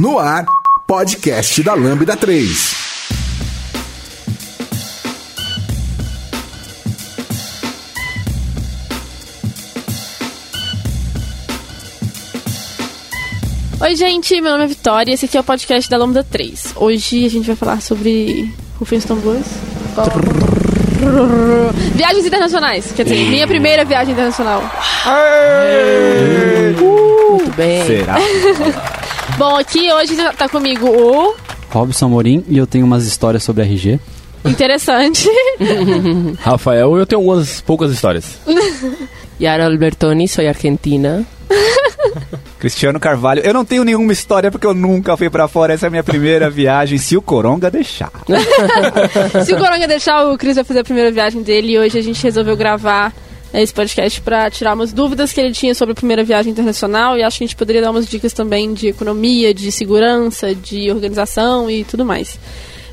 No ar, podcast da Lambda 3. Oi, gente, meu nome é Vitória e esse aqui é o podcast da Lambda 3. Hoje a gente vai falar sobre Rufem Tambores. Viagens internacionais, quer dizer, minha primeira viagem internacional. Muito bem. Será? Bom, aqui hoje tá comigo o Robson Amorim e eu tenho umas histórias sobre RG. interessante, Rafael, eu tenho algumas poucas histórias. Yara Albertoni, sou argentina. Cristiano Carvalho, eu não tenho nenhuma história porque eu nunca fui pra fora, essa é a minha primeira viagem, se o Coronga deixar. Se o Coronga deixar, o Cris vai fazer a primeira viagem dele e hoje a gente resolveu gravar esse podcast para tirar umas dúvidas que ele tinha sobre a primeira viagem internacional e acho que a gente poderia dar umas dicas também de economia, de segurança, de organização e tudo mais.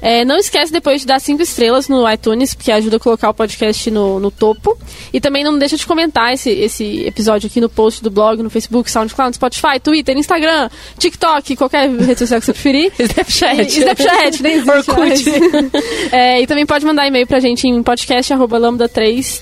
É, não esquece depois de dar cinco estrelas no iTunes, porque ajuda a colocar o podcast no, no topo. E também não deixa de comentar esse, esse episódio aqui no post do blog, no Facebook, SoundCloud, Spotify, Twitter, Instagram, TikTok, qualquer rede social que você preferir. Snapchat. E- Snapchat, nem existe. É, e também pode mandar e-mail pra gente em podcast.lambda3,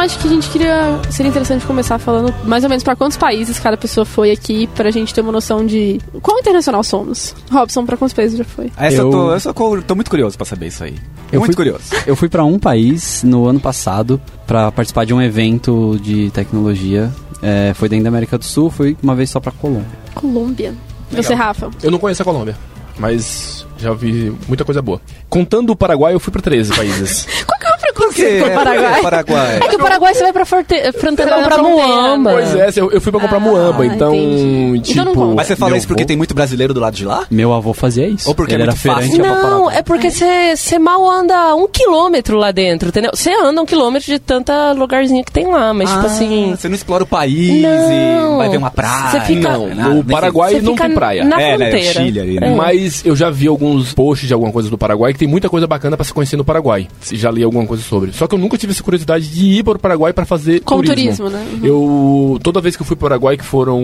acho que a gente queria. Seria interessante começar falando mais ou menos para quantos países cada pessoa foi aqui, pra gente ter uma noção de quão internacional somos. Robson, pra quantos países já foi? Essa eu, tô, eu só tô muito curioso pra saber isso aí. Eu muito fui- curioso. Eu fui pra um país no ano passado pra participar de um evento de tecnologia. É, foi dentro da América do Sul, fui uma vez só pra Colômbia. Colômbia. Você, Rafa? Eu não conheço a Colômbia, mas já vi muita coisa boa. Contando o Paraguai, eu fui pra 13 países. Qual que é o quê? preconceito com o Paraguai? É, Paraguai. É que o Paraguai você vai pra forte... fronteira comprar muamba. pois é, eu, eu fui pra comprar Ah, muamba, então, entendi. tipo... Então. Mas você fala isso porque avô- tem muito brasileiro do lado de lá? Meu avô fazia isso. Ou porque Ele é era feirante Não, é porque você mal anda um quilômetro lá dentro, entendeu? Você anda um quilômetro de tanta lugarzinho que tem lá, mas tipo Ah, assim... Você não explora o país Não. e vai ver uma praia. Você fica- Não, nada, nem Paraguai não tem praia. na É, né, o fronteira. Chile ali, né? É. Mas eu já vi alguns posts de alguma coisa do Paraguai que tem muita coisa bacana pra se conhecer no Paraguai. Já li alguma coisa sobre. Só que eu nunca tive essa curiosidade de ir para o Paraguai pra fazer Com turismo. turismo, né? Uhum. Eu toda vez que eu fui pro Paraguai, que foram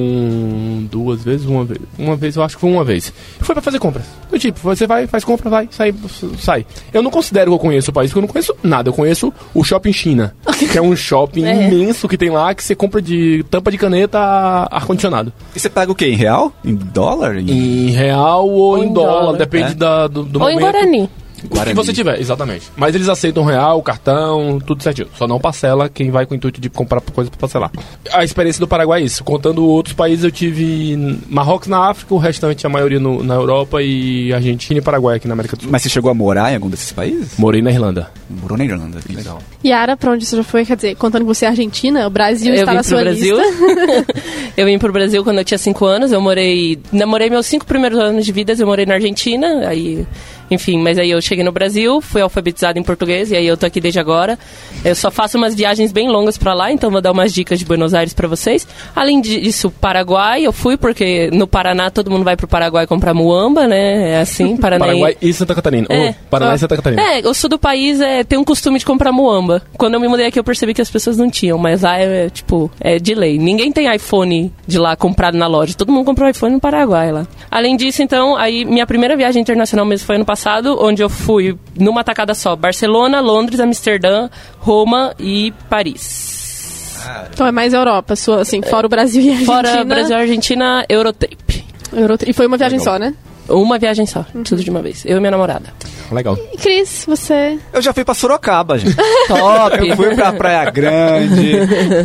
duas vezes, uma vez, uma vez eu acho que foi uma vez. Foi pra fazer compras. Eu, tipo, você vai, faz compra, vai, sai, sai. Eu não considero que eu conheço o país, porque eu não conheço nada. Eu conheço o Shopping China, que é um shopping É. imenso que tem lá que você compra de tampa de caneta a ar condicionado. E você paga o quê? Em real? Em dólar? Em... Em real ou, Ou em em dólar, dólar, depende é. da, do, do Ou em momento. Guarani. O que você tiver, exatamente. Mas eles aceitam real, cartão, tudo certinho. Só não parcela quem vai com o intuito de comprar coisa pra parcelar. A experiência do Paraguai é isso. Contando outros países, eu tive Marrocos na África, o restante, a maioria no- na Europa e Argentina e Paraguai aqui na América do Sul. Mas você chegou a morar em algum desses países? Morei na Irlanda. Morou na Irlanda, que legal. Yara, pra onde você já foi? Quer dizer, contando que você é argentina, o Brasil Eu está vim na pro sua Brasil. lista. eu vim pro Brasil quando eu tinha 5 anos. Eu morei. Namorei meus cinco primeiros anos de vida, eu morei na Argentina. Aí, enfim, mas aí eu cheguei no Brasil, fui alfabetizada em português e aí eu tô aqui desde agora. Eu só faço umas viagens bem longas pra lá, então vou dar umas dicas de Buenos Aires pra vocês. Além disso, Paraguai, eu fui porque no Paraná todo mundo vai pro Paraguai comprar muamba, né? É assim, Paranaí. Paraguai e Santa Catarina. É. Paraná e Santa Catarina. É, o sul do país é, tem um costume de comprar muamba. Quando eu me mudei aqui, eu percebi que as pessoas não tinham, mas lá é, tipo, é de lei. Ninguém tem iPhone de lá comprado na loja. Todo mundo comprou iPhone no Paraguai lá. Além disso, então, aí minha primeira viagem internacional mesmo foi ano passado, onde eu fui numa tacada só: Barcelona, Londres, Amsterdã, Roma e Paris. Então é mais Europa, sua, assim, fora o Brasil e a Argentina. Fora Brasil e Argentina, Eurotrip. Euro- E foi uma viagem só, né? Uma viagem só, tudo de uma vez. Eu e minha namorada. legal. E Cris, você. Eu já fui pra Sorocaba, gente. Top! Eu fui pra Praia Grande,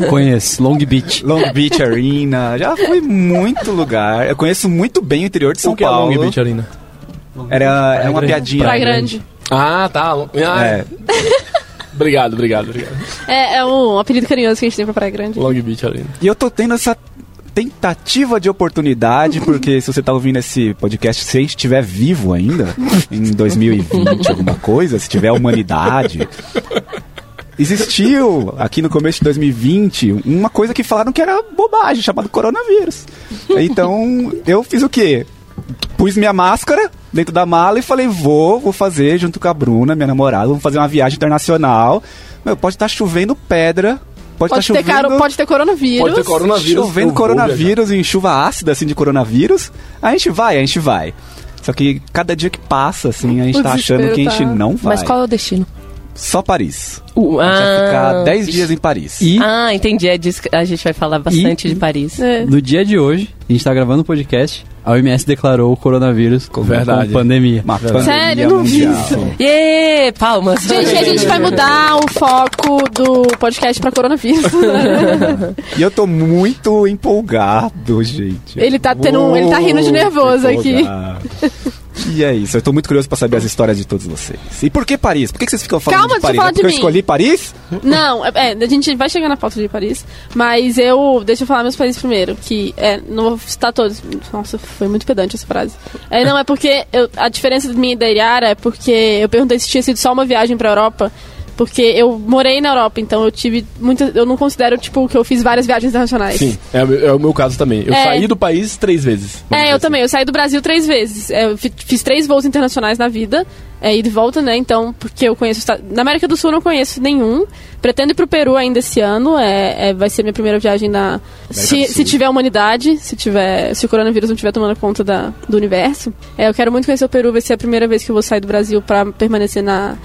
Conheço, Long Beach. Long Beach Arena, já fui muito lugar. Eu conheço muito bem o interior de São o que Paulo. é Long Beach Arena? Era, era uma Grande. piadinha. Praia Grande. Ah, tá. Ah, É, Obrigado, obrigado, obrigado. É, é um apelido carinhoso que a gente tem pra Praia Grande. Long Beach Arena. E eu tô tendo essa tentativa de oportunidade, porque se você tá ouvindo esse podcast, se a gente estiver vivo ainda, em 2020, alguma coisa, se tiver humanidade. Existiu aqui no começo de 2020 uma coisa que falaram que era bobagem, chamado coronavírus. Então eu fiz o quê? Pus minha máscara dentro da mala e falei: vou, vou fazer junto com a Bruna, minha namorada, vamos fazer uma viagem internacional. Meu, pode estar chovendo pedra, pode Pode, estar ter chovendo. caro, pode ter coronavírus. Pode ter coronavírus. Chovendo coronavírus em chuva ácida, assim, de coronavírus. A gente vai, a gente vai. Só que cada dia que passa, assim, a gente O tá achando que a gente tá- não vai. Mas qual é o destino? Só Paris. Uh, A gente vai ficar ah, 10 dias em Paris. E Ah, entendi. É disso que a gente vai falar bastante de Paris. É. no dia de hoje, a gente tá gravando o podcast, a OMS declarou o coronavírus como, Verdade. como pandemia. Uma pandemia Sério? Não vi isso. Yê, palmas. Gente, a gente vai mudar o foco do podcast pra coronavírus. E eu tô muito empolgado, gente. Ele tá tendo um- ele tá rindo de nervoso Muito aqui. E é isso, eu tô muito curioso pra saber as histórias de todos vocês. E por que Paris? Por que que vocês ficam falando Calma, de Paris? falar É porque de eu mim. escolhi Paris? Não, é, é, a gente vai chegar na pauta de Paris, mas eu. Deixa eu falar meus países primeiro, que é. Não vou citar todos. Nossa, foi muito pedante essa frase. É, não, é porque eu- a diferença de mim e da é porque eu perguntei se tinha sido só uma viagem pra Europa. Porque eu morei na Europa, então eu tive muitas. Eu não considero, tipo, que eu fiz várias viagens internacionais. Sim, é, o meu- é o meu caso também. Eu É. saí do país três vezes. É, eu assim. também. Eu saí do Brasil três vezes. É, Eu fi- fiz três voos internacionais na vida. É, e volta, né? Então, porque eu conheço... Na América do Sul eu não conheço nenhum. Pretendo ir pro Peru ainda esse ano. É, é, vai ser minha primeira viagem na... Se, se tiver humanidade, se tiver... Se o coronavírus não estiver tomando conta da, do universo. É, eu quero muito conhecer o Peru. Vai ser a primeira vez que eu vou sair do Brasil pra permanecer na,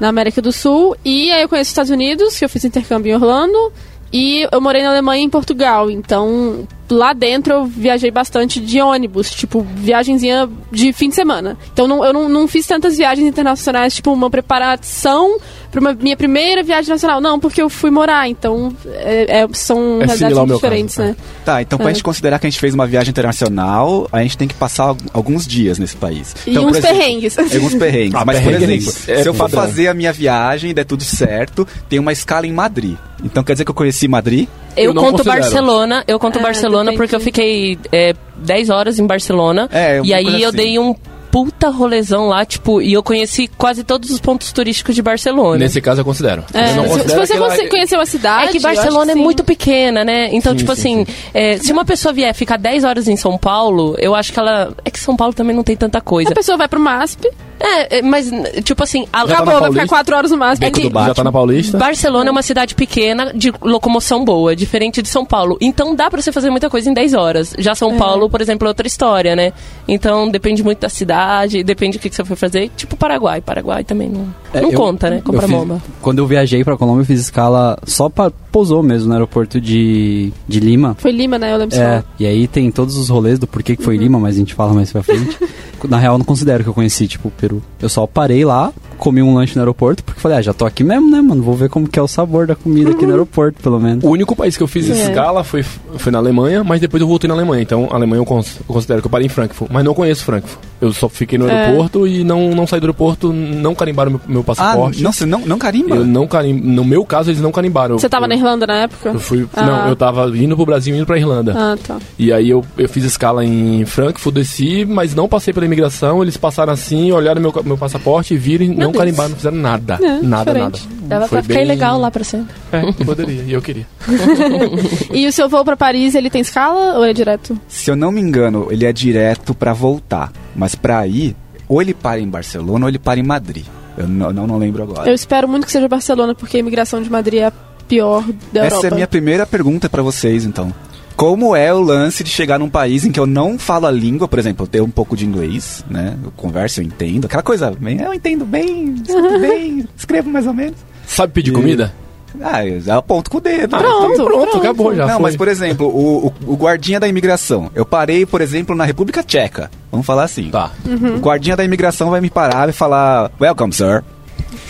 na América do Sul. E aí eu conheço os Estados Unidos, que eu fiz intercâmbio em Orlando. E eu morei na Alemanha e em Portugal. Então, lá dentro eu viajei bastante de ônibus, tipo, viagenzinha de fim de semana. Então não, eu não, não fiz tantas viagens internacionais, tipo, uma preparação para uma minha primeira viagem nacional. Não, porque eu fui morar, então é- é- são É realidades diferentes, caso, né? Tá, então pra É. gente considerar que a gente fez uma viagem internacional, a gente tem que passar al- alguns dias nesse país. E Então, por uns exemplo, perrengues. Alguns perrengues. Ah, Mas, por perrengue exemplo, é se eu for padrão. fazer a minha viagem e der tudo certo, tem uma escala em Madrid. Então quer dizer que eu conheci Madrid? Eu, conto considero. Barcelona, eu conto Ah, Barcelona porque eu fiquei é, 10 horas em Barcelona. É, e aí coisa eu assim. dei um puta rolezão lá, tipo, e eu conheci quase todos os pontos turísticos de Barcelona. Nesse caso eu considero. É, eu não se, se considero você aquela- conhe- conheceu a cidade. É que Barcelona é sim. muito pequena, né? Então, Sim, tipo sim, assim, é, se uma pessoa vier ficar 10 horas em São Paulo, eu acho que ela. É que São Paulo também não tem tanta coisa. A pessoa vai pro MASP, É, é, mas, tipo assim, a, Já tá na acabou, vai Paulista? ficar quatro horas no MASP. Beco É que-. Já tá na Paulista? Barcelona é uma cidade pequena de locomoção boa, diferente de São Paulo. Então dá pra você fazer muita coisa em 10 horas. Já São Paulo, por exemplo, é outra história, né? Então depende muito da cidade, depende do que, que você for fazer. Tipo Paraguai. Paraguai também não, não eu- conta, né? Compra fiz- bomba. Quando eu viajei pra Colômbia, eu fiz escala só pra. Pousou mesmo no aeroporto de, de Lima. Foi Lima, né? Eu lembro É, só. e aí tem todos os rolês do porquê que foi Lima, mas a gente fala mais pra frente. Na real, eu não considero que eu conheci, tipo, o Peru. Eu só parei lá, comi um lanche no aeroporto, porque falei, ah, já tô aqui mesmo, né, mano? Vou ver como que é o sabor da comida aqui no aeroporto, pelo menos. O único país que eu fiz É. escala foi, foi na Alemanha, mas depois eu voltei na Alemanha. Então, a Alemanha eu, cons- eu considero que eu parei em Frankfurt. Mas não conheço Frankfurt. Eu só fiquei no É. aeroporto e não, não saí do aeroporto, não carimbaram meu, meu Ah, passaporte. nossa, não, não carimba? Eu não carim... No meu caso, eles não carimbaram. Você tava eu, na Irlanda na época? Eu fui. Ah. Não, eu tava indo pro Brasil e indo pra Irlanda. Ah, tá. E aí eu, eu fiz escala em Frankfurt, desci, mas não passei pela imigração. Eles passaram assim, olharam meu, meu passaporte, viram, não Deus. carimbaram, não fizeram nada. É, nada, diferente. nada. Dava Foi pra ficar bem- ilegal lá pra sempre. É, poderia, e eu queria. E o seu voo pra Paris, ele tem escala ou é direto? Se eu não me engano, ele é direto pra voltar. Mas pra ir, ou ele para em Barcelona ou ele para em Madrid. Eu não, não, lembro agora. Eu espero muito que seja Barcelona, porque a imigração de Madrid é a pior da Essa Europa. é a minha primeira pergunta pra vocês, então. Como é o lance de chegar num país em que eu não falo a língua, por exemplo, eu tenho um pouco de inglês, né? Eu converso, eu entendo. Aquela coisa, bem, eu entendo bem, escuto bem, escrevo mais ou menos. Sabe pedir E- comida? Ah, eu aponto com o dedo. Ah, Pronto, então pronto, pronto. acabou já. não, foi. mas por exemplo, o, o, o guardinha da imigração. Eu parei, por exemplo, na República Tcheca. Vamos falar assim. Tá. Uhum. O guardinha da imigração vai me parar e falar, welcome, sir.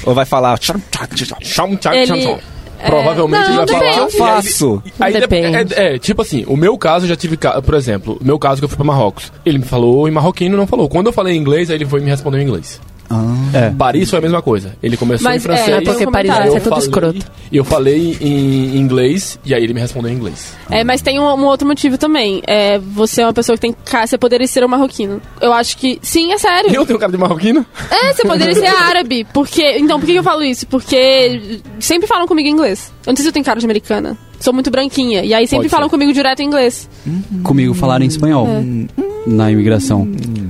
Ou vai falar, Cham, tcham, Ele- Provavelmente não, ele vai falar. eu faço. Aí. É, é, tipo assim, o meu caso eu já tive, por exemplo, o meu caso que eu fui pra Marrocos. Ele me falou em marroquino, não falou. Quando eu falei em inglês, aí ele foi me respondeu em inglês. É. Paris foi a mesma coisa. Ele começou Mas, em francês. é, É porque um Paris é eu tudo falei, escroto. eu falei em inglês e aí ele me respondeu em inglês. É, mas tem um, um outro motivo também. É, você é uma pessoa que tem cara, você poderia ser um marroquino. Eu acho que. Sim, é sério. Eu tenho cara de marroquino? É, você poderia ser árabe. Porque. Então, por que eu falo isso? Porque sempre falam comigo em inglês. Eu não sei se eu tenho cara de americana. Sou muito branquinha. E aí sempre Pode falam ser. comigo direto em inglês. Comigo falaram em espanhol. É. Na imigração.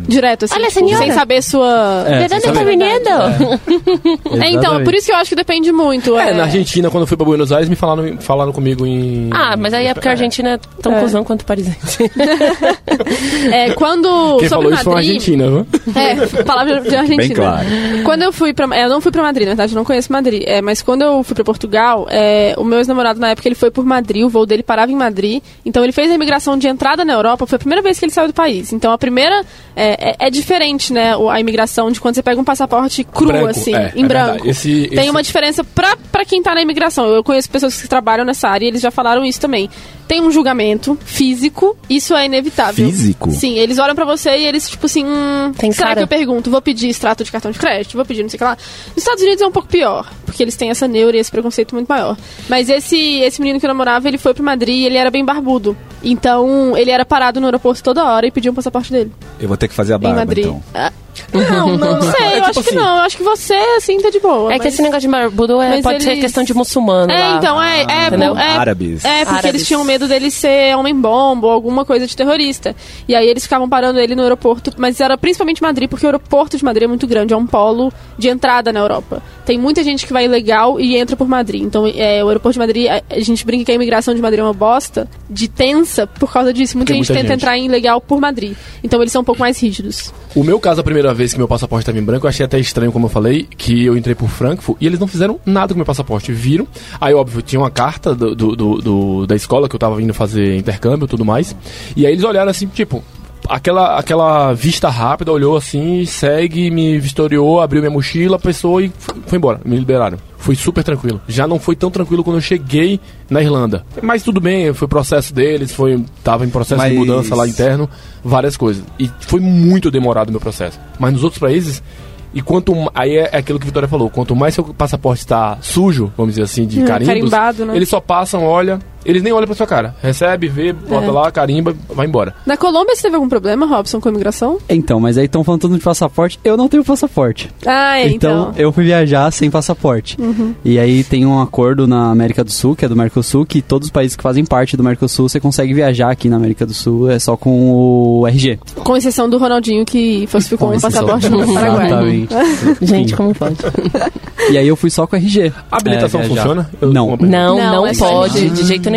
Direto, assim. Olha, tipo, senhora. sem saber sua. É, sem tá saber. viniendo? É, então, Exatamente. por isso que eu acho que depende muito. É, na Argentina, quando eu fui pra Buenos Aires, me falaram, falaram comigo em. Ah, mas aí é porque a Argentina é tão É. cuzão quanto parisente. É, quando. Quem sobre falou isso foi uma Madrid- Argentina, viu? É, palavra de Argentina. Bem claro. Quando eu fui pra. é, eu não fui pra Madrid, na verdade, eu não conheço Madrid. É, mas quando eu fui pra Portugal, é, o meu ex-namorado na época ele foi por Madrid, o voo dele parava em Madrid. Então ele fez a imigração de entrada na Europa, foi a primeira vez que ele saiu do país. Então a primeira. É, é- é diferente, né? A imigração de quando você pega um passaporte cru, Branco, assim, é, em é branco. verdade. Esse- Tem esse- uma diferença pra, pra quem tá na imigração. Eu conheço pessoas que trabalham nessa área e eles já falaram isso também. Tem um julgamento físico, isso é inevitável. Físico? Sim, eles olham pra você e eles, tipo assim, hum, Tem será cara? que eu pergunto, vou pedir extrato de cartão de crédito, vou pedir não sei o que lá. Nos Estados Unidos é um pouco pior, porque eles têm essa neura e esse preconceito muito maior. Mas esse, esse menino que eu namorava, ele foi pro Madrid e ele era bem barbudo. Então, ele era parado no aeroporto toda hora e pedia um passaporte dele. Eu vou ter que fazer a em barba, Madrid. então. Ah, Não, não sei, É eu tipo acho que assim- não. Eu acho que você, assim, tá de boa. É que mas- esse negócio de barbudo é, pode ser eles- questão de muçulmano É, lá. então, é, é, Entendeu? é, Árabes. É, porque Árabes. eles tinham medo dele ser homem-bomba ou alguma coisa de terrorista. E aí eles ficavam parando ele no aeroporto, mas era principalmente Madrid, porque o aeroporto de Madrid é muito grande, é um polo de entrada na Europa. Tem muita gente que vai ilegal e entra por Madrid. Então, é, o aeroporto de Madrid, a, a gente brinca que a imigração de Madrid é uma bosta, de tensa por causa disso. Muita Tem gente muita tenta gente. entrar em ilegal por Madrid. Então, eles são um pouco mais rígidos. O meu caso, a primeira vez que meu passaporte estava em branco, eu achei até estranho, como eu falei, que eu entrei por Frankfurt e eles não fizeram nada com meu passaporte. Viram. Aí, óbvio, tinha uma carta do, do- do- do- da escola que eu tava vindo fazer intercâmbio e tudo mais. E aí eles olharam assim, tipo. Aquela, aquela vista rápida, olhou assim, segue, me vistoriou, abriu minha mochila, pessoa e foi embora. Me liberaram. Foi super tranquilo. Já não foi tão tranquilo quando eu cheguei na Irlanda. Mas tudo bem, foi processo deles, foi tava em processo de Mas- mudança lá interno, várias coisas. E foi muito demorado o meu processo. Mas nos outros países, e quanto aí é, é aquilo que a Vitória falou, quanto mais seu passaporte está sujo, vamos dizer assim, de Hum, carimbos, carimbado, né? eles só passam, olha, eles nem olham pra sua cara. Recebe, vê, bota É. lá, carimba, vai embora. Na Colômbia, você teve algum problema, Robson, com a imigração? Então, mas aí estão falando tudo de passaporte. Eu não tenho passaporte. Ah, é, Então, então. Uhum. eu fui viajar sem passaporte. E aí tem um acordo na América do Sul, que é do Mercosul, que todos os países que fazem parte do Mercosul, você consegue viajar aqui na América do Sul, é só com o RG. Com exceção do Ronaldinho, que falsificou um Com exceção. passaporte no Paraguai. Exatamente. Gente, como pode? E aí eu fui só com o RG. A habilitação É, funciona? Eu- Não. pergunta. Não, Não, não, é pode, de jeito nenhum.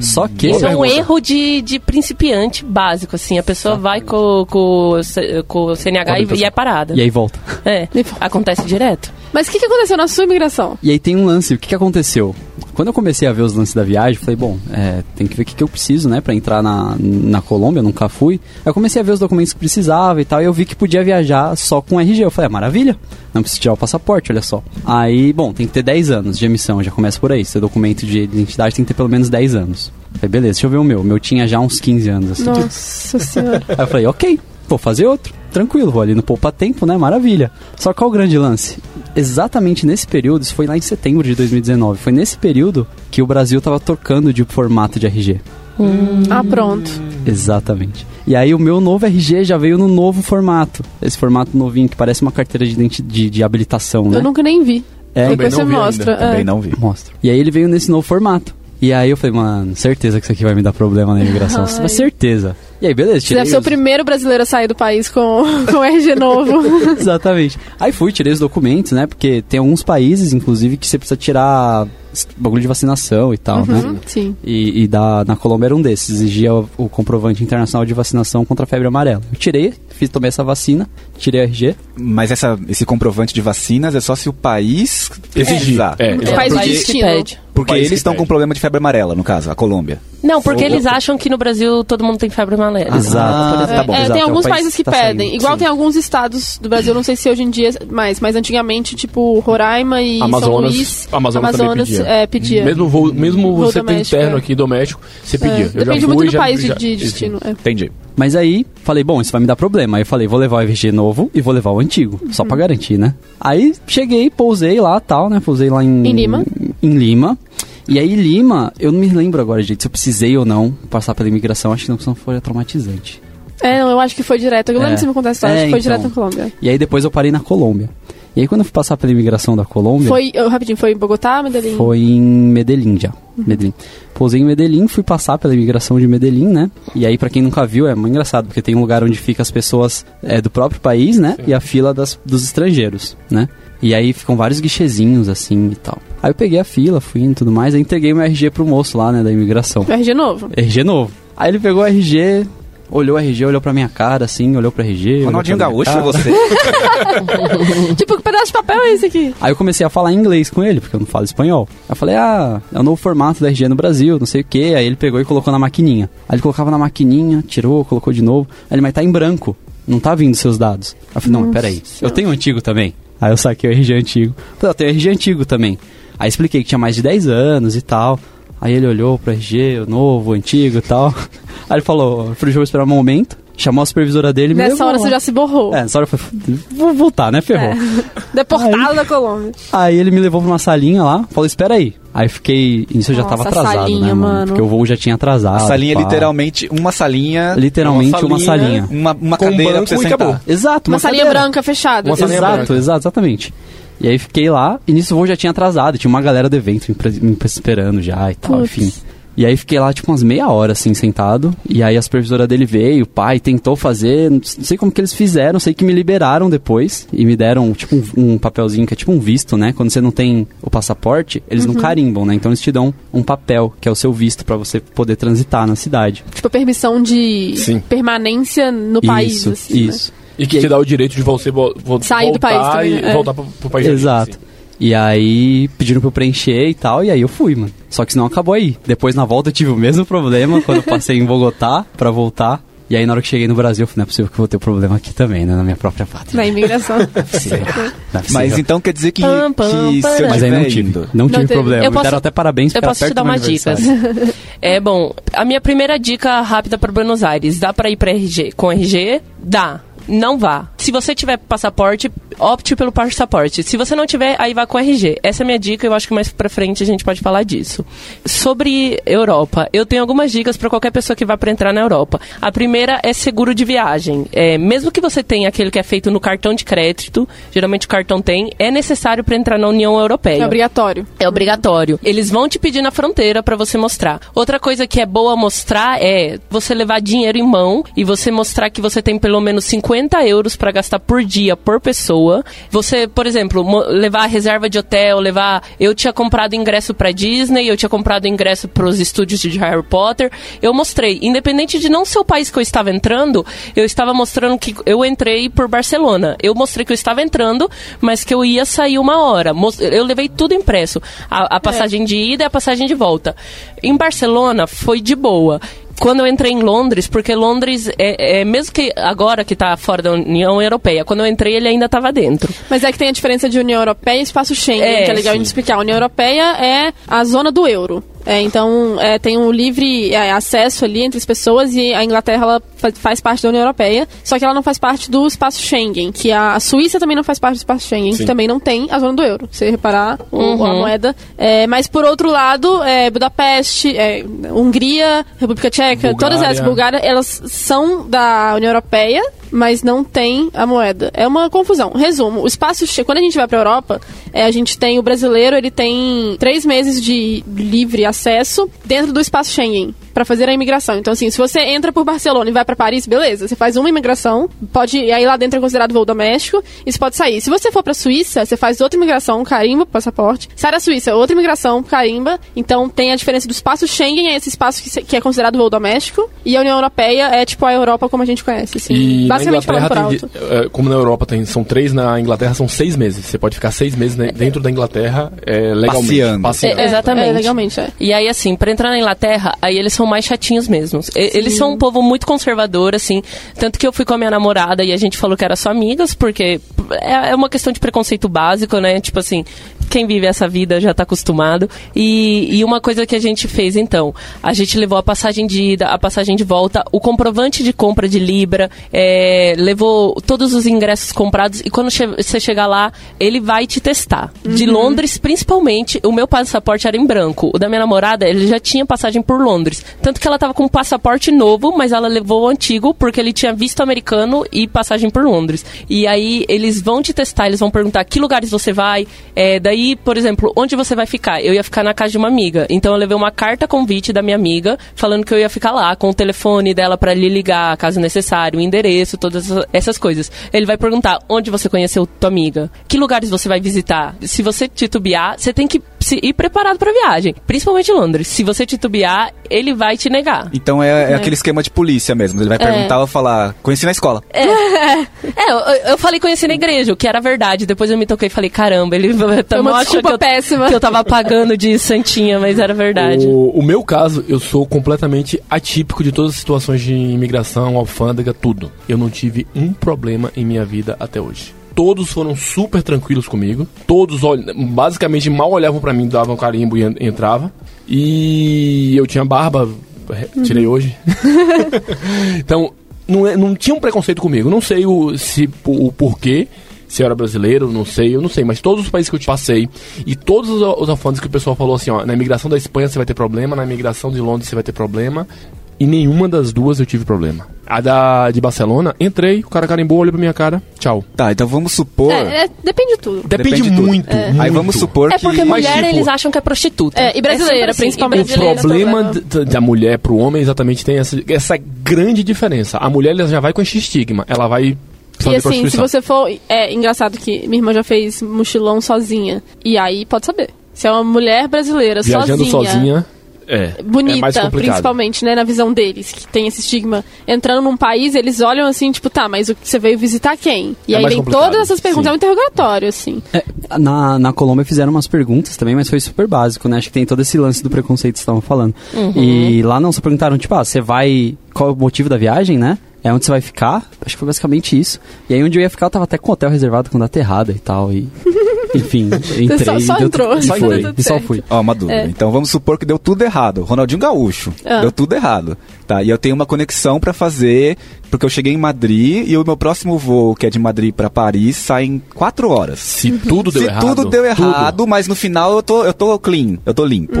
Só que... Isso é um erro de, de principiante básico, assim. A pessoa vai com, com, com o CNH e, e é parada. E aí volta. É, acontece direto. Mas o que, que aconteceu na sua imigração? E aí tem um lance, o que, que aconteceu? Quando eu comecei a ver os lances da viagem, falei, bom, é, tem que ver o que, que eu preciso, né, pra entrar na, na Colômbia, eu nunca fui. Aí eu comecei a ver os documentos que precisava e tal, e eu vi que podia viajar só com RG. Eu falei, ah, maravilha, não preciso tirar o passaporte, olha só. Aí, bom, tem que ter 10 anos de emissão, já começa por aí. Seu documento de identidade tem que ter pelo menos 10 anos. Eu falei, beleza, deixa eu ver o meu. O meu tinha já uns 15 anos, assim. Nossa senhora. Aí eu falei, ok, vou fazer outro. Tranquilo, vou ali no poupa tempo, né? Maravilha. Só qual o grande lance? Exatamente nesse período, isso foi lá em setembro de 2019, foi nesse período que o Brasil tava tocando de formato de RG. Ah, pronto. Exatamente. E aí o meu novo RG já veio no novo formato. Esse formato novinho que parece uma carteira de, de, de habilitação, né? Eu nunca nem vi. É, você não vi ainda, mostra. Também é. não vi. Mostra. E aí ele veio nesse novo formato. E aí eu falei, mano, certeza que isso aqui vai me dar problema na imigração. Ai. Mas certeza. E aí, beleza, Você tirei deve ser o primeiro brasileiro a sair do país com, com RG novo. Exatamente. Aí fui, tirei os documentos, né? Porque tem alguns países, inclusive, que você precisa tirar bagulho de vacinação e tal, né? Uhum, Sim. E, e da, na Colômbia era um desses, exigia o, o comprovante internacional de vacinação contra a febre amarela. Eu tirei, fiz, tomei essa vacina, tirei a RG. Mas essa, esse comprovante de vacinas é só se o país Exigir. precisar. É, O exato. país de País que destino. Porque eles estão com problema de febre amarela, no caso, a Colômbia. Não, porque eles acham que no Brasil todo mundo tem febre amarela. Exato. por exemplo. tá bom, É, exato, tem é um alguns país países que tá pedem. saindo, Igual sim. tem alguns estados do Brasil, não sei se hoje em dia mais, mas antigamente, tipo Roraima e São Amazonas, Luís, Amazonas, também pedia. é, pedia. Mesmo, voo, mesmo Voo você tem doméstico, interno é. aqui, doméstico, você É, pedia. Eu já Depende fui, muito do já- país de, já- de destino. é. Entendi. Mas aí, falei, bom, isso vai me dar problema. Aí eu falei, vou levar o RG novo e vou levar o antigo, só Uhum. pra garantir, né? Aí cheguei, pousei lá, tal, né? Pousei lá em... Em Lima? Em Lima. E aí, Lima, eu não me lembro agora, gente, se eu precisei ou não passar pela imigração. Acho que não, senão foi traumatizante. É, não, eu acho que foi direto. Eu lembro É. que você me contar a história, É, acho que foi então. direto na Colômbia. E aí depois eu parei na Colômbia. E aí quando eu fui passar pela imigração da Colômbia... Foi, eu, rapidinho, foi em Bogotá, Medellín? Foi em Medellín já. Medellín. Pousei em Medellín, fui passar pela imigração de Medellín, né? E aí, pra quem nunca viu, é muito engraçado, porque tem um lugar onde fica as pessoas é, do próprio país, né? E a fila das, dos estrangeiros, né? E aí ficam vários guichezinhos assim e tal. Aí eu peguei a fila, fui indo e tudo mais, aí entreguei meu RG pro moço lá, né, da imigração. O RG novo. RG novo. Aí ele pegou o RG, olhou o RG, olhou pra minha cara, assim, olhou pro RG. Ronaldinho Gaúcho, cara. você. tipo, que pedaço de papel é esse aqui? Aí eu comecei a falar inglês com ele, porque eu não falo espanhol. Aí eu falei, ah, é o novo formato da RG no Brasil, não sei o que. Aí ele pegou e colocou na maquininha. Aí ele colocava na maquininha, tirou, colocou de novo. Aí ele, mas tá em branco, não tá vindo seus dados. Aí eu falei, não, mas peraí, eu tenho o antigo também. Aí eu saquei o RG antigo. Falei, eu tenho RG antigo também. Aí expliquei que tinha mais de 10 anos e tal. Aí ele olhou pro RG, o novo, o antigo e tal. Aí ele falou, deixa eu esperar um momento. Chamou a supervisora dele e me Nessa levou hora lá. você já se borrou. É, nessa hora eu falei, vou voltar, né, ferrou. Deportado da Colômbia. Aí ele me levou pra uma salinha lá, falou, espera aí. Aí fiquei, isso eu já tava atrasado, salinha, né, mano? mano. Porque o voo já tinha atrasado. A salinha é pá. literalmente uma salinha, Literalmente uma Uma salinha. salinha. uma, uma Com um cadeira pra você sentar. acabou. Exato, Uma salinha cadeira. branca fechada. Uma salinha Exato, branca. exato, exatamente. E aí fiquei lá, e nisso o voo já tinha atrasado, tinha uma galera do evento me, me esperando já e tal, Putz. enfim. E aí fiquei lá, tipo, umas meia hora, assim, sentado. E aí a supervisora dele veio, o pai tentou fazer, não sei como que eles fizeram, sei que me liberaram depois. E me deram, tipo, um, um papelzinho que é tipo um visto, né? Quando você não tem o passaporte, eles Uhum. não carimbam, né? Então eles te dão um papel, que é o seu visto, pra você poder transitar na cidade. Tipo, permissão de Sim. permanência no país. isso, assim, né? E que te dá o direito de você vo vo Sair do voltar país também, e é. voltar pro, pro país Exato. assim. E aí pediram pra eu preencher e tal, e aí eu fui, mano. Só que isso não acabou aí. Depois na volta eu tive o mesmo problema quando eu passei em Bogotá pra voltar. E aí na hora que cheguei no Brasil, eu falei, não é possível que eu vou ter problema aqui também, né? Na minha própria pátria. Na imigração. É é Mas então quer dizer que, Pam, pam, que se eu pam. Mas aí não tive. indo- Não tive teve. problema. Eu Me posso- deram até parabéns Eu posso te dar dicas. aniversário. é bom, a minha primeira dica rápida para Buenos Aires, dá para ir para RG com RG? Dá. Não vá. Se você tiver passaporte, opte pelo passaporte. Se você não tiver, aí vá com RG. Essa é a minha dica, eu acho que mais pra frente a gente pode falar disso. Sobre Europa, eu tenho algumas dicas para qualquer pessoa que vá para entrar na Europa. A primeira é seguro de viagem. É, mesmo que você tenha aquele que é feito no cartão de crédito, geralmente o cartão tem, é necessário para entrar na União Europeia. É obrigatório. É obrigatório. Eles vão te pedir na fronteira pra você mostrar. Outra coisa que é boa mostrar é você levar dinheiro em mão e você mostrar que você tem pelo menos 50 euros pra gastar por dia por pessoa. Você, por exemplo, levar a reserva de hotel, levar. Eu tinha comprado ingresso pra Disney, eu tinha comprado ingresso pros estúdios de Harry Potter. Eu mostrei, independente de não ser o país que eu estava entrando, eu estava mostrando que eu entrei por Barcelona. Eu mostrei que eu estava entrando, mas que eu ia sair uma hora. Eu levei tudo impresso. A, a passagem de ida e a passagem de volta. Em Barcelona foi de boa. Quando eu entrei em Londres, porque Londres é, é mesmo que agora que está fora da União Europeia, quando eu entrei ele ainda estava dentro. Mas é que tem a diferença de União Europeia e espaço Schengen, É, que é legal a gente explicar. A União Europeia é a zona do euro. É, então, é, tem um livre é, acesso ali entre as pessoas e a Inglaterra ela fa- faz parte da União Europeia, só que ela não faz parte do espaço Schengen, que a, a Suíça também não faz parte do espaço Schengen, que Sim. também não tem a zona do euro. Se você reparar, o- Uhum. a moeda. É, mas, por outro lado, é, Budapeste, é, Hungria, República Tcheca, Bulgária. todas essas, Bulgária, elas são da União Europeia, mas não tem a moeda. É uma confusão. Resumo, o espaço Schengen, quando a gente vai pra Europa, é, a gente tem o brasileiro, ele tem três meses de livre acesso dentro do espaço Schengen. Pra fazer a imigração. Então, assim, se você entra por Barcelona e vai pra Paris, beleza, você faz uma imigração, pode, e aí lá dentro é considerado voo doméstico, e você pode sair. Se você for pra Suíça, você faz outra imigração, carimba, passaporte. Sai da Suíça, outra imigração, carimba. Então, tem a diferença do espaço Schengen, é esse espaço que, que é considerado voo doméstico, e a União Europeia é tipo a Europa como a gente conhece, assim. E na Basicamente Inglaterra, falando por de- alto. é, como na Europa tem, são três, na Inglaterra são seis meses. Você pode ficar seis meses né, dentro da Inglaterra é, legalmente. Passeando. Passeando. É, exatamente. É, legalmente, é. E aí, assim, pra entrar na Inglaterra, aí eles são mais chatinhos mesmo. Eles são um povo muito conservador, assim. Tanto que eu fui com a minha namorada e a gente falou que era só amigas, porque é é uma questão de preconceito básico, né? Tipo assim, quem vive essa vida já tá acostumado. E, e uma coisa que a gente fez, então, a gente levou a passagem de ida, a passagem de volta, o comprovante de compra de Libra, é, levou todos os ingressos comprados e quando che- você chegar lá, ele vai te testar. De Londres, principalmente, o meu passaporte era em branco. O da minha namorada, ele já tinha passagem por Londres. Tanto que ela tava com um passaporte novo, mas ela levou o antigo porque ele tinha visto americano e passagem por Londres. E aí eles vão te testar, eles vão perguntar que lugares você vai. É, daí, por exemplo, onde você vai ficar? Eu ia ficar na casa de uma amiga. Então eu levei uma carta convite da minha amiga falando que eu ia ficar lá com o telefone dela pra lhe ligar, caso necessário, o endereço, todas essa- essas coisas. Ele vai perguntar onde você conheceu tua amiga, que lugares você vai visitar. Se você titubear, você tem que ir preparado pra viagem, principalmente em Londres. Se você titubear, ele vai te negar. Então é, é aquele esquema de polícia mesmo. Ele vai perguntar ou falar, conheci na escola. É, eu, eu falei conheci na igreja, o que era verdade. Depois eu me toquei e falei, caramba, ele tá uma desculpa que eu, péssima. que eu tava pagando de santinha, mas era verdade. O, o meu caso, eu sou completamente atípico de todas as situações de imigração, alfândega, tudo. Eu não tive um problema em minha vida até hoje. Todos foram super tranquilos comigo. Todos, basicamente, mal olhavam pra mim, davam carimbo e en- entrava. E eu tinha barba, re- tirei hoje. então, não, é- não tinha um preconceito comigo. Não sei o, se, o, porquê. Se eu era brasileiro, não sei, eu não sei, mas todos os países que eu passei e todos os, os que o pessoal falou assim, ó, na imigração da Espanha você vai ter problema, na imigração de Londres você vai ter problema, e nenhuma das duas eu tive problema. A da de Barcelona, entrei, o cara carimbou, olhou pra minha cara, tchau. Tá, então vamos supor. É, é, depende de tudo. Depende, Depende de tudo. muito, muito. Aí vamos supor É que. porque Mas, mulher tipo, eles acham que é prostituta. É, e brasileira, sempre assim, principalmente. e O brasileira. problema problema. d- da mulher pro homem exatamente tem essa, essa grande diferença. A mulher ela já vai com esse estigma, ela vai E assim, se você for. É engraçado que minha irmã já fez mochilão sozinha. E aí pode saber. Se é uma mulher brasileira Viajando sozinha. sozinha, é, é Bonita, complicado. principalmente, né, na visão deles, que tem esse estigma. Entrando num país, eles olham assim, tipo, tá, mas o que você veio visitar quem? E É aí vem todas essas perguntas, sim. é um interrogatório, assim. É, na, na Colômbia fizeram umas perguntas também, mas foi super básico, né? Acho que tem todo esse lance do preconceito que vocês estavam falando. E lá não, só perguntaram, tipo, ah, você vai. Qual é o motivo da viagem, né? É onde você vai ficar? Acho que foi basicamente isso. E aí onde eu ia ficar, eu tava até com o hotel reservado com data errada e tal. E. Enfim, entrei. só- só e deu entrou, tudo- e só foi. tudo E só fui. Ó, uma dúvida. É. Então vamos supor que deu tudo errado. Ronaldinho Gaúcho. Ah. Deu tudo errado. Tá, e eu tenho uma conexão pra fazer, porque eu cheguei em Madrid e o meu próximo voo, que é de Madrid pra Paris, sai em quatro horas. Se tudo deu Se errado. tudo deu tudo. errado, mas no final eu tô, eu tô clean, eu tô limpo.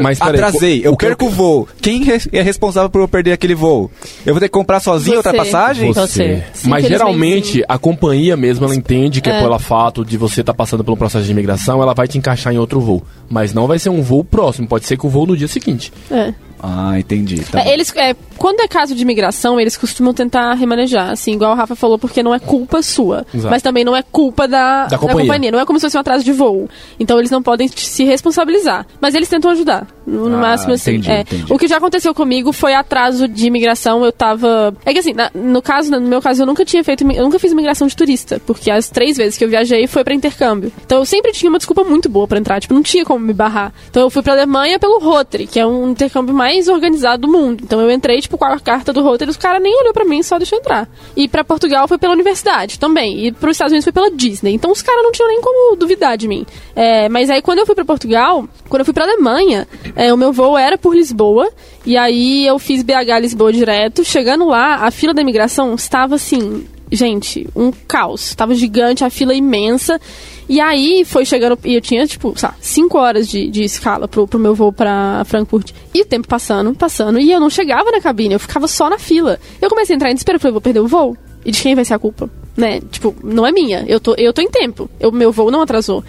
Mas peraí, Atrasei, eu o que perco o vou. Quem é responsável por eu perder aquele voo? Eu vou ter que comprar sozinho outra Você. passagem? Você. Você. Mas geralmente a companhia mesmo ela entende que é. pelo fato de você estar passando pelo processo de imigração, ela vai te encaixar em outro voo. Mas não vai ser um voo próximo, pode ser que o voo no dia seguinte. É. Ah, entendi. Tá É, eles, é, quando é caso de imigração, eles costumam tentar remanejar, assim, igual o Rafa falou, porque não é culpa sua. Exato. Mas também não é culpa da, Da companhia. Não é como se fosse um atraso de voo. Então eles não podem se responsabilizar. Mas eles tentam ajudar. No, Ah, máximo, assim. entendi, é. entendi. O que já aconteceu comigo foi atraso de imigração. Eu tava. É que assim, na- no caso, no meu caso, eu nunca tinha feito. Eu nunca fiz imigração de turista. Porque as três vezes que eu viajei foi pra intercâmbio. Então eu sempre tinha uma desculpa muito boa pra entrar. Tipo, não tinha como me barrar. Então eu fui pra Alemanha pelo Rotary, que é um intercâmbio mais organizado do mundo. Então eu entrei, tipo, com a carta do Rotary, os caras nem olhou pra mim, só deixou entrar. E pra Portugal foi pela universidade também. E pros Estados Unidos foi pela Disney. Então os caras não tinham nem como duvidar de mim. É, mas aí quando eu fui pra Portugal, quando eu fui pra Alemanha, é, o meu voo era por Lisboa. E aí eu fiz BH Lisboa direto. Chegando lá, a fila da imigração estava assim. Gente, um caos. Tava gigante, a fila imensa. E aí foi chegando. E eu tinha, tipo, lá, 5 horas de, de escala pro, pro meu voo pra Frankfurt. E o tempo passando, passando. E eu não chegava na cabine, eu ficava só na fila. Eu comecei a entrar em desespero, falei, vou perder o voo? E de quem vai ser a culpa? Né? Tipo, não é minha. Eu tô, eu tô em tempo. O meu voo não atrasou.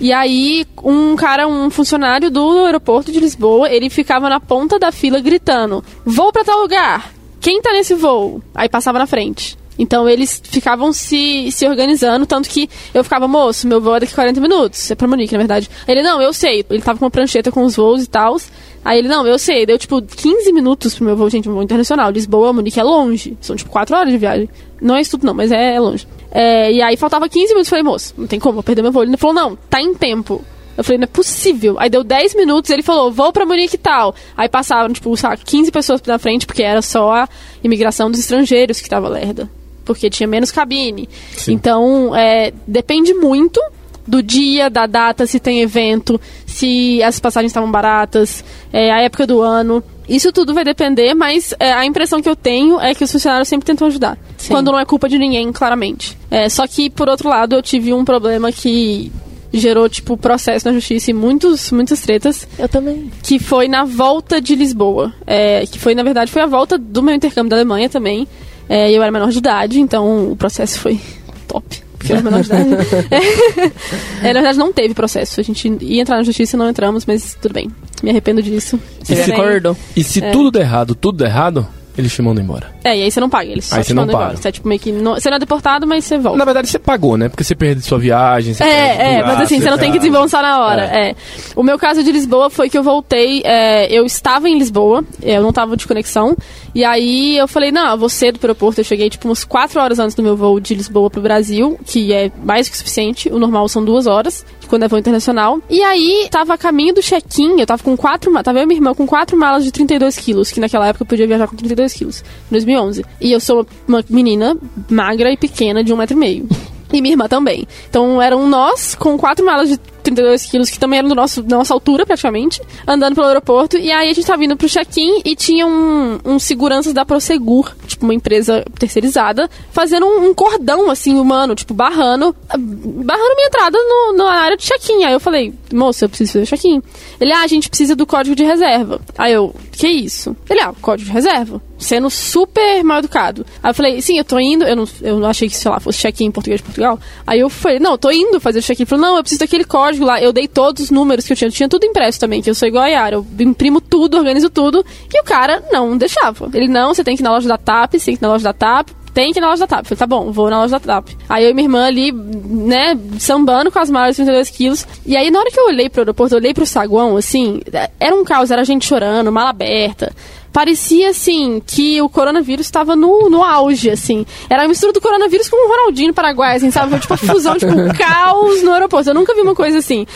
E aí, um cara, um funcionário do aeroporto de Lisboa, ele ficava na ponta da fila gritando: Vou pra tal lugar! Quem tá nesse voo? Aí passava na frente. Então eles ficavam se, se organizando, tanto que eu ficava, moço, meu voo é daqui a 40 minutos. É pra Munique, na verdade. Ele, não, eu sei. Ele tava com uma prancheta com os voos e tal. Aí ele, não, eu sei. Deu tipo 15 minutos pro meu voo, gente, um voo internacional. Lisboa, Munique é longe. São tipo 4 horas de viagem. Não é isso tudo, não, mas é, é longe. É, e aí faltava 15 minutos. Falei, moço, não tem como, vou perder meu voo. Ele falou, não, tá em tempo. Eu falei, não é possível. Aí deu 10 minutos, ele falou, vou pra Munique e tal. Aí passaram, tipo, sabe, 15 pessoas na frente, porque era só a imigração dos estrangeiros que tava lerda. Porque tinha menos cabine. Então, é, depende muito do dia, da data, se tem evento, se as passagens estavam baratas, é, a época do ano. Isso tudo vai depender, mas é, a impressão que eu tenho é que os funcionários sempre tentam ajudar. Sim. Quando não é culpa de ninguém, claramente. É, só que, por outro lado, eu tive um problema que gerou, tipo, processo na justiça e muitos, muitas tretas, Eu também. que foi na volta de Lisboa. É, que foi, na verdade, foi a volta do meu intercâmbio da Alemanha também. É, eu era menor de idade, então o processo foi top. Porque eu era menor de idade. É, na verdade, não teve processo. A gente ia entrar na justiça e não entramos, mas tudo bem. Me arrependo disso. E se, Bem. E se É. tudo der errado, tudo der errado, eles te mandam embora. É, e aí você não paga, eles Aí te você não mandam embora. paga. Você é tipo meio que. Não, você não é deportado, mas você volta. Na verdade, você pagou, né? Porque você perde sua viagem. Você É, é, lugar, mas assim, você não tem que desembolsar na hora. É. O meu caso de Lisboa foi que eu voltei, é, eu estava em Lisboa, eu não estava de conexão, e aí eu falei, não, eu vou cedo pro aeroporto, eu cheguei tipo uns 4 horas antes do meu voo de Lisboa pro Brasil, que é mais que suficiente, o normal são duas horas, quando é voo internacional. E aí, tava a caminho do check-in, eu tava com quatro, tava eu e minha irmã com quatro malas de 32 quilos, que naquela época eu podia viajar com 32 quilos, em 2011. E eu sou uma menina magra e pequena de um metro e meio. E minha irmã também. Então eram nós com quatro malas de 32 quilos, que também eram do nosso, da nossa altura praticamente, andando pelo aeroporto. E aí a gente tava indo pro check-in e tinha um, um seguranças da Prosegur, tipo uma empresa terceirizada, fazendo um, um cordão assim, humano, tipo, barrando, barrando minha entrada no, na área de check-in. Aí eu falei, moça, eu preciso fazer check-in. Ele, ah, a gente precisa do código de reserva. Aí eu, que isso? Ele, ah, código de reserva. Sendo super mal educado. Aí eu falei, sim, eu tô indo. Eu não, eu não achei que, sei lá, fosse check-in em português de Portugal. Aí eu falei, não, eu tô indo fazer o check-in. Ele falou, não, eu preciso daquele código lá. Eu dei todos os números que eu tinha. Eu tinha tudo impresso também, que eu sou igual a Yara. Eu imprimo tudo, organizo tudo. E o cara não deixava. Ele, não, você tem que ir na loja da TAP, você tem que ir na loja da TAP. Tem que ir na loja da TAP. Falei, tá bom, vou na loja da TAP. Aí eu e minha irmã ali, né, sambando com as malas de 32 quilos. E aí, na hora que eu olhei pro aeroporto, eu olhei pro saguão, assim, era um caos, era gente chorando, mala aberta. Parecia, assim, que o coronavírus estava no, no auge, assim. Era a mistura do coronavírus com o Ronaldinho no Paraguai, assim, sabe? Foi tipo a fusão, tipo, um caos no aeroporto. Eu nunca vi uma coisa assim.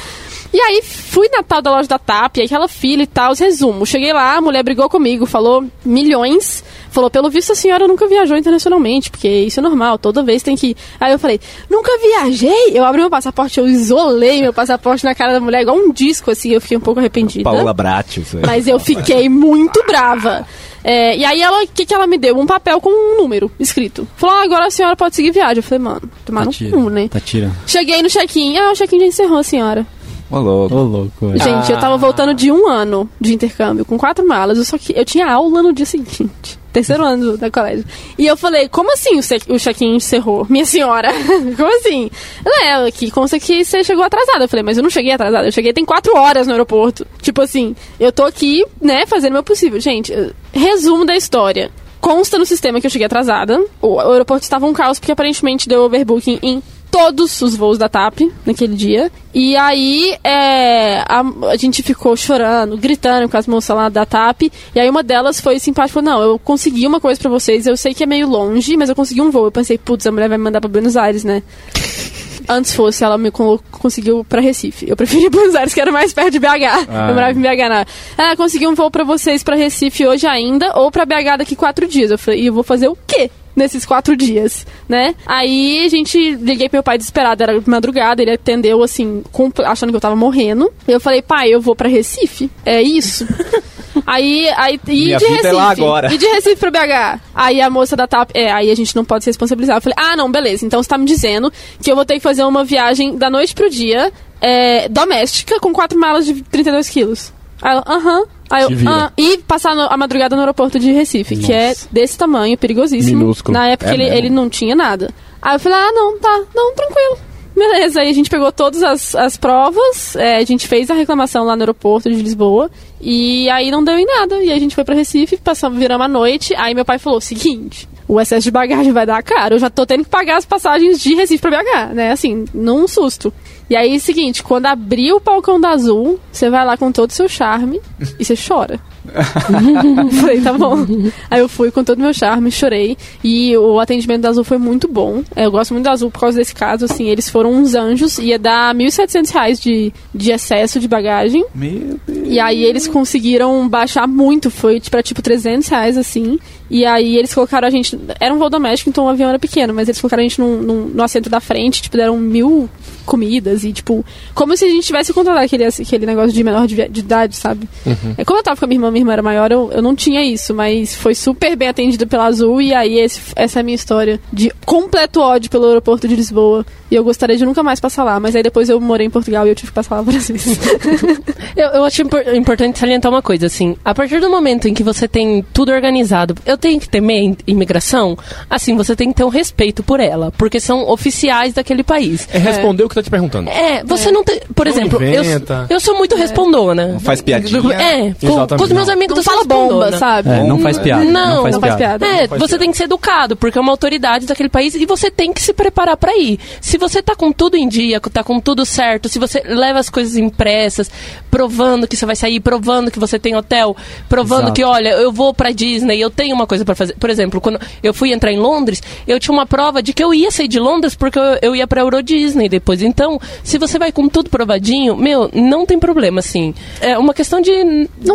E aí fui na tal da loja da TAP, aí aquela fila e tal, os resumo. Cheguei lá, a mulher brigou comigo, falou milhões. Falou, pelo visto a senhora nunca viajou internacionalmente, porque isso é normal, toda vez tem que. ir. Aí eu falei, nunca viajei? Eu abri meu passaporte, eu isolei meu passaporte na cara da mulher, igual um disco, assim, eu fiquei um pouco arrependida. Paola Bratti, isso aí. Mas eu fiquei muito brava. É, e aí ela, o que, que ela me deu? Um papel com um número escrito. Falou, ah, agora a senhora pode seguir viagem. Eu falei, mano, tomar no Tá cu, né? Tá tira. Cheguei no check-in, ah, o check-in já encerrou, senhora. Ô, louco. Ô, louco, velho. Gente, eu tava voltando de um ano de intercâmbio, com quatro malas, eu só que eu tinha aula no dia seguinte. Terceiro ano do- da colégio. E eu falei, como assim o, o check-in encerrou? Minha senhora, como assim? Ela é, que consta que você chegou atrasada. Eu falei, mas eu não cheguei atrasada, eu cheguei tem quatro horas no aeroporto. Tipo assim, eu tô aqui, né, fazendo o meu possível. Gente, resumo da história. Consta no sistema que eu cheguei atrasada. O, o aeroporto estava um caos porque aparentemente deu overbooking em todos os voos da TAP naquele dia. E aí é, a, a gente ficou chorando, gritando com as moças lá da TAP. E aí uma delas foi simpática e falou: Não, eu consegui uma coisa pra vocês. Eu sei que é meio longe, mas eu consegui um voo. Eu pensei, putz, a mulher vai me mandar pra Buenos Aires, né? Antes fosse, ela me conseguiu pra Recife. Eu preferi Buenos Aires, que era mais perto de BH. Ah. Eu morava em BH na. Ah, consegui um voo pra vocês pra Recife hoje ainda, ou pra BH daqui quatro dias. Eu falei, e eu vou fazer o quê? Nesses quatro dias, né? Aí a gente liguei pro meu pai desesperado, era de madrugada, ele atendeu assim, achando que eu tava morrendo. Eu falei, pai, eu vou pra Recife. É isso? Aí, aí e Minha de vida Recife. é. E de Recife pra BH. Aí a moça da TAP, é, aí a gente não pode se responsabilizar. Eu falei, ah, não, beleza. Então você tá me dizendo que eu vou ter que fazer uma viagem da noite pro dia, é, doméstica, com quatro malas de 32 quilos. Aí ela, aham. Aí eu, ah, e passar no- a madrugada no aeroporto de Recife, que é desse tamanho, perigosíssimo. Minúsculo. Na época É ele, mesmo? ele não tinha nada. Aí eu falei, ah, não, tá, não, tranquilo. Beleza, aí a gente pegou todas as, as provas, é, a gente fez a reclamação lá no aeroporto de Lisboa, e aí não deu em nada. E a gente foi pra Recife, passamos, viramos a noite, aí meu pai falou: seguinte, o excesso de bagagem vai dar caro, eu já tô tendo que pagar as passagens de Recife pra BH, né? Assim, num susto. E aí, é o seguinte, quando abrir o palcão da Azul, você vai lá com todo o seu charme e você chora. Falei, tá bom. Aí eu fui com todo o meu charme, chorei. E o atendimento da Azul foi muito bom. Eu gosto muito da Azul por causa desse caso, assim, eles foram uns anjos. Ia dar 1.700 reais de, de excesso de bagagem. Meu Deus. E aí eles conseguiram baixar muito, foi pra tipo 300 reais, assim. E aí eles colocaram a gente. Era um voo doméstico, então o avião era pequeno, mas eles colocaram a gente num, num- no assento da frente, tipo, deram mil comidas e, tipo, como se a gente tivesse controlado aquele, aquele negócio de menor de, de idade, sabe? É, como eu tava com a minha irmã, minha irmã era maior, eu, eu não tinha isso, mas foi super bem atendido pela Azul, e aí esse- essa é a minha história de completo ódio pelo aeroporto de Lisboa. E eu gostaria de nunca mais passar lá, mas aí depois eu morei em Portugal e eu tive que passar lá várias vezes. Eu, eu acho impor- importante salientar uma coisa, assim. A partir do momento em que você tem tudo organizado, eu tenho que temer im- imigração, assim, você tem que ter um respeito por ela, porque são oficiais daquele país. É responder o que tá te perguntando. É, você não tem. Por Não exemplo, eu, inventa. eu sou muito respondona. Não faz piadinha. É, com, com os meus amigos não fala bomba, sabe? É, não faz piada. Não, faz não faz piada. É, faz você piada. tem que ser educado, porque é uma autoridade daquele país e você tem que se preparar pra ir. Se você tá com tudo em dia, tá com tudo certo, se você leva as coisas impressas, provando que você vai sair, provando que você tem hotel, provando Exato. que, olha, eu vou pra Disney, eu tenho uma coisa pra fazer. Por exemplo, quando eu fui entrar em Londres, eu tinha uma prova de que eu ia sair de Londres porque eu, eu ia pra Euro Disney depois. Então, se você vai com tudo provadinho, meu, não tem problema, assim. É uma questão de,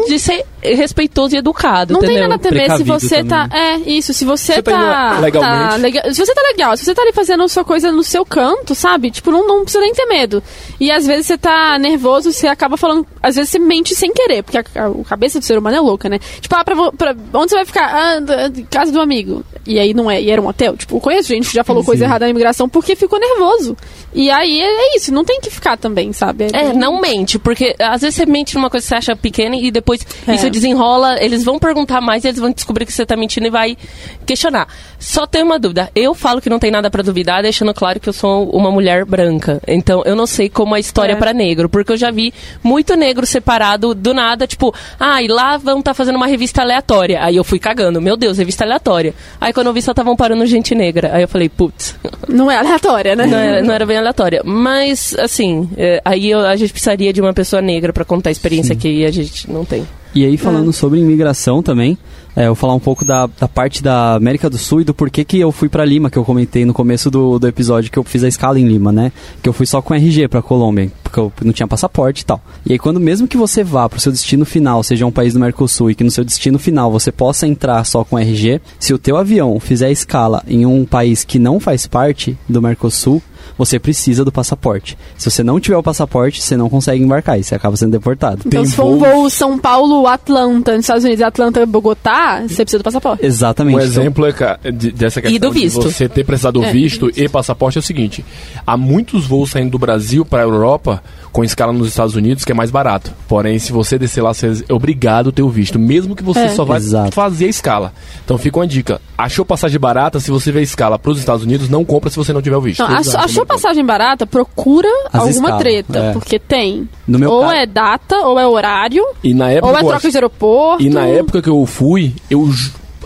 de ser respeitoso e educado, Não tem entendeu? nada a temer se você tá. também. É, isso, se você, Você tá tá. legalmente. tá lega- se você tá legal, se você tá ali fazendo a sua coisa no seu canto, sabe? Tipo, não, não precisa nem ter medo. E às vezes você tá nervoso, você acaba falando. Às vezes você mente sem querer, porque a, a- a cabeça do ser humano é louca, né? Tipo, ah, pra, pra- onde você vai ficar? Ah, da- casa do amigo. E aí não é, e era um hotel. Tipo, eu conheço gente que já falou coisa errada na imigração porque ficou nervoso. E aí é, é isso, não tem que ficar também, sabe? É, não mente, porque às vezes você mente numa coisa que você acha pequena e depois É. isso desenrola, eles vão perguntar mais e eles vão descobrir que você tá mentindo e vai questionar. Só tem uma dúvida. Eu falo que não tem nada pra duvidar, deixando claro que eu sou uma mulher branca. Então eu não sei como a história É. é. pra negro, porque eu já vi muito negro separado do nada, tipo, ah, e lá vão estar fazendo uma revista aleatória. Aí eu fui cagando, meu Deus, revista aleatória. Aí quando eu vi só estavam parando gente negra. Aí eu falei, putz, Não é aleatória, né? não era, não era bem aleatória. Mas, assim, é, aí eu- a gente precisaria de uma pessoa negra pra contar a experiência que e a gente não tem. E aí, falando sobre imigração também, é, eu vou falar um pouco da, da parte da América do Sul e do porquê que eu fui pra Lima, que eu comentei no começo do, do episódio que eu fiz a escala em Lima, né? Que eu fui só com RG pra Colômbia, porque eu não tinha passaporte e tal. E aí, quando mesmo que você vá pro seu destino final, seja um país do Mercosul, e que no seu destino final você possa entrar só com RG, se o teu avião fizer escala em um país que não faz parte do Mercosul, você precisa do passaporte. Se você não tiver o passaporte, você não consegue embarcar e você acaba sendo deportado. Então, Tem se for um voos- voo São Paulo-Atlanta, nos Estados Unidos, Atlanta-Bogotá, você precisa do passaporte. Exatamente. Um exemplo é, de- dessa questão do visto. de você ter precisado do É. visto e passaporte é o seguinte: há muitos voos saindo do Brasil para a Europa com escala nos Estados Unidos que é mais barato. Porém, se você descer lá, você é obrigado a ter o visto, mesmo que você É. só Exato. fazer a escala. Então fica uma dica: achou passagem barata? Se você vê a escala para os Estados Unidos, não compra se você não tiver o visto. Não, ach- achou passagem barata, procura As alguma escalas, treta, é. porque tem. No meu ou caso- é data, ou é horário, E na época ou é troca de aeroporto. E na época que eu fui, eu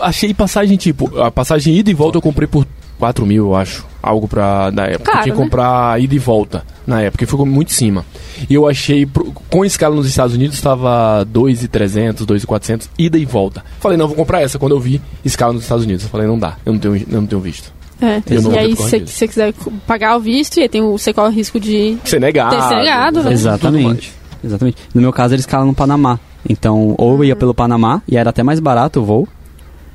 achei passagem tipo. A passagem ida e volta eu comprei por 4 mil, eu acho. Algo pra. Na época. Caro, eu tinha que né? comprar ida e volta. Na época, e ficou muito em cima. E eu achei, com escala nos Estados Unidos, estava 2,300, 2,400, ida e volta. Falei, não, vou comprar essa quando eu vi escala nos Estados Unidos. Eu falei, não dá, eu não tenho, eu não tenho visto. É. E aí, se você quiser pagar o visto, e aí tem o, você corre o risco de. Ser negado. Ter ser negado, né? Exatamente. Exatamente. No meu caso, eles escalam no Panamá. Então, ou eu ia pelo Panamá, e era até mais barato o voo.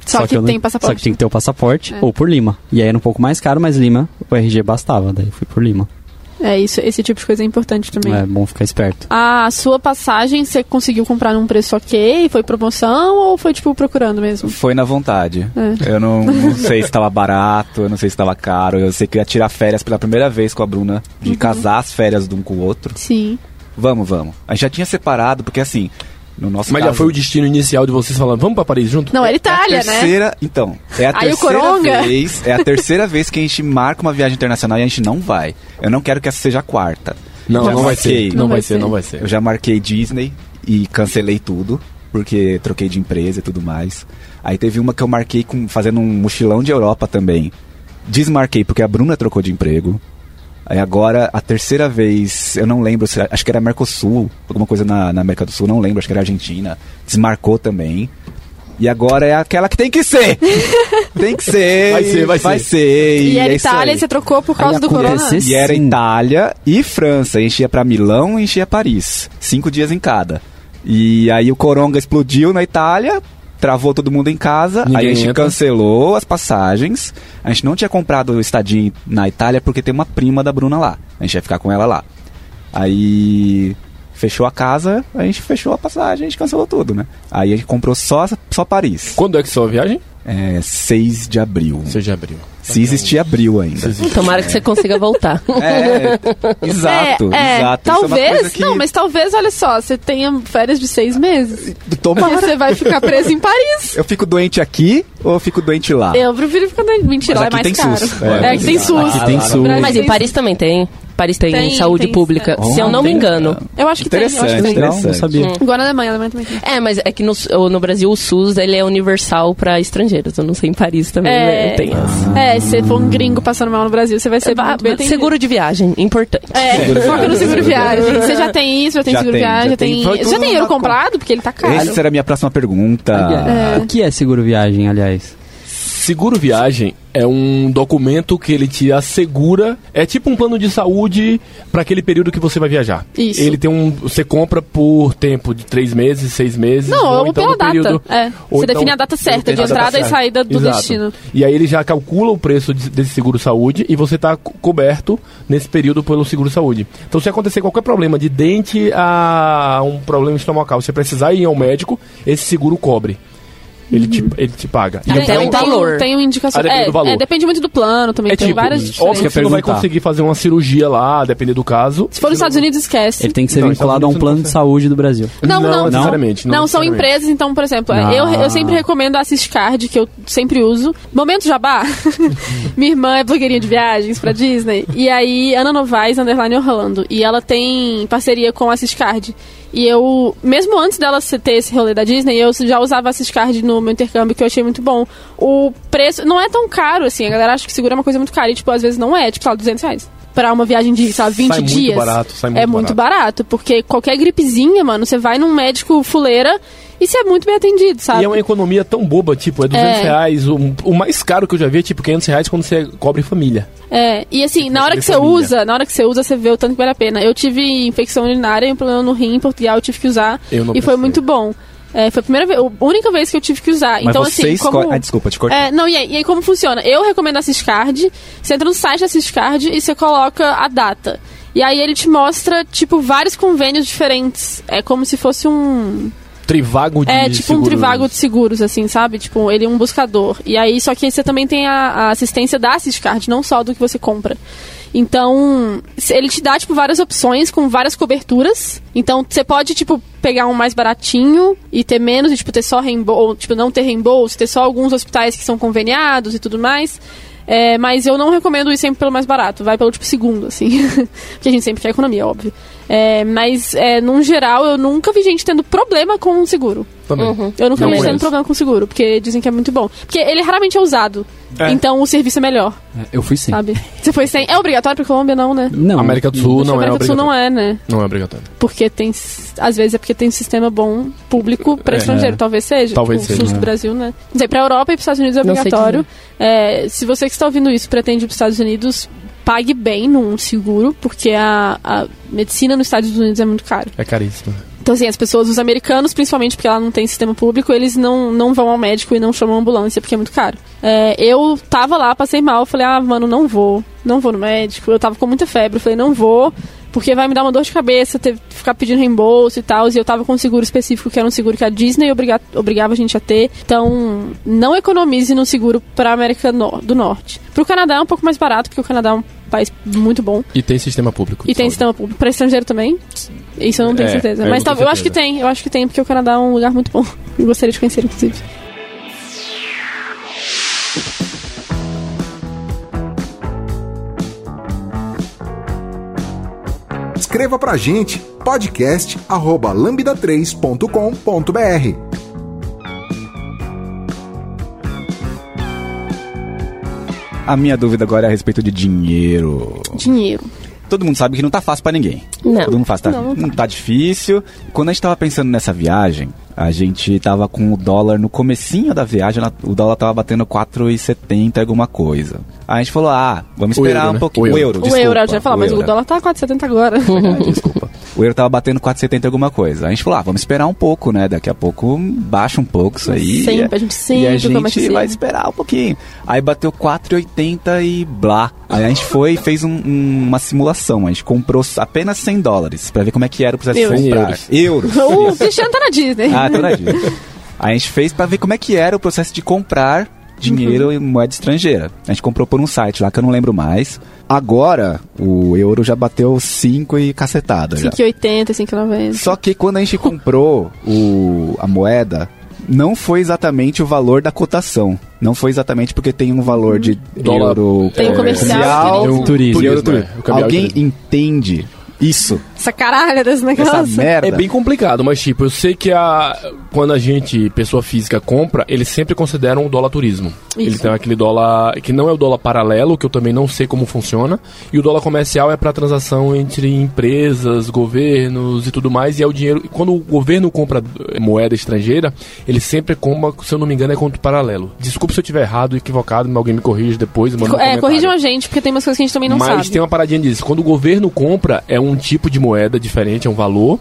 Só, que, eu não- tem passaporte. Só que tinha que ter o passaporte, É. ou por Lima. E aí era um pouco mais caro, mas Lima, o RG bastava. Daí fui por Lima. É, isso, esse tipo de coisa é importante também. É bom ficar esperto. A sua passagem, você conseguiu comprar num preço ok? Foi promoção ou foi, tipo, procurando mesmo? Foi na vontade. É. Eu não, não sei se estava barato, eu não sei se estava caro. Eu sei que eu ia tirar férias pela primeira vez com a Bruna, de casar as férias de um com o outro. Sim. Vamos, vamos. A gente já tinha separado, porque assim, No nosso Mas já caso, foi o destino inicial de vocês falando, vamos pra Paris junto? Não, era É a Itália, né? terceira, Então, é a Aí terceira vez. É a terceira vez que a gente marca uma viagem internacional e a gente não vai. Eu não quero que essa seja a quarta. Não, Já não vai marquei. ser. Não, vai ser, não vai ser. Eu já marquei Disney e cancelei tudo, porque troquei de empresa e tudo mais. Aí teve uma que eu marquei com, fazendo um mochilão de Europa também. Desmarquei porque a Bruna trocou de emprego. Aí agora, a terceira vez, eu não lembro, se- acho que era Mercosul, alguma coisa na, na América do Sul, não lembro, acho que era Argentina. Desmarcou também. E agora é aquela que tem que ser! tem que ser! Vai ser, vai ser. Vai ser! E era é Itália e você trocou por causa Aí do corona. E era. Itália e França. Enchia pra Milão e enchia Paris. Cinco dias em cada. E aí o Coronga explodiu na Itália, travou todo mundo em casa. Ninguém aí a gente entra. cancelou as passagens. A gente não tinha comprado o estadia na Itália porque tem uma prima da Bruna lá. A gente ia ficar com ela lá. Aí fechou a casa, a gente fechou a passagem, a gente cancelou tudo, né? Aí a gente comprou só, só Paris. Quando é que sua viagem? É 6 de abril. Você já abriu. Se existir abril ainda. Tomara que você consiga voltar. É, exato, é, é, exato. É Talvez, que- não, mas talvez, olha só, você tenha férias de seis meses. Tomara. Porque você vai ficar preso em Paris. Eu fico doente aqui ou eu fico doente lá? Eu prefiro ficar doente. Mentira, Mas é aqui mais tem caro. SUS. É, É, aqui tem SUS. aqui tem SUS. Mas em Paris também tem. Paris tem, Tem, saúde tem, pública. é. Se eu não me engano. Eu acho que tem, eu acho que tem. Não interessante. sabia. Igual na Alemanha, a Alemanha também tem. É, mas é que no, no Brasil o SUS ele é universal pra estrangeiros. Eu não sei em Paris também, É. né? Tem essa. É, se você for um gringo passando mal no Brasil, você vai ser muito bem atendido. seguro de viagem, importante. É, foca no seguro viagem. Você já tem isso, já tem Já seguro tem, viagem, já já tem. tem. Foi Você já tem euro comprado? Porque ele tá caro. Essa era a minha próxima pergunta. O que é seguro viagem, aliás? Seguro viagem é um documento que ele te assegura. É tipo um plano de saúde para aquele período que você vai viajar. Isso. Ele tem um. Você compra por tempo de três meses, seis meses. Não, ou ou então pela no período- data. É. Você então- define a data certa de data entrada e saída do Exato. destino. E aí ele já calcula o preço de- desse seguro saúde e você está coberto nesse período pelo seguro saúde. Então se acontecer qualquer problema de dente a um problema estomacal, você precisar ir ao médico, esse seguro cobre. Ele, te, ele te paga. E Até então- um valor. Tem uma indicação. Ah, depende é, do valor. é, depende muito do plano também. É tem tipo, várias óbvio diferenças. que você não vai conseguir fazer uma cirurgia lá, depender do caso. Se for nos Estados Unidos, esquece. Ele tem que ser Não, vinculado a um plano de saúde do Brasil. Não, não, não. necessariamente. Não, são empresas, então, por exemplo, Ah. eu, eu sempre recomendo a Assistcard, que eu sempre uso. Momento jabá. Minha irmã é blogueirinha de viagens pra Disney. E aí, Ana Novaes, underline Orlando. E ela tem parceria com a Assistcard. E eu, mesmo antes dela ter esse rolê da Disney, eu já usava a Assistcard no meu intercâmbio, que eu achei muito bom. O preço não é tão caro, assim. A galera acha que segura é uma coisa muito cara. E, tipo, às vezes não é. Tipo, sei lá, 200 reais. Pra uma viagem de, sei lá, 20 Sai muito dias. barato, sai muito é muito barato. Porque qualquer gripezinha, mano, você vai num médico fuleira e você é muito bem atendido, sabe? E é uma economia tão boba, tipo, é 200 É. reais. O, o mais caro que eu já vi é tipo 500 reais quando você cobre família. É, e assim, na hora que você família. usa, na hora que você usa, você vê o tanto que vale a pena. Eu tive infecção urinária e um problema no rim em Portugal, eu tive que usar. E foi precisei. muito bom. É, foi a primeira vez, a única vez que eu tive que usar. Mas então, assim, como... escolhe. Ah, desculpa, te cortei. É, não, e aí, e aí como funciona? Eu recomendo a Ciscard, você entra no site da Ciscard e você coloca a data. E aí ele te mostra, tipo, vários convênios diferentes. É como se fosse um... Trivago de É tipo um seguros. trivago de seguros, assim, sabe? Tipo, ele é um buscador. E aí, só que você também tem a, a assistência da Ciscard, não só do que você compra. Então, ele te dá, tipo, várias opções com várias coberturas. Então, você pode, tipo, pegar um mais baratinho e ter menos, e, tipo, ter só reembolso, tipo, não ter reembolso, ter só alguns hospitais que são conveniados e tudo mais. É, mas eu não recomendo ir sempre pelo mais barato, vai pelo tipo segundo, assim. Porque a gente sempre quer economia, óbvio. É, mas, é, num geral, eu nunca vi gente tendo problema com o seguro. Também. Eu nunca Não vi gente tendo problema com o seguro, porque dizem que é muito bom. Porque ele raramente é usado. É. Então o serviço é melhor, É, Eu fui sim. sabe? Você foi sem. É obrigatório pra Colômbia, não, né? Não. América do Sul não é América do Sul não é, né? Não é obrigatório. Porque tem. Às vezes é porque tem um sistema bom público pra É. estrangeiro, talvez seja. Talvez tipo, seja. O SUS do Brasil, né? Não sei, pra Europa e pros Estados Unidos é Não sei obrigatório. É, se você que está ouvindo isso pretende ir pros Estados Unidos, pague bem num seguro, porque a, a medicina nos Estados Unidos é muito caro. É caríssimo. Então, assim, as pessoas, os americanos, principalmente porque lá não tem sistema público, eles não, não vão ao médico e não chamam ambulância porque é muito caro. É, eu tava lá, passei mal, falei, ah, mano, não vou, não vou no médico. Eu tava com muita febre, falei, não vou, porque vai me dar uma dor de cabeça, ter, ficar pedindo reembolso e tal. E eu tava com um seguro específico, que era um seguro que a Disney obriga, obrigava a gente a ter. Então, não economize no seguro pra América do Norte. Pro Canadá é um pouco mais barato, porque o Canadá é um país muito bom. E tem sistema público. E tem saúde. sistema público. Pra estrangeiro também? Isso eu não tenho É, certeza. eu Mas tenho tal- eu acho que certeza. tem, eu acho que tem, porque o Canadá é um lugar muito bom. Eu gostaria de conhecer, inclusive. Escreva pra gente podcast arroba lambda3.com.br. A minha dúvida agora é a respeito de dinheiro. Dinheiro. Todo mundo sabe que não tá fácil pra ninguém. Não. Todo mundo faz, tá, Não, não tá. não tá difícil. Quando a gente tava pensando nessa viagem, a gente tava com o dólar no comecinho da viagem, o dólar tava batendo 4,70 alguma coisa. Aí a gente falou, ah, vamos O esperar euro, um né? pouquinho. O O euro. euro, o desculpa, euro, eu já ia falar, mas o euro. dólar tá 4,70 agora. É, desculpa. O euro tava batendo 4,70 alguma coisa. A gente falou, ah, vamos esperar um pouco, né? Daqui a pouco baixa um pouco isso aí. Sempre, a gente sempre E a gente assim. vai esperar um pouquinho. Aí bateu 4,80 e blá. Aí a gente foi e fez um- um- uma simulação. A gente comprou apenas 100 dólares pra ver como é que era o processo Euros. de comprar. Euros. o Cristiano tá na Disney. Ah, tá na Disney. Aí a gente fez pra ver como é que era o processo de comprar dinheiro em moeda estrangeira. A gente comprou por um site lá que eu não lembro mais. Agora, o euro já bateu 5 e cacetada. já. 5,80, 5,90. Só que quando a gente comprou o, a moeda, não foi exatamente o valor da cotação. Não foi exatamente porque tem um valor de Dólar- euro Tem o comercial, Tem o turismo. euro turismo, turismo. é, o cambial Alguém turismo. entende isso? Essa caralho desse Essa negócio. merda? É bem complicado, mas tipo, eu sei que a, quando a gente, pessoa física, compra, eles sempre consideram o dólar turismo. Ele Isso. tem aquele dólar que não é o dólar paralelo, que eu também não sei como funciona, e o dólar comercial é para transação entre empresas, governos e tudo mais, e é o dinheiro. Quando o governo compra eh, moeda estrangeira, ele sempre compra, se eu não me engano, é contra o paralelo. Desculpa se eu estiver errado, equivocado, mas alguém me corrige depois. Manda um É, comentário. corrijam a gente, porque tem umas coisas que a gente também não Mas sabe. tem uma paradinha disso. Quando o governo compra, é um tipo de moeda diferente, é um valor.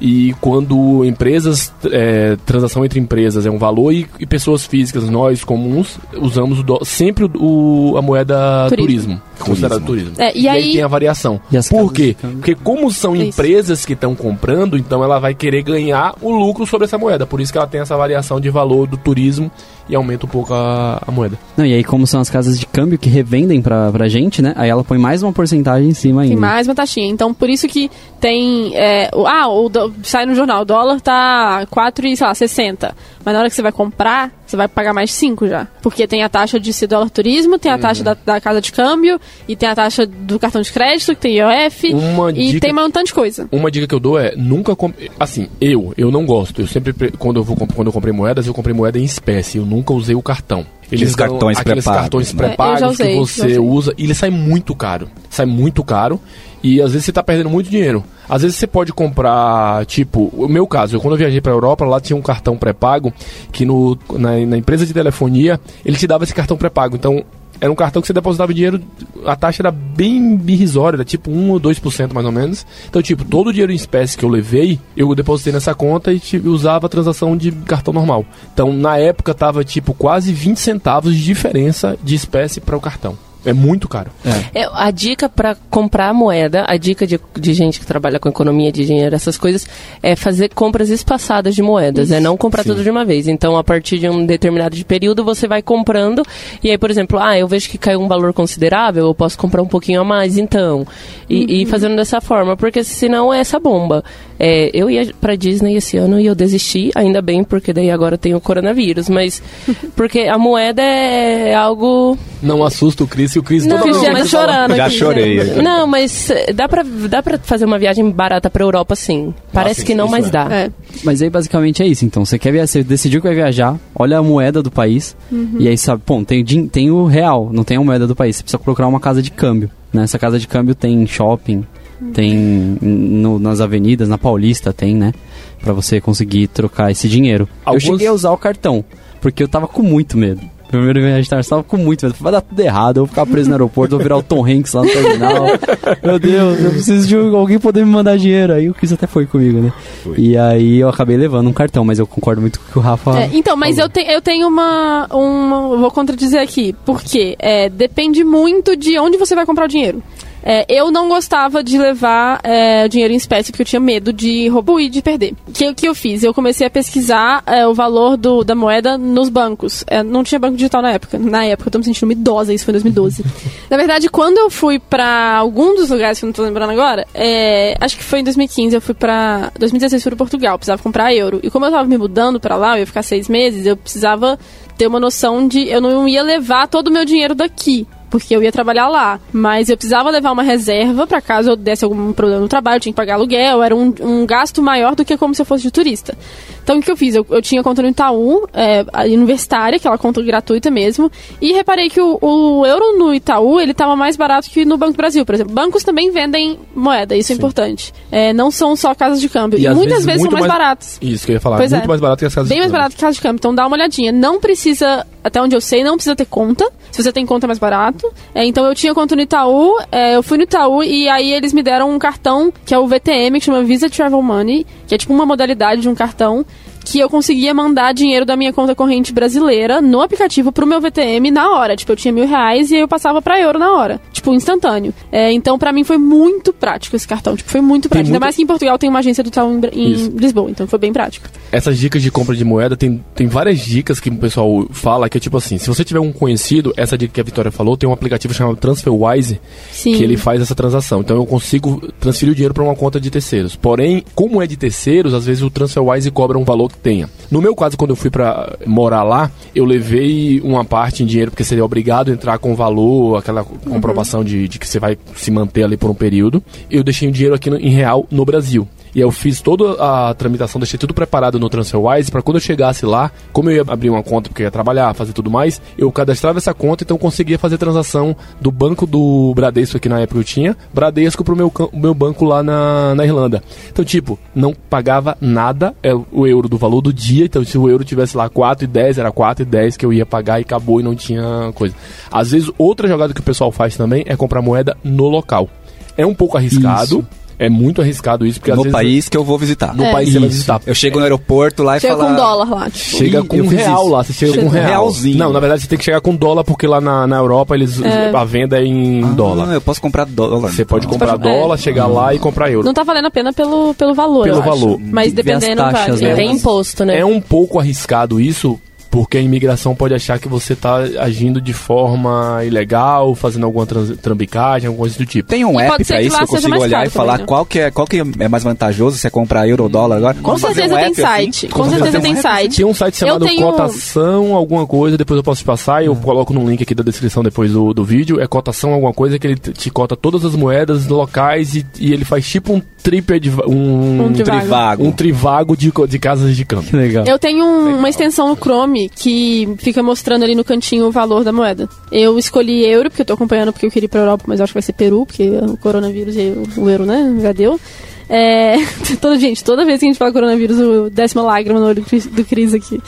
E quando empresas, é, transação entre empresas é um valor e, e pessoas físicas, nós comuns, usamos o dó- sempre o, a moeda Turismo. turismo, considerado turismo. É, e aí- tem a variação. E Por quê? Porque como são Isso. empresas que estão comprando, então ela vai querer ganhar o lucro sobre essa moeda. Por isso que ela tem essa variação de valor do turismo e aumenta um pouco a, a moeda. Não, e aí, como são as casas de câmbio que revendem pra, pra gente, né? Aí ela põe mais uma porcentagem em cima Tem ainda. mais uma taxinha. Então, por isso que tem. é, o- ah, o sai no jornal, o dólar tá 4,60. Mas na hora que você vai comprar, você vai pagar mais 5 já. Porque tem a taxa de ser dólar turismo, tem a taxa Uhum. da, da casa de câmbio, e tem a taxa do cartão de crédito, que tem IOF, Uma e dica- tem um montão de coisa. Uma dica que eu dou é nunca com- assim, eu, eu não gosto. Eu sempre pre- quando eu vou comp- quando eu comprei moedas, eu comprei moeda em espécie, eu nunca usei o cartão. Aqueles dão cartões aqueles pré-pagos, cartões né? pré-pagos É, já usei, que você usa e ele sai muito caro. Sai muito caro e às vezes você tá perdendo muito dinheiro. Às vezes você pode comprar, tipo, o meu caso, eu quando eu viajei pra Europa, lá tinha um cartão pré-pago que no na, na empresa de telefonia, ele te dava esse cartão pré-pago. Então, era um cartão que você depositava dinheiro, a taxa era bem irrisória, era tipo 1 ou 2% mais ou menos. Então, tipo, todo o dinheiro em espécie que eu levei, eu depositei nessa conta e tipo, usava a transação de cartão normal. Então, na época, tava tipo quase 20 centavos de diferença de espécie para o cartão. É muito caro. É, a dica para comprar moeda, a dica de, de gente que trabalha com economia de dinheiro, essas coisas, é fazer compras espaçadas de moedas, é não comprar tudo de uma vez. Então, a partir de um determinado de período, você vai comprando, e aí, por exemplo, ah, eu vejo que caiu um valor considerável, eu posso comprar um pouquinho a mais, então. E, e fazendo dessa forma, porque senão é essa bomba. É, eu ia pra Disney esse ano e eu desisti, ainda bem, porque daí agora tem o coronavírus, mas porque a moeda é algo Não assusta o Cris o Cris Não, mas- fala- chorando Já aqui. chorei. né? Não, mas eh, dá pra, dá pra fazer uma viagem barata pra Europa, sim. Parece sim, que não, mas é. dá. É. Mas aí basicamente é isso. Então, você quer viajar, você decidiu que vai viajar, olha a moeda do país e aí sabe, pô, tem, tem o real, não tem a moeda do país. Você precisa procurar uma casa de câmbio. Nessa casa de câmbio tem shopping, tem no- nas avenidas, na Paulista tem, né? Pra você conseguir trocar esse dinheiro. Alguns- Eu cheguei a usar o cartão, porque eu tava com muito medo. Primeiro viagem eu tava com muito medo. Vai dar tudo errado, eu vou ficar preso no aeroporto, eu vou virar o Tom Hanks lá no terminal. Meu Deus, eu preciso de alguém poder me mandar dinheiro. Aí o Chris até foi comigo, né? E aí eu acabei levando um cartão, mas eu concordo muito com o que o Rafa. É, então, mas eu, te- eu tenho uma, uma. eu Vou contradizer aqui. Porque é, depende muito de onde você vai comprar o dinheiro. É, eu não gostava de levar é, dinheiro em espécie porque eu tinha medo de roubo e de perder. O que, que eu fiz? Eu comecei a pesquisar é, o valor do, da moeda nos bancos. É, não tinha banco digital na época. Na época, eu tô me sentindo uma idosa, isso foi em 2012. na verdade, quando eu fui pra algum dos lugares que eu não tô lembrando agora, é, acho que foi em 2015, eu fui pra. 2016 fui pra Portugal, precisava comprar euro. E como eu tava me mudando pra lá, eu ia ficar seis meses, eu precisava ter uma noção de. Eu não ia levar todo o meu dinheiro daqui porque eu ia trabalhar lá. Mas eu precisava levar uma reserva para caso eu desse algum problema no trabalho, eu tinha que pagar aluguel, era um, um gasto maior do que como se eu fosse de turista. Então o que eu fiz? Eu, eu tinha conta no Itaú, é, a universitária, aquela conta gratuita mesmo, e reparei que o, o euro no Itaú, ele estava mais barato que no Banco do Brasil, por exemplo. Bancos também vendem moeda, isso é importante. É, não são só casas de câmbio. E, às muitas vezes, são mais, baratos. Isso que eu ia falar. Pois muito é. mais barato que as casas Bem de mais câmbio. barato que casa de câmbio. Então dá uma olhadinha. Não precisa, até onde eu sei, não precisa ter conta. Se você tem conta é mais barato. É, então eu tinha conta no Itaú, é, eu fui no Itaú e aí eles me deram um cartão que é o VTM, que chama Visa Travel Money, que é tipo uma modalidade de um cartão que eu conseguia mandar dinheiro da minha conta corrente brasileira no aplicativo pro meu VTM na hora. Tipo, eu tinha mil reais e aí eu passava pra euro na hora. Tipo, instantâneo. É, então, pra mim foi muito prático esse cartão. Tipo, foi muito prático. Ainda muito- mais que em Portugal tem uma agência do Itaú em, em. Lisboa. Então foi bem prático. Essas dicas de compra de moeda, tem, tem várias dicas que o pessoal fala, que é tipo assim, se você tiver um conhecido, essa dica que a Vitória falou, tem um aplicativo chamado TransferWise, Sim. que ele faz essa transação. Então eu consigo transferir o dinheiro para uma conta de terceiros. Porém, como é de terceiros, às vezes o TransferWise cobra um valor tenha. No meu caso, quando eu fui para morar lá, eu levei uma parte em dinheiro, porque seria obrigado a entrar com valor, aquela comprovação de, de que você vai se manter ali por um período. Eu deixei o dinheiro aqui no- em real no Brasil. E eu fiz toda a tramitação, deixei tudo preparado no TransferWise para quando eu chegasse lá, como eu ia abrir uma conta porque ia trabalhar, fazer tudo mais, eu cadastrava essa conta, então conseguia fazer transação do banco do Bradesco que na época eu tinha, Bradesco pro meu, meu banco lá na, na Irlanda. Então, tipo, não pagava nada, é o euro do valor do dia, então se o euro tivesse lá 4,10, era 4,10 que eu ia pagar e acabou e não tinha coisa. Às vezes, outra jogada que o pessoal faz também é comprar moeda no local. É um pouco arriscado. Isso. É muito arriscado isso, porque às no vezes país que eu vou visitar. no É. país você vai visitar. Eu chego no aeroporto lá e Chega falo. com dólar lá. Tipo. Chega com um real isso. lá, você chega Chega com um real. realzinho. Não, na verdade você tem que chegar com dólar, porque lá na, na Europa eles É. a venda é em Ah, dólar. Eu posso comprar dólar. Você pode comprar pode- é. dólar, chegar lá e comprar euro. Não tá valendo a pena pelo, pelo valor, Pelo valor. Mas dependendo, taxas, vale. né? Tem imposto, né? É um pouco arriscado isso, porque a imigração pode achar que você tá agindo de forma ilegal, fazendo alguma trans- trambicagem, alguma coisa do tipo. Tem um E app que isso que eu consigo olhar caro e falar também, né? qual, que é, qual que é mais vantajoso, se é comprar euro ou dólar agora? Com certeza um tem app assim? site. Com Vamos certeza um tem app site. Tem um site chamado tenho- Cotação, alguma coisa, depois eu posso te passar e eu coloco no link aqui da descrição depois do, do vídeo. É cotação, alguma coisa que ele te cota todas as moedas locais e, e ele faz tipo um TripAdv... Um, Um trivago. Um trivago de, de casas de câmbio. Que legal. Eu tenho um- uma extensão no Chrome que fica mostrando ali no cantinho o valor da moeda. Eu escolhi euro, porque eu tô acompanhando porque eu queria ir pra Europa, mas acho que vai ser Peru, porque o coronavírus e o, euro, né? Já deu. É, toda, gente, toda vez que a gente fala coronavírus, o décima lágrima no olho do do Cris aqui.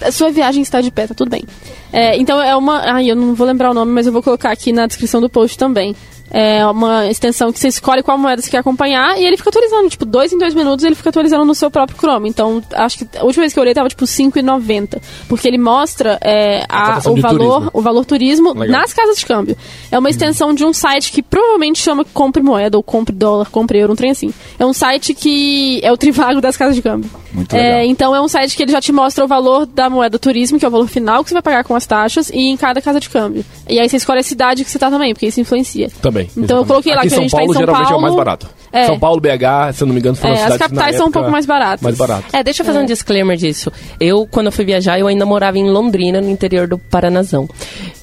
A sua viagem está de pé, tá tudo bem. É, então é uma. Ai, eu não vou lembrar o nome, mas eu vou colocar aqui na descrição do post também. É uma extensão que você escolhe qual moeda você quer acompanhar e ele fica atualizando. Tipo, dois em dois minutos ele fica atualizando no seu próprio Chrome. Então, acho que a última vez que eu olhei tava tipo 5,90. Porque ele mostra é, a- cotação o, valor, turismo. o valor turismo Legal. nas casas de câmbio. É uma extensão de um site que provavelmente chama Compre Moeda ou Compre Dólar, Compre Euro, um trem assim. É um site que é o trivago das casas de câmbio. Muito É, legal. então é um site que ele já te mostra o valor da moeda turismo, que é o valor final que você vai pagar com as taxas, e em cada casa de câmbio. E aí você escolhe a cidade que você tá também, porque isso influencia. Também. Então eu coloquei lá Aqui que a São gente tá em Paulo São geralmente é o mais Paulo. barato. É. São Paulo, BH, se eu não me engano, foram É, as na capitais são um pouco mais baratas. Mais barato. É, deixa eu fazer um disclaimer disso. Eu, quando eu fui viajar, eu ainda morava em Londrina, no interior do Paranazão.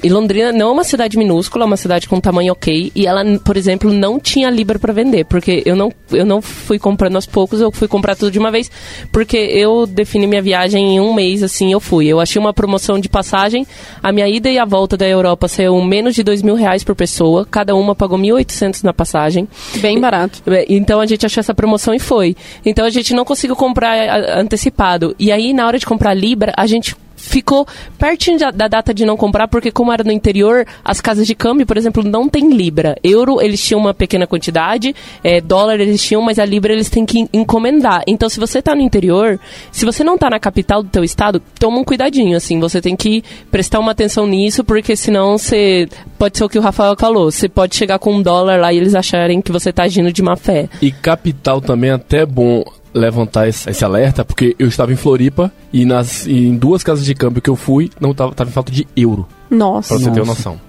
E Londrina não é uma cidade minúscula, é uma cidade com tamanho ok. E ela, por exemplo, não tinha Libra para vender. Porque eu não, eu não fui comprando aos poucos, eu fui comprar tudo de uma vez. Porque eu defini minha viagem em um mês, assim, eu fui. Eu achei uma promoção de passagem. A minha ida e a volta da Europa saiu menos de dois mil reais por pessoa. Cada uma pagou 1.800 na passagem. Bem barato. É, Então a gente achou essa promoção e foi. Então a gente não conseguiu comprar a- antecipado. E aí, na hora de comprar Libra, a gente ficou pertinho da, da data de não comprar, porque como era no interior, as casas de câmbio, por exemplo, não tem libra. Euro, eles tinham uma pequena quantidade, é, dólar eles tinham, mas a libra eles têm que encomendar. Então, se você tá no interior, se você não tá na capital do teu estado, toma um cuidadinho, assim, você tem que prestar uma atenção nisso, porque senão você, pode ser o que o Rafael falou, você pode chegar com um dólar lá e eles acharem que você tá agindo de má fé. E capital também é até bom levantar esse, esse alerta, porque eu estava em Floripa e nas e em duas casas de câmbio que eu fui, não tava, tava em falta de euro, Nossa. pra você ter uma noção.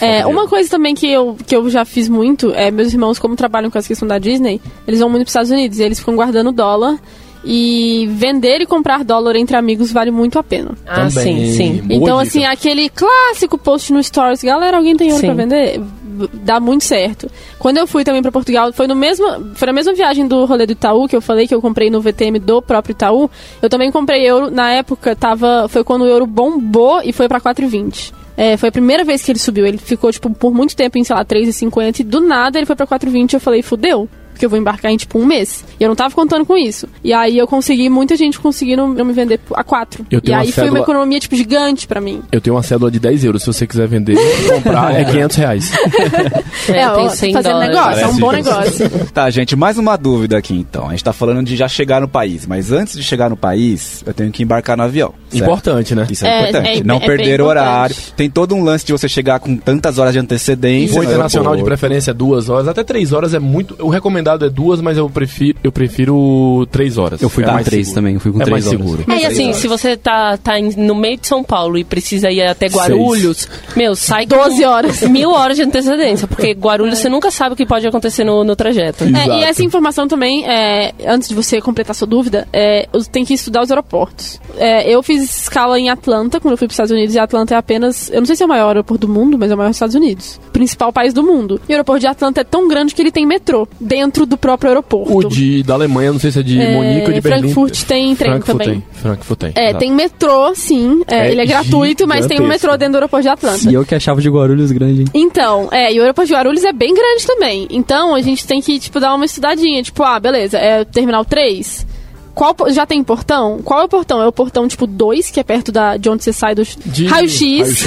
É, uma coisa também que eu, que eu já fiz muito, é, meus irmãos, como trabalham com essa questão da Disney, eles vão muito para os Estados Unidos e eles ficam guardando dólar. E vender e comprar dólar entre amigos vale muito a pena. Ah, Também. sim, sim. Boa então, dica. assim, aquele clássico post no Stories, galera, alguém tem ouro Sim. pra vender? Dá muito certo. Quando eu fui também pra Portugal, foi no mesmo, foi na mesma viagem do rolê do Itaú que eu falei que eu comprei no VTM do próprio Itaú. Eu também comprei euro, na época tava, foi quando o euro bombou e foi pra 4,20. É, foi a primeira vez que ele subiu. Ele ficou, tipo, por muito tempo em, sei lá, 3,50 e do nada ele foi pra 4,20 eu falei, fudeu. Porque eu vou embarcar em, tipo, um mês. E eu não tava contando com isso. E aí eu consegui, muita gente conseguindo me vender a 4. Eu E tenho uma aí foi uma economia, tipo, gigante pra mim. Eu tenho uma cédula de 10 euros, se você quiser vender, comprar, é 500 reais. É, ó, tem 100 fazendo dólares. negócio, é um bom negócio. Tá, gente, mais uma dúvida aqui então. A gente tá falando de já chegar no país, mas antes de chegar no país, eu tenho que embarcar no avião. certo? Importante, né? Isso é, É, importante. é- não é perder o horário. Tem todo um lance de você chegar com tantas horas de antecedência. Voo no internacional de preferência duas horas, até três horas é muito. O recomendado é duas, mas eu prefiro, eu prefiro três horas. Eu fui é com três seguro. também, eu fui com é três mais horas. seguro. É, e assim, se você tá, tá no meio de São Paulo e precisa ir até Guarulhos, meu, sai com 12 horas. Mil horas de antecedência, porque Guarulhos você nunca sabe o que pode acontecer no, no trajeto. É, e essa informação também, é, antes de você completar sua dúvida, é, tem que estudar os aeroportos. É, eu fiz escala em Atlanta, quando eu fui para os Estados Unidos, e Atlanta é apenas, eu não sei se é o maior aeroporto do mundo, mas é o maior dos Estados Unidos. Principal país do mundo. E o aeroporto de Atlanta é tão grande que ele tem metrô dentro do próprio aeroporto. O de, da Alemanha, não sei se é de É, Munique ou de Berlim. Frankfurt tem trem Frankfurt também. Tem. Frankfurt tem. É, exato. tem metrô, sim. É, É ele é gratuito, mas tem um metrô dentro do aeroporto de Atlanta. E eu que achava de Guarulhos grande, hein? Então, é, e o aeroporto de Guarulhos é bem grande também. Então, a gente tem que, tipo, dar uma estudadinha. Tipo, ah, beleza, é terminal 3. Qual, já tem portão? Qual é o portão? É o portão, tipo, 2, que é perto da, de onde você sai do raio-x.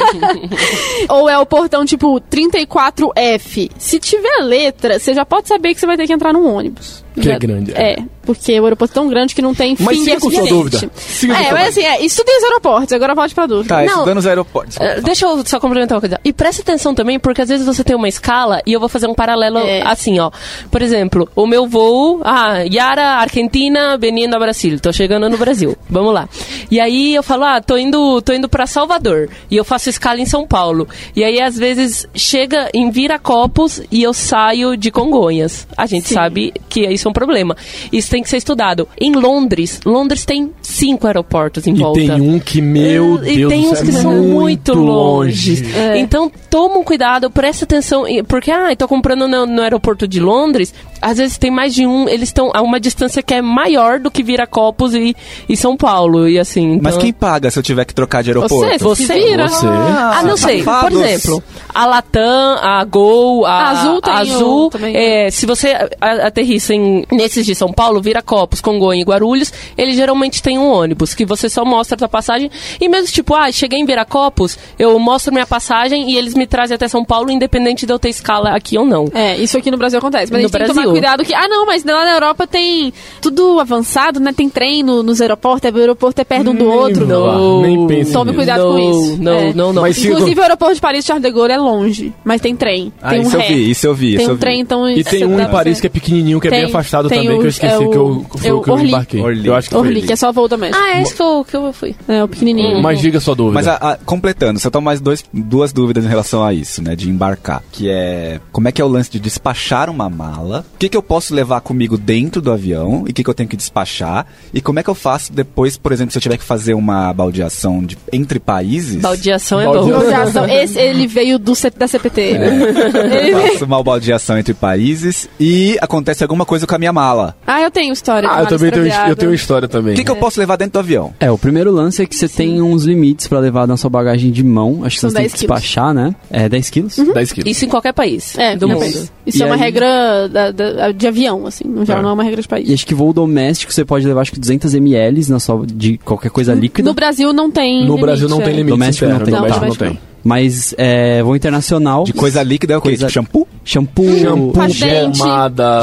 Ou é o portão, tipo, 34F? Se tiver letra, você já pode saber que você vai ter que entrar num ônibus. Que é grande, é. É, porque o aeroporto é tão grande que não tem Mas finger siga com sua dúvida. Siga É, sua mas assim, é, estudem os aeroportos. Agora volte pra dúvida. Tá, Não. estudando os aeroportos. É, Deixa eu só complementar uma coisa. E presta atenção também, porque às vezes você tem uma escala e eu vou fazer um paralelo É. assim, ó. Por exemplo, o meu voo, ah, Yara, Argentina, Benindo a Brasil. Tô chegando no Brasil. Vamos lá. E aí eu falo, ah, tô indo, tô indo para Salvador. E eu faço escala em São Paulo. E aí às vezes chega em Viracopos e eu saio de Congonhas. A gente Sim. sabe que isso é um problema. Isso tem que ser estudado. Em Londres, Londres tem cinco aeroportos em E volta. tem um que, meu e Deus tem do uns que é são muito longe. longe. Então, toma um cuidado, presta atenção. e- Porque, ah, eu tô comprando no, no aeroporto de Londres, às vezes tem mais de um, eles estão a uma distância que é maior do que Viracopos e, e São Paulo. E assim. Então, Mas quem paga se eu tiver que trocar de aeroporto? Você, Você, vira. Você. Ah, não sei. Por exemplo, a Latam, a Gol, a A Azul tem a Azul, também. é, se você aterrissa em, nesses de São Paulo, Viracopos, Congonha e Guarulhos, eles geralmente têm um ônibus que você só mostra a tua passagem e mesmo tipo, ah, cheguei em Viracopos, eu mostro minha passagem e eles me trazem até São Paulo, independente de eu ter escala aqui ou não. É, isso aqui no Brasil acontece. Mas a No gente tem que tomar Brasil. cuidado que. Ah, não, mas lá na Europa tem tudo avançado, né? Tem trem no- nos aeroportos, o aeroporto é perto um do outro. não. Nem pense Tome nisso. cuidado não, com isso. Não, É. não, não. Mas se- Inclusive, o aeroporto de Paris Charles de Gaulle é longe, mas tem trem. Ah, tem um isso eu ré. vi, isso eu vi, Tem isso um eu vi. trem, então. E tem um em Paris que é pequenininho, que é bem Tem- afastado tem também, o- que eu esqueci é o- que eu, foi é o o que eu Orly. embarquei. Orly. Eu acho que foi Orly, que é só voo doméstico. Ah, é esse que eu, que eu fui. É, o pequenininho. Mas diga sua dúvida. Mas a- a- completando, só tô mais dois, duas dúvidas em relação a isso, né? De embarcar. Que é como é que é o lance de despachar uma mala? O que, que eu posso levar comigo dentro do avião e o que, que eu tenho que despachar? E como é que eu faço depois, por exemplo, se eu tiver que fazer uma baldeação de, entre países? Baldeação é Baldeação. bom. Baldeação. Esse, ele veio do, da CPT. É. Ele faço uma baldeação entre países e acontece alguma coisa com a minha mala. Ah, eu tenho história. Ah, eu também tenho, eu tenho história também. O que, que eu posso levar dentro do avião? É, o primeiro lance é que você tem uns limites pra levar na sua bagagem de mão. Acho que São você tem 10 que quilos. despachar, né? É 10 quilos. 10 quilos. Isso em qualquer país É, do mundo. Isso E é uma aí- regra da- da- de avião, assim. No geral, É. não é uma regra de país. E acho que voo doméstico você pode levar acho que 200 ml na sua, de qualquer coisa líquida. No Brasil não tem No limite, Brasil não é. tem limite Doméstico não tem. doméstico Não, não tem. Mas é, voo internacional. De coisa líquida é o quê? Coisa- Tipo shampoo? Shampoo, Shampoo, Gel.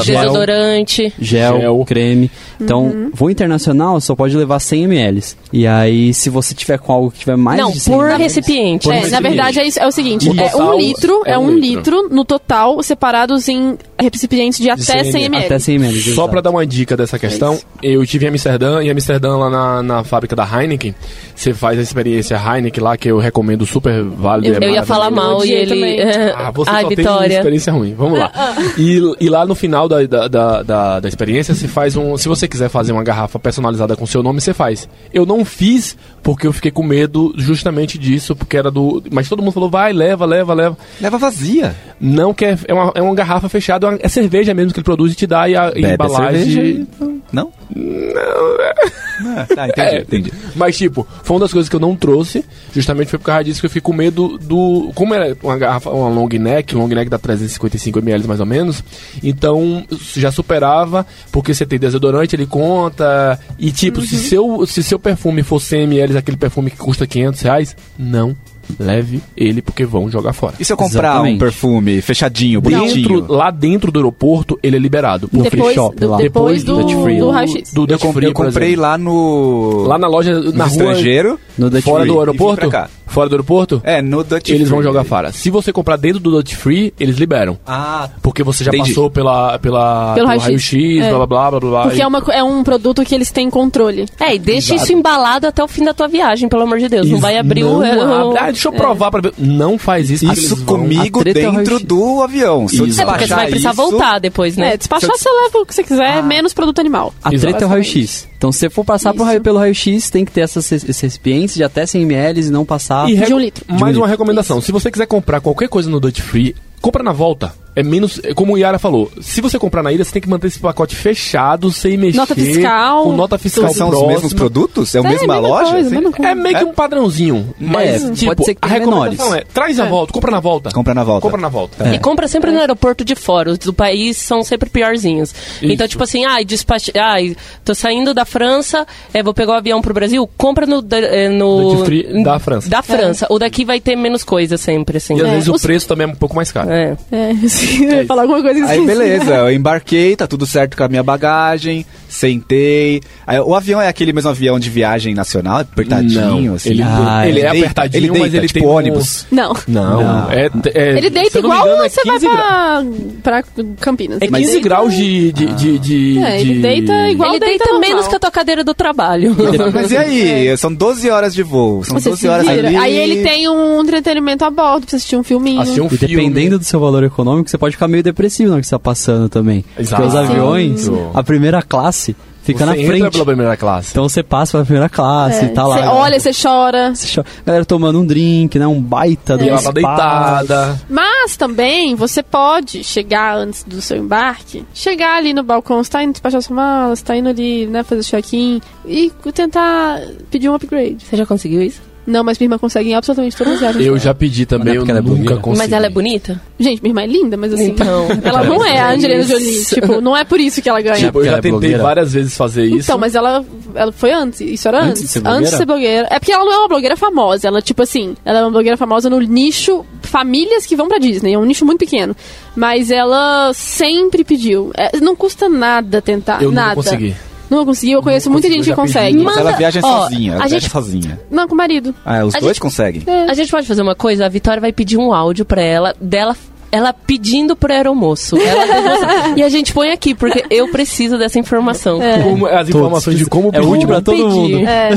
Desodorante. gel, Gel. creme. Então, Uhum. voo internacional só pode levar 100 ml. E aí, se você tiver com algo que tiver mais Não, de 100 por ml, recipiente. É, Por na verdade é, isso, é o seguinte, é um litro, é, é um um litro. no total, separados em recipientes de até 100 100 ml. até 100 ml. Só pra dar uma dica dessa questão, eu tive em Amsterdã, e Amsterdã, lá na, na fábrica da Heineken, você faz a experiência Heineken lá, que eu recomendo super Eu- é Eu ia falar mal e ele. Ah, você Ai, só tem Vitória. experiência ruim. Vamos lá. E, e lá no final da, da, da, da, experiência, se faz um. Se você quiser fazer uma garrafa personalizada com seu nome, você faz. Eu não fiz porque eu fiquei com medo justamente disso, porque era do. Mas todo mundo falou, vai, leva, leva, leva. Leva vazia. Não que é, é, uma, é uma garrafa fechada, é uma- é cerveja mesmo que ele produz e te dá e a Bebe a embalagem. cerveja e- Não? Não. tá, entendi, É. entendi. Mas, tipo, foi uma das coisas que eu não trouxe. Justamente foi por causa disso que eu fiquei com medo do. Como é uma garrafa, uma long neck, long neck dá 355 ml mais ou menos. Então, já superava, porque você tem desodorante, ele conta. E, tipo, se, seu, se seu perfume for 100 ml, aquele perfume que custa 500 reais, não leve ele, porque vão jogar fora. E se eu comprar Exatamente. um perfume fechadinho, bonitinho? Dentro, lá dentro do aeroporto, ele é liberado. Porque Depois, shop do, lá. depois do, Duty free do raio-x. do Eu, Free, eu comprei lá no... Lá na loja, no na rua, estrangeiro. No Dutch fora Free. do E vim aeroporto, pra cá. Fora do aeroporto, É, no Dutch eles vão Free. jogar fora. Se você comprar dentro do Duty Free, eles liberam. Ah, Porque você já Entendi. passou pela, pela, Pelo pelo raio-x. É. blá blá blá blá blá. Porque e- é, uma, é um produto que eles têm controle. É, e deixa Exato. isso embalado até o fim da tua viagem, pelo amor de Deus. Não vai abrir o. Não o- abre. Ah, deixa eu provar pra ver. Não faz isso. isso vão- comigo é dentro do avião. Se eu Isso. É porque você vai precisar isso- voltar depois, né? É, despachar você leva o que você quiser, menos produto animal. A Exato. treta é o raio-x. Então, se você for passar pro raio, pelo raio-x, tem que ter essas, esses recipientes de até 100 ml e não passar. E De um litro. Mais um uma litro. recomendação. Se você quiser comprar qualquer coisa no Duty Free, compra na volta. É menos. é Como o Yara falou, se você comprar na ilha, você tem que manter esse pacote fechado, sem mexer. Nota fiscal. Com nota fiscal São os próxima. mesmos produtos? É a É, mesma mesma loja? coisa, assim? mesma. É meio que um padrãozinho. Mas, É, tipo, pode ser que a tenha recomendação menores. é, traz a volta, compra na volta. Compra na volta. Compra na volta. E compra sempre no aeroporto de fora. Os do país são sempre piorzinhos. Então, tipo assim, ai, despache... ai, tô saindo da França, é, vou pegar o avião pro Brasil, compra no. da- é, no free da França. Da França. O daqui vai ter menos coisa sempre, assim. E às É, vezes os- o preço também é um pouco mais caro. É. É, eu ia falar alguma coisa que Aí beleza, eu embarquei, tá tudo certo com a minha bagagem, sentei. Aí, o avião é aquele mesmo avião de viagem nacional, apertadinho, Não, assim. ele, Ah, ele é deita, apertadinho, ele deita, mas ele tipo tem um- ônibus. Não. Não, Não. É, é- Ele deita igual engano, é você vai 15 gra- pra, pra Campinas. É 15 graus de. de, de, de- É, ele de- deita igual Ele deita deita menos que a tua cadeira do trabalho. Mas e aí? São 12 horas de voo. São Você 12 se horas ali. Aí ele tem um entretenimento a bordo pra assistir um filminho. Assistir um E filme. dependendo do seu valor econômico, você pode ficar meio depressivo na hora que você tá passando também. Exato. Porque os aviões, a primeira classe fica Você na entra frente. pela primeira classe. Então você passa pela primeira classe, É, tá lá. Você olha, você chora. Você chora. Galera tomando um drink, né? Um baita do e ela tá spa. deitada. Mas também você pode chegar antes do seu embarque, chegar ali no balcão, você tá indo despachar sua mala, você tá indo ali, né, fazer check-in e tentar pedir um upgrade. Você já conseguiu isso? Não, mas minha irmã consegue em absolutamente todas as viagens. Eu já pedi também, é eu porque ela é nunca bonita. consegui. Mas ela é bonita? Gente, minha irmã é linda, mas assim, Então. ela não é a Angelina Jolie. Tipo, não é por isso que ela ganha. Tipo, eu já é tentei blogueira? várias vezes fazer isso. Então, mas ela, ela foi antes. Isso era Antes antes. de ser Antes blogueira? de ser blogueira. É porque ela não é uma blogueira famosa. Ela, tipo assim, ela é uma blogueira famosa no nicho famílias que vão pra Disney. É um nicho muito pequeno. Mas ela sempre pediu. É, não custa nada tentar. eu nada. não consegui. Não consegui. Eu conheço muita gente que consegue. Mas ela viaja ó, sozinha. Ela a viaja gente- sozinha. Não, com o marido. Ah, os A dois gente- conseguem. A gente pode fazer uma coisa? A Vitória vai pedir um áudio pra ela, dela ela pedindo pro aeromoço. Ela- e a gente põe aqui, porque eu preciso dessa informação. Como- as informações de como É pedir. útil pra todo Pedir. mundo. É.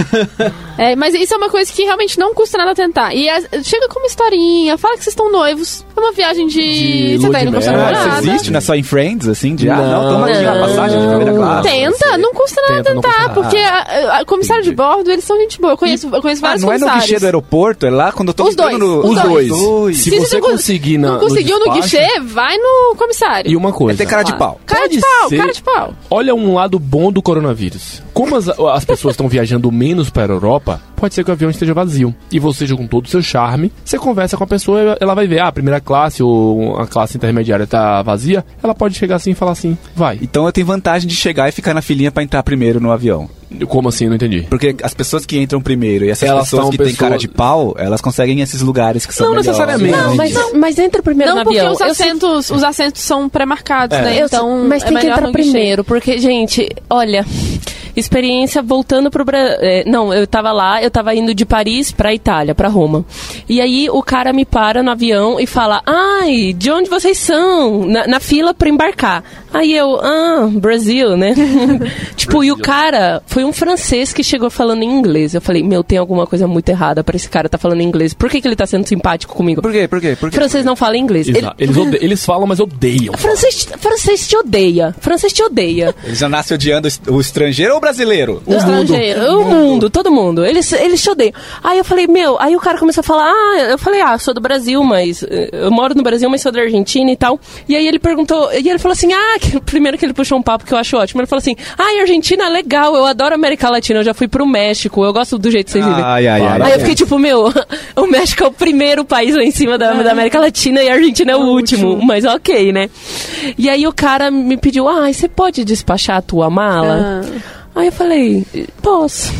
É, mas isso é uma coisa que realmente não custa nada tentar. E é- chega com uma historinha, fala que vocês estão noivos. É uma viagem de. De você tá de indo com a sua. Ah, namorada. isso existe, não é só em Friends, assim? De, ah, não, Não, toma aqui a não. passagem de primeira classe. Tenta, não custa nada Tenta, não tentar, custa nada. porque a, a comissário de bordo, eles são gente boa. Eu conheço, eu conheço Ah, vários não é no comissários. guichê do aeroporto, é lá quando eu tô Os dois, no... os dois. dois. Se Se você não cons- conseguir na, não conseguiu no no guichê, vai no comissário. E uma coisa. É ter cara de pau. Cara de Pode pau, ser- cara de pau. Olha um lado bom do coronavírus. Como as, as pessoas estão viajando menos para a Europa, pode ser que o avião esteja vazio. E você, com todo o seu charme, você conversa com a pessoa, ela vai ver, ah, a primeira classe ou a classe intermediária tá vazia, ela pode chegar assim e falar assim, vai. Então eu tenho vantagem de chegar e ficar na filinha pra entrar primeiro no avião. Como assim? Não entendi. Porque as pessoas que entram primeiro e essas Elas pessoas são que têm pessoas- cara de pau, elas conseguem esses lugares que são Não melhores. necessariamente. Não, mas, mas entra primeiro Não, no porque avião. os Eu assentos, os assentos são pré-marcados, É. né? Eu- Então, mas é tem que entrar primeiro, porque, gente, olha, experiência voltando pro Brasil. não, eu tava lá, eu tava indo de Paris pra Itália, pra Roma. E aí o cara me para no avião e fala: Ai, de onde vocês são? Na, na fila pra embarcar. Aí eu, ah, Brasil, né? tipo, e o cara foi um francês que chegou falando em inglês. Eu falei: Meu, tem alguma coisa muito errada pra esse cara tá falando em inglês. Por que, que ele tá sendo simpático comigo? Por quê? Por quê? Por quê? Francês não fala inglês. Ele- Eles, ode- eles falam, mas odeiam. Francês, francês te odeia. Francês te odeia. Eles já nascem odiando o estrangeiro ou o brasileiro? O estrangeiro. O mundo, todo mundo. Eles, eles te odeiam. Aí eu falei, meu, aí o cara começou a falar, ah, eu falei, ah, sou do Brasil, mas eh, eu moro no Brasil, mas sou da Argentina e tal. E aí ele perguntou, e ele falou assim, ah, que- primeiro que ele puxou um papo que eu acho ótimo. Ele falou assim, ah, Argentina é legal, eu adoro a América Latina, eu já fui pro México, eu gosto do jeito que vocês vivem. Ai, ai, ai. Aí eu fiquei tipo, meu, o México é o primeiro país lá em cima da, da América Latina e a Argentina é o último, mas ok, né? E aí o cara me pediu, ah, você pode despachar a tua mala? Aí eu falei, posso.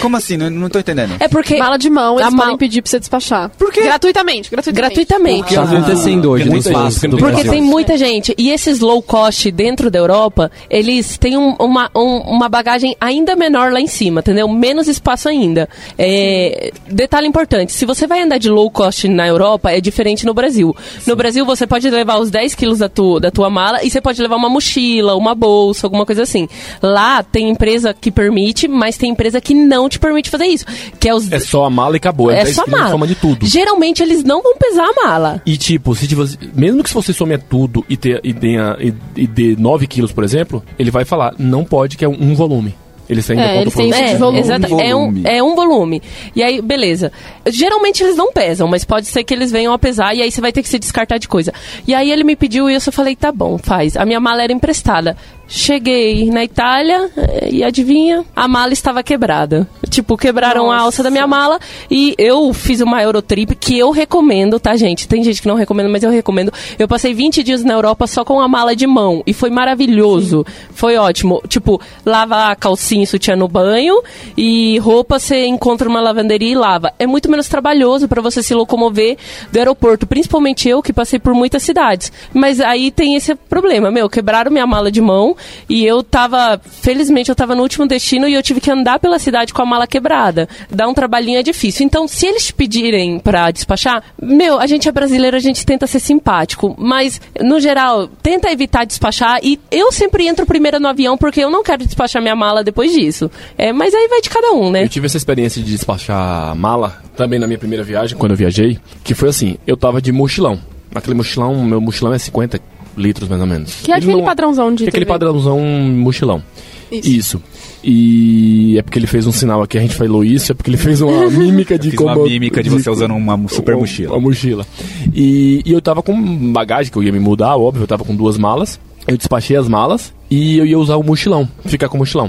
Como assim? Não, não tô entendendo. É porque. Mala de mão, eles A podem mal- pedir pra você despachar. Por quê? Gratuitamente, gratuitamente. Gratuitamente. Tá acontecendo hoje do tem Porque Brasil. tem muita gente. E esses low cost dentro da Europa, eles têm um- uma, um- uma bagagem ainda menor lá em cima, entendeu? Menos espaço ainda. É, detalhe importante: se você vai andar de low cost na Europa, é diferente no Brasil. No Brasil, você pode levar os 10 quilos da, tu, da tua mala e você pode levar uma mochila, uma bolsa, alguma coisa assim. Lá tem empresa que permite, mas tem empresa que não te permite fazer isso. Que é os. É só a mala e acabou. é 10 só quilos, mala. soma de tudo. Geralmente eles não vão pesar a mala. E tipo, se você, mesmo que se você some tudo e, ter, e, tenha, e, e dê 9 quilos, por exemplo, ele vai falar, não pode, que é um, um volume. Eles ainda É, eles têm volume. É, volume. exata- é, um, Volume. é um volume. E aí, beleza. Geralmente eles não pesam, mas pode ser que eles venham a pesar e aí você vai ter que se descartar de coisa. E aí ele me pediu isso, eu falei, tá bom, faz. A minha mala era emprestada. Cheguei na Itália eh, e adivinha? A mala estava quebrada. Tipo, quebraram a alça da minha mala e eu fiz uma Eurotrip que eu recomendo, tá, gente? Tem gente que não recomenda, mas eu recomendo. Eu passei 20 dias na Europa só com a mala de mão e foi maravilhoso. Foi ótimo. Tipo, lava a calcinha e sutiã no banho e roupa você encontra uma lavanderia e lava. É muito menos trabalhoso para você se locomover do aeroporto, principalmente eu que passei por muitas cidades. Mas aí tem esse problema, meu, quebraram minha mala de mão e eu tava, felizmente eu tava no último destino e eu tive que andar pela cidade com a mala quebrada. Dar um trabalhinho é difícil. Então, se eles pedirem pra despachar, meu, a gente é brasileiro, a gente tenta ser simpático, mas no geral, tenta evitar despachar e eu sempre entro primeiro no avião porque eu não quero despachar minha mala depois disso. É, mas aí vai de cada um, né? Eu tive essa experiência de despachar mala também na minha primeira viagem, quando eu viajei, que foi assim, eu tava de mochilão. Aquele mochilão, meu mochilão é 50 litros mais ou menos. Que é Ele aquele não- padrãozão de que é aquele padrãozão mochilão. Isso. Isso. E é porque ele fez um sinal aqui, a gente falou isso, é porque ele fez uma mímica de Fiz uma como- mímica de você usando uma super mochila. Uma mochila. E, e eu tava com bagagem, que eu ia me mudar, óbvio, eu tava com duas malas. Eu despachei as malas e eu ia usar o mochilão, ficar com o mochilão.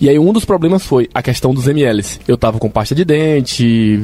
E aí um dos problemas foi a questão dos mls. Eu tava com pasta de dente,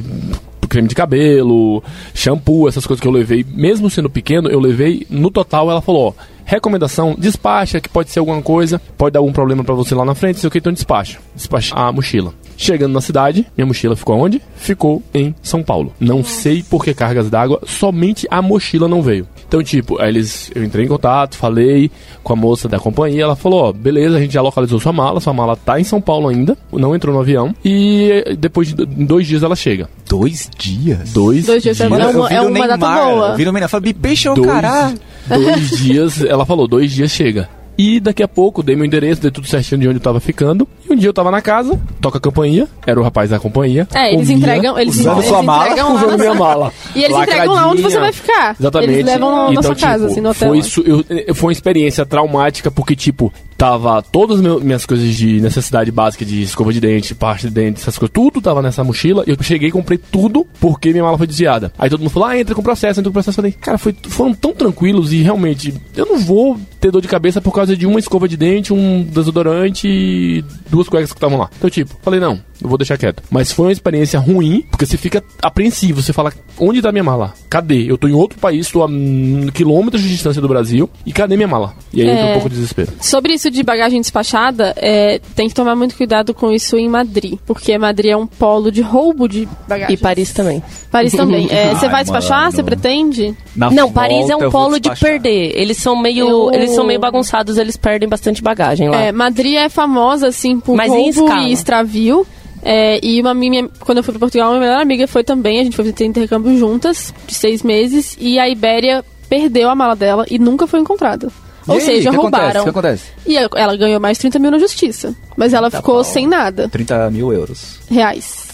creme de cabelo, shampoo, essas coisas que eu levei, mesmo sendo pequeno, eu levei, no total ela falou, ó, recomendação, despacha, que pode ser alguma coisa, pode dar algum problema pra você lá na frente, sei o que, então despacha. Despacha a mochila. Chegando na cidade, minha mochila ficou onde? Ficou em São Paulo. Não sei por que cargas d'água, somente a mochila não veio. Então, tipo, aí eles, eu entrei em contato, falei com a moça da companhia, ela falou, ó, beleza, a gente já localizou sua mala, sua mala tá em São Paulo ainda, não entrou no avião, e eh, depois de dois dias ela chega. Dois dias? Dois, Dois dias é Mano, uma- é uma data Neymar, boa. Eu vi no Neymar, falei, peixe é o dois, caralho. Dois dias, ela falou, dois dias chega. E daqui a pouco dei meu endereço, dei tudo certinho de onde eu tava ficando. E um dia eu tava na casa, toca a campainha, era o rapaz da companhia. É, eles ouvia, entregam, eles, usando eles sua mala, entregam lá usando minha mala. E eles entregam lá onde você vai ficar. Exatamente. Eles levam na, na Então, sua casa, tipo, assim, no hotel. Foi, isso, eu- eh, foi uma experiência traumática, porque, tipo, Tava todas as minhas coisas de necessidade básica, de escova de dente, pasta de dente, essas coisas, tudo tava nessa mochila. E eu cheguei e comprei tudo porque minha mala foi desviada. Aí todo mundo falou, ah, entra com processo, entra com processo. Eu falei, cara, foi, foram tão tranquilos e realmente, eu não vou ter dor de cabeça por causa de uma escova de dente, um desodorante e duas cuecas que estavam lá. Então, tipo, falei, não, eu vou deixar quieto. Mas foi uma experiência ruim, porque você fica apreensivo, você fala, onde tá minha mala? Cadê? Eu tô em outro país, tô a hum, quilômetros de distância do Brasil, e cadê minha mala? E aí entra É. um pouco de desespero. Sobre isso de bagagem despachada, é, tem que tomar muito cuidado com isso em Madrid, porque Madrid é um polo de roubo de bagagem. E Paris também. Paris também. É, você Ai, vai despachar? mano. Você pretende? Na não, Paris é um polo de perder. Eles são meio, Eu- eles são meio bagunçados, eles perdem bastante bagagem lá. É, Madrid é famosa, assim, por Mas roubo e extravio. É, e uma minha, quando eu fui para Portugal, minha melhor amiga foi também. A gente foi fazer intercâmbio juntas, de seis meses. E a Ibéria perdeu a mala dela e nunca foi encontrada. Ou aí, seja, que Acontece? roubaram. O que acontece? E ela, ganhou mais de 30 mil na justiça. Mas ela Tá ficou bom. sem nada. 30 mil euros. Reais.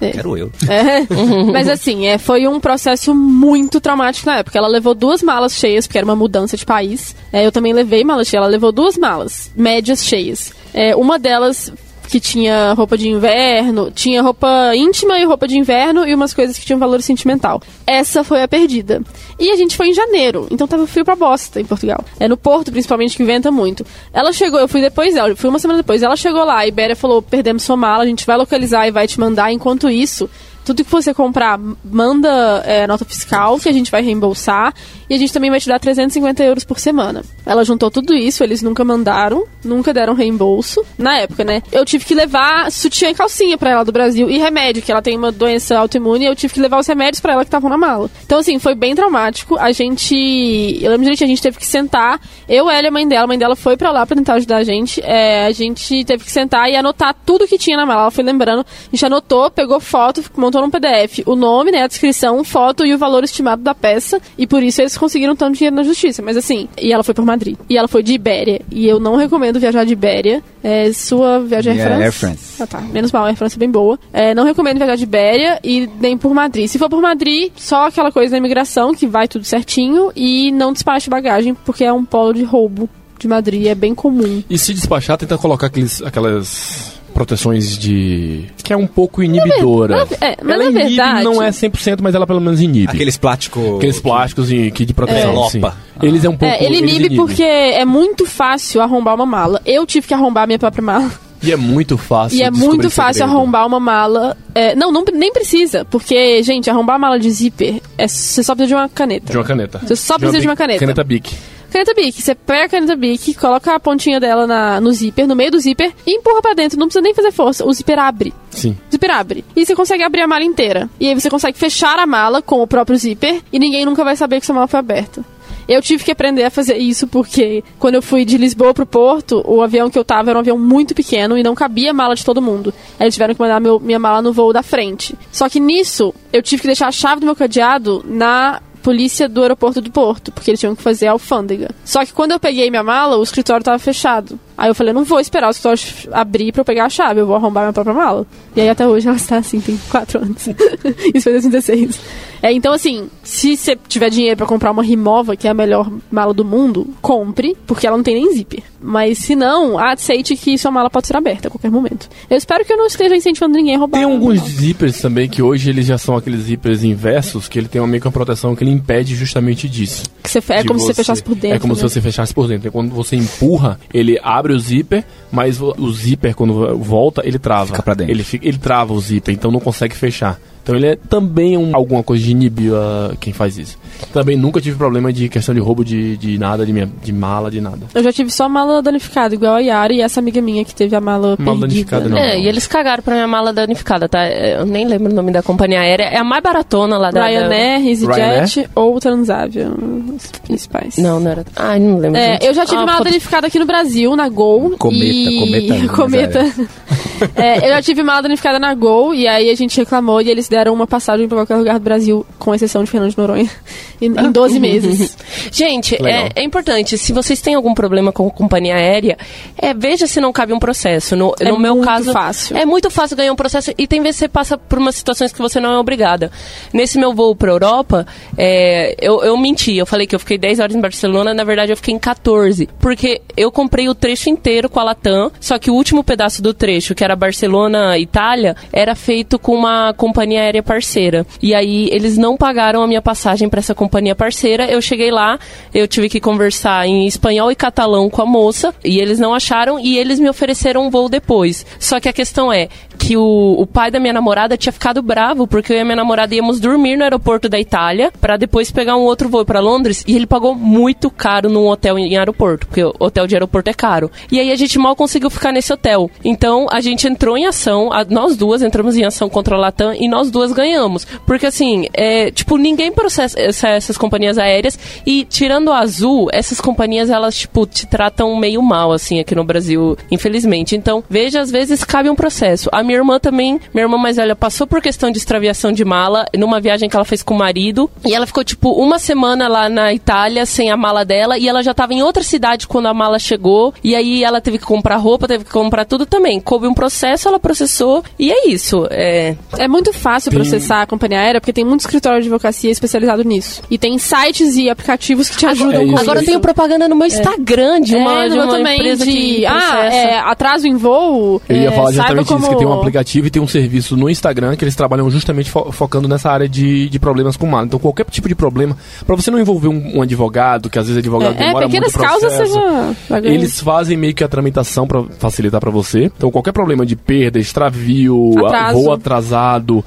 É. Quero eu. É. Mas assim, é, foi um processo muito traumático na época. Ela levou duas malas cheias, porque era uma mudança de país. É, eu também levei mala cheia. Ela levou duas malas, médias cheias. É, uma delas que tinha roupa de inverno, tinha roupa íntima e roupa de inverno e umas coisas que tinham valor sentimental. Essa foi a perdida. E a gente foi em janeiro, então tava frio pra bosta em Portugal. É no Porto, principalmente, que venta muito. Ela chegou, eu fui depois dela, fui uma semana depois. Ela chegou lá, a Ibéria falou: perdemos sua mala, a gente vai localizar e vai te mandar. Enquanto isso, tudo que você comprar, manda é, nota fiscal, que a gente vai reembolsar. E a gente também vai te dar 350 euros por semana. Ela juntou tudo isso, eles nunca mandaram, nunca deram reembolso. Na época, né? Eu tive que levar sutiã e calcinha pra ela do Brasil e remédio, que ela tem uma doença autoimune, e eu tive que levar os remédios pra ela que estavam na mala. Então, assim, foi bem traumático. A gente. Eu lembro direitinho, a gente teve que sentar. Eu, ela e a mãe dela. A mãe dela foi pra lá pra tentar ajudar a gente. É, a gente teve que sentar e anotar tudo que tinha na mala. Ela foi lembrando. A gente anotou, pegou foto, montou num PDF o nome, né? A descrição, foto e o valor estimado da peça. E por isso eles conseguiram tanto dinheiro na justiça. Mas assim, e ela foi por Madrid. E ela foi de Ibéria. E eu não recomendo viajar de Ibéria. É, sua viagem é Minha Air France. Air France. Ah, tá. Menos mal, a Air France é bem boa. É, não recomendo viajar de Ibéria e nem por Madrid. Se for por Madrid, só aquela coisa da imigração, que vai tudo certinho. E não despache bagagem, porque é um polo de roubo de Madrid. É bem comum. E se despachar, tenta colocar aqueles, aquelas proteções de. que é um pouco inibidora. na ve- é, mas ela na inibe, verdade- não é 100%, mas ela pelo menos inibe. Aqueles plásticos. Aqueles plásticos em- que de proteção. É. Eles é um pouco. É, ele inibe porque é muito fácil arrombar uma mala. Eu tive que arrombar minha própria mala. E é muito fácil. E é muito fácil segredo. arrombar uma mala. É, não, não, nem precisa. Porque, gente, arrombar a mala de zíper, é, você só precisa de uma caneta. De uma caneta. Você só precisa de uma caneta. Caneta Bic. Caneta Bic, você pega a caneta Bic, coloca a pontinha dela na- no zíper, no meio do zíper, e empurra pra dentro. Não precisa nem fazer força. O zíper abre. Sim. O zíper abre. E você consegue abrir a mala inteira. E aí você consegue fechar a mala com o próprio zíper e ninguém nunca vai saber que sua mala foi aberta. Eu tive que aprender a fazer isso porque quando eu fui de Lisboa pro Porto, o avião que eu tava era um avião muito pequeno e não cabia a mala de todo mundo. Aí eles tiveram que mandar meu- minha mala no voo da frente. Só que nisso, eu tive que deixar a chave do meu cadeado na polícia do aeroporto do Porto, porque eles tinham que fazer a alfândega. Só que quando eu peguei minha mala, o escritório tava fechado. Aí eu falei, não vou esperar o escritório abrir pra eu pegar a chave, eu vou arrombar minha própria mala. E aí até hoje ela está assim, tem quatro anos. Isso foi em 2016. É, então assim, se você tiver dinheiro pra comprar uma Rimova, que é a melhor mala do mundo, compre, porque ela não tem nem zíper. Mas se não, aceite que sua mala pode ser aberta a qualquer momento. Eu espero que eu não esteja incentivando ninguém a roubar. Tem alguns zippers também que hoje eles já são aqueles zippers inversos, que ele tem uma meio que uma proteção que ele impede justamente disso. Que você, é de como se você fechasse por dentro. É como né? se você fechasse por dentro. E quando você empurra, ele abre o zíper, mas o, o zíper, quando volta, ele trava. Fica pra dentro. Ele, fica, ele trava o zíper, então não consegue fechar. Então ele é também um, alguma coisa de inibir ah, quem faz isso. Também nunca tive problema de questão de roubo de, de nada, de, minha, de mala, de nada. Eu já tive só mala danificada, igual a Yara e essa amiga minha que teve a mala, Mala perdida. danificada, não. É, e eles cagaram pra minha mala danificada, tá? Eu nem lembro o nome da companhia aérea. É a mais baratona lá da... Ryanair, EasyJet ou Transavia, os principais. Não, não era... Ai, não lembro. É, eu já tive Ah, mala foda- danificada aqui no Brasil, na Gol. Cometa, e... Cometa, Cometa. É, eu já tive mala danificada na Gol e aí a gente reclamou e eles deram uma passagem pra qualquer lugar do Brasil, com exceção de Fernando de Noronha, em, em 12 meses. Gente, é, é importante, se vocês têm algum problema com a companhia aérea, é, veja se não cabe um processo. No, É no meu muito caso, fácil. é muito fácil ganhar um processo e tem vezes que você passa por umas situações que você não é obrigada. Nesse meu voo pra Europa, é, eu, eu menti, eu falei que eu fiquei 10 horas em Barcelona, na verdade eu fiquei em 14, porque eu comprei o trecho inteiro com a Latam, só que o último pedaço do trecho, que era Barcelona, Itália, era feito com uma companhia aérea parceira. E aí eles não pagaram a minha passagem para essa companhia parceira. Eu cheguei lá, eu tive que conversar em espanhol e catalão com a moça, e eles não acharam e eles me ofereceram um voo depois. Só que a questão é que o, o pai da minha namorada tinha ficado bravo porque eu e a minha namorada íamos dormir no aeroporto da Itália para depois pegar um outro voo para Londres e ele pagou muito caro num hotel em, em aeroporto, porque o hotel de aeroporto é caro. E aí a gente mal conseguiu ficar nesse hotel. Então a gente entrou em ação, a- nós duas entramos em ação contra a Latam e nós duas ganhamos. Porque assim, é, tipo, ninguém processa essa- essas companhias aéreas e tirando a Azul, essas companhias elas tipo te tratam meio mal assim aqui no Brasil, infelizmente. Então, veja, às vezes cabe um processo. A minha irmã também, minha irmã mais velha passou por questão de extraviação de mala numa viagem que ela fez com o marido e ela ficou tipo uma semana lá na Itália sem a mala dela e ela já tava em outra cidade quando a mala chegou e aí ela teve que comprar roupa, teve que comprar tudo também. Coube um processo, ela processou e é isso. É, É muito fácil processar a companhia aérea porque tem muito escritório de advocacia especializado nisso. E tem sites e aplicativos que te ajudam é com isso. Agora eu isso. tenho propaganda no meu Instagram de uma, é, de uma também empresa de que ah, processa. é, atraso em voo. Eu ia é, falar exatamente como... isso, que tem um aplicativo e tem um serviço no Instagram que eles trabalham justamente fo- focando nessa área de, de problemas com mala. Então qualquer tipo de problema, pra você não envolver um, um advogado, que às vezes advogado É, é, demora pequenas muito causas processo, já ganha. Eles fazem meio que a tramitação pra facilitar pra você. Então qualquer problema de perda, extravio, a- Atraso. voo atrasado,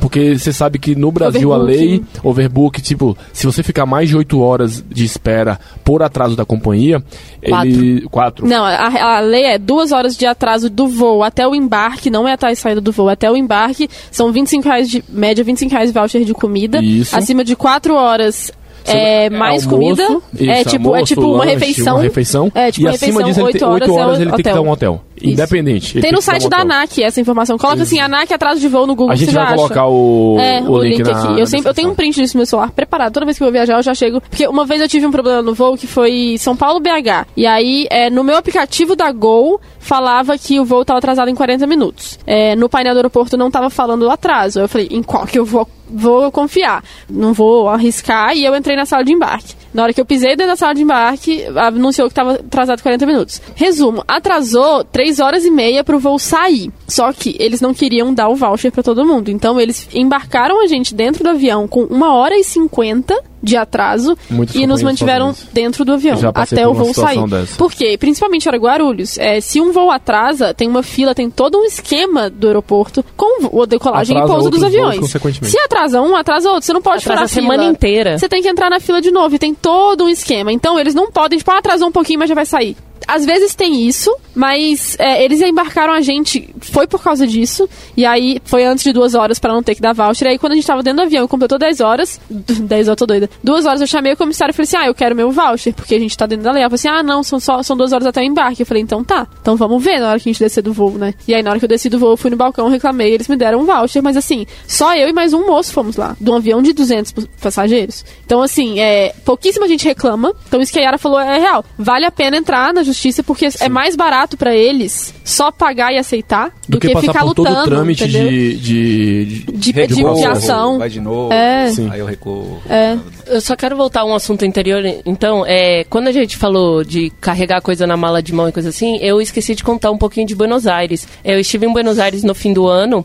porque você sabe que no Brasil a Overbooking. lei overbook, tipo, se você ficar mais de 8 horas de espera por atraso da companhia, Quatro. ele quatro. Não, a, a lei é duas horas de atraso do voo até o embarque, não é até a saída do voo, até o embarque. São 25 reais de média, 25 reais de voucher de comida. Isso. Acima de 4 horas. É, É mais almoço, comida. é isso, tipo, é almoço, tipo uma lanche, refeição. Uma refeição. É, tipo e uma acima refeição, disso, ele 8 tem, horas 8 é horas o ele tem que hotel. dar um hotel. Isso. Independente. Tem no site da. ANAC essa informação. Coloca assim, ANAC atraso de voo no Google. A gente você vai já colocar acha. o, É, o link, na, aqui. Eu, sempre, eu tenho um print disso no meu celular preparado. Toda vez que eu vou viajar, eu já chego. Porque uma vez eu tive um problema no voo que foi São Paulo BH. E aí, é, no meu aplicativo da Gol, falava que o voo estava atrasado em 40 minutos. É, no painel do aeroporto não estava falando o atraso. Eu falei, em qual que eu vou, vou confiar? Não vou arriscar. E eu entrei na sala de embarque. Na hora que eu pisei dentro da sala de embarque, anunciou que estava atrasado 40 minutos. Resumo, atrasou 3 horas e meia pro voo sair. Só que eles não queriam dar o voucher para todo mundo. Então eles embarcaram a gente dentro do avião com 1 hora e 50 de atraso Muitas e nos mantiveram dentro do avião até o uma voo sair. dessa. Por quê? Principalmente para Guarulhos. É, se um voo atrasa, tem uma fila, tem todo um esquema do aeroporto com o decolagem Atrasa e pouso dos aviões. Se atrasa um, atrasa outro. Você não pode Atrasa furar a semana fila. inteira. Você tem que entrar na fila de novo e tem todo um esquema. Então eles não podem, tipo, ah, atrasou um pouquinho, mas já vai sair. Às vezes tem isso, mas é, eles embarcaram a gente, foi por causa disso, e aí foi antes de duas horas pra não ter que dar voucher. Aí quando a gente tava dentro do avião completou 10 horas, 10 horas, tô doida, duas horas eu chamei o comissário e falei assim: ah, eu quero meu voucher, porque a gente tá dentro da lei. Ela falou assim: ah, não, são só são duas horas até o embarque. Eu falei: então tá, então vamos ver na hora que a gente descer do voo, né? E aí na hora que eu desci do voo, eu fui no balcão, reclamei, eles me deram um voucher, mas assim, só eu e mais um moço fomos lá, de um avião de 200 passageiros. Então, assim, é, pouquíssima gente reclama. Então, isso que a Yara falou é real. Vale a pena entrar na justiça porque é mais barato pra eles só pagar e aceitar Do que, passar ficar por lutando. todo o trâmite entendeu? de, de, de- de, de, Recuo, de ação. Vai de novo. É. Sim. Aí eu recuo. É. Eu só quero voltar a um assunto anterior. Então, é, quando a gente falou de carregar coisa na mala de mão e coisa assim, eu esqueci de contar um pouquinho de Buenos Aires. Eu estive em Buenos Aires no fim do ano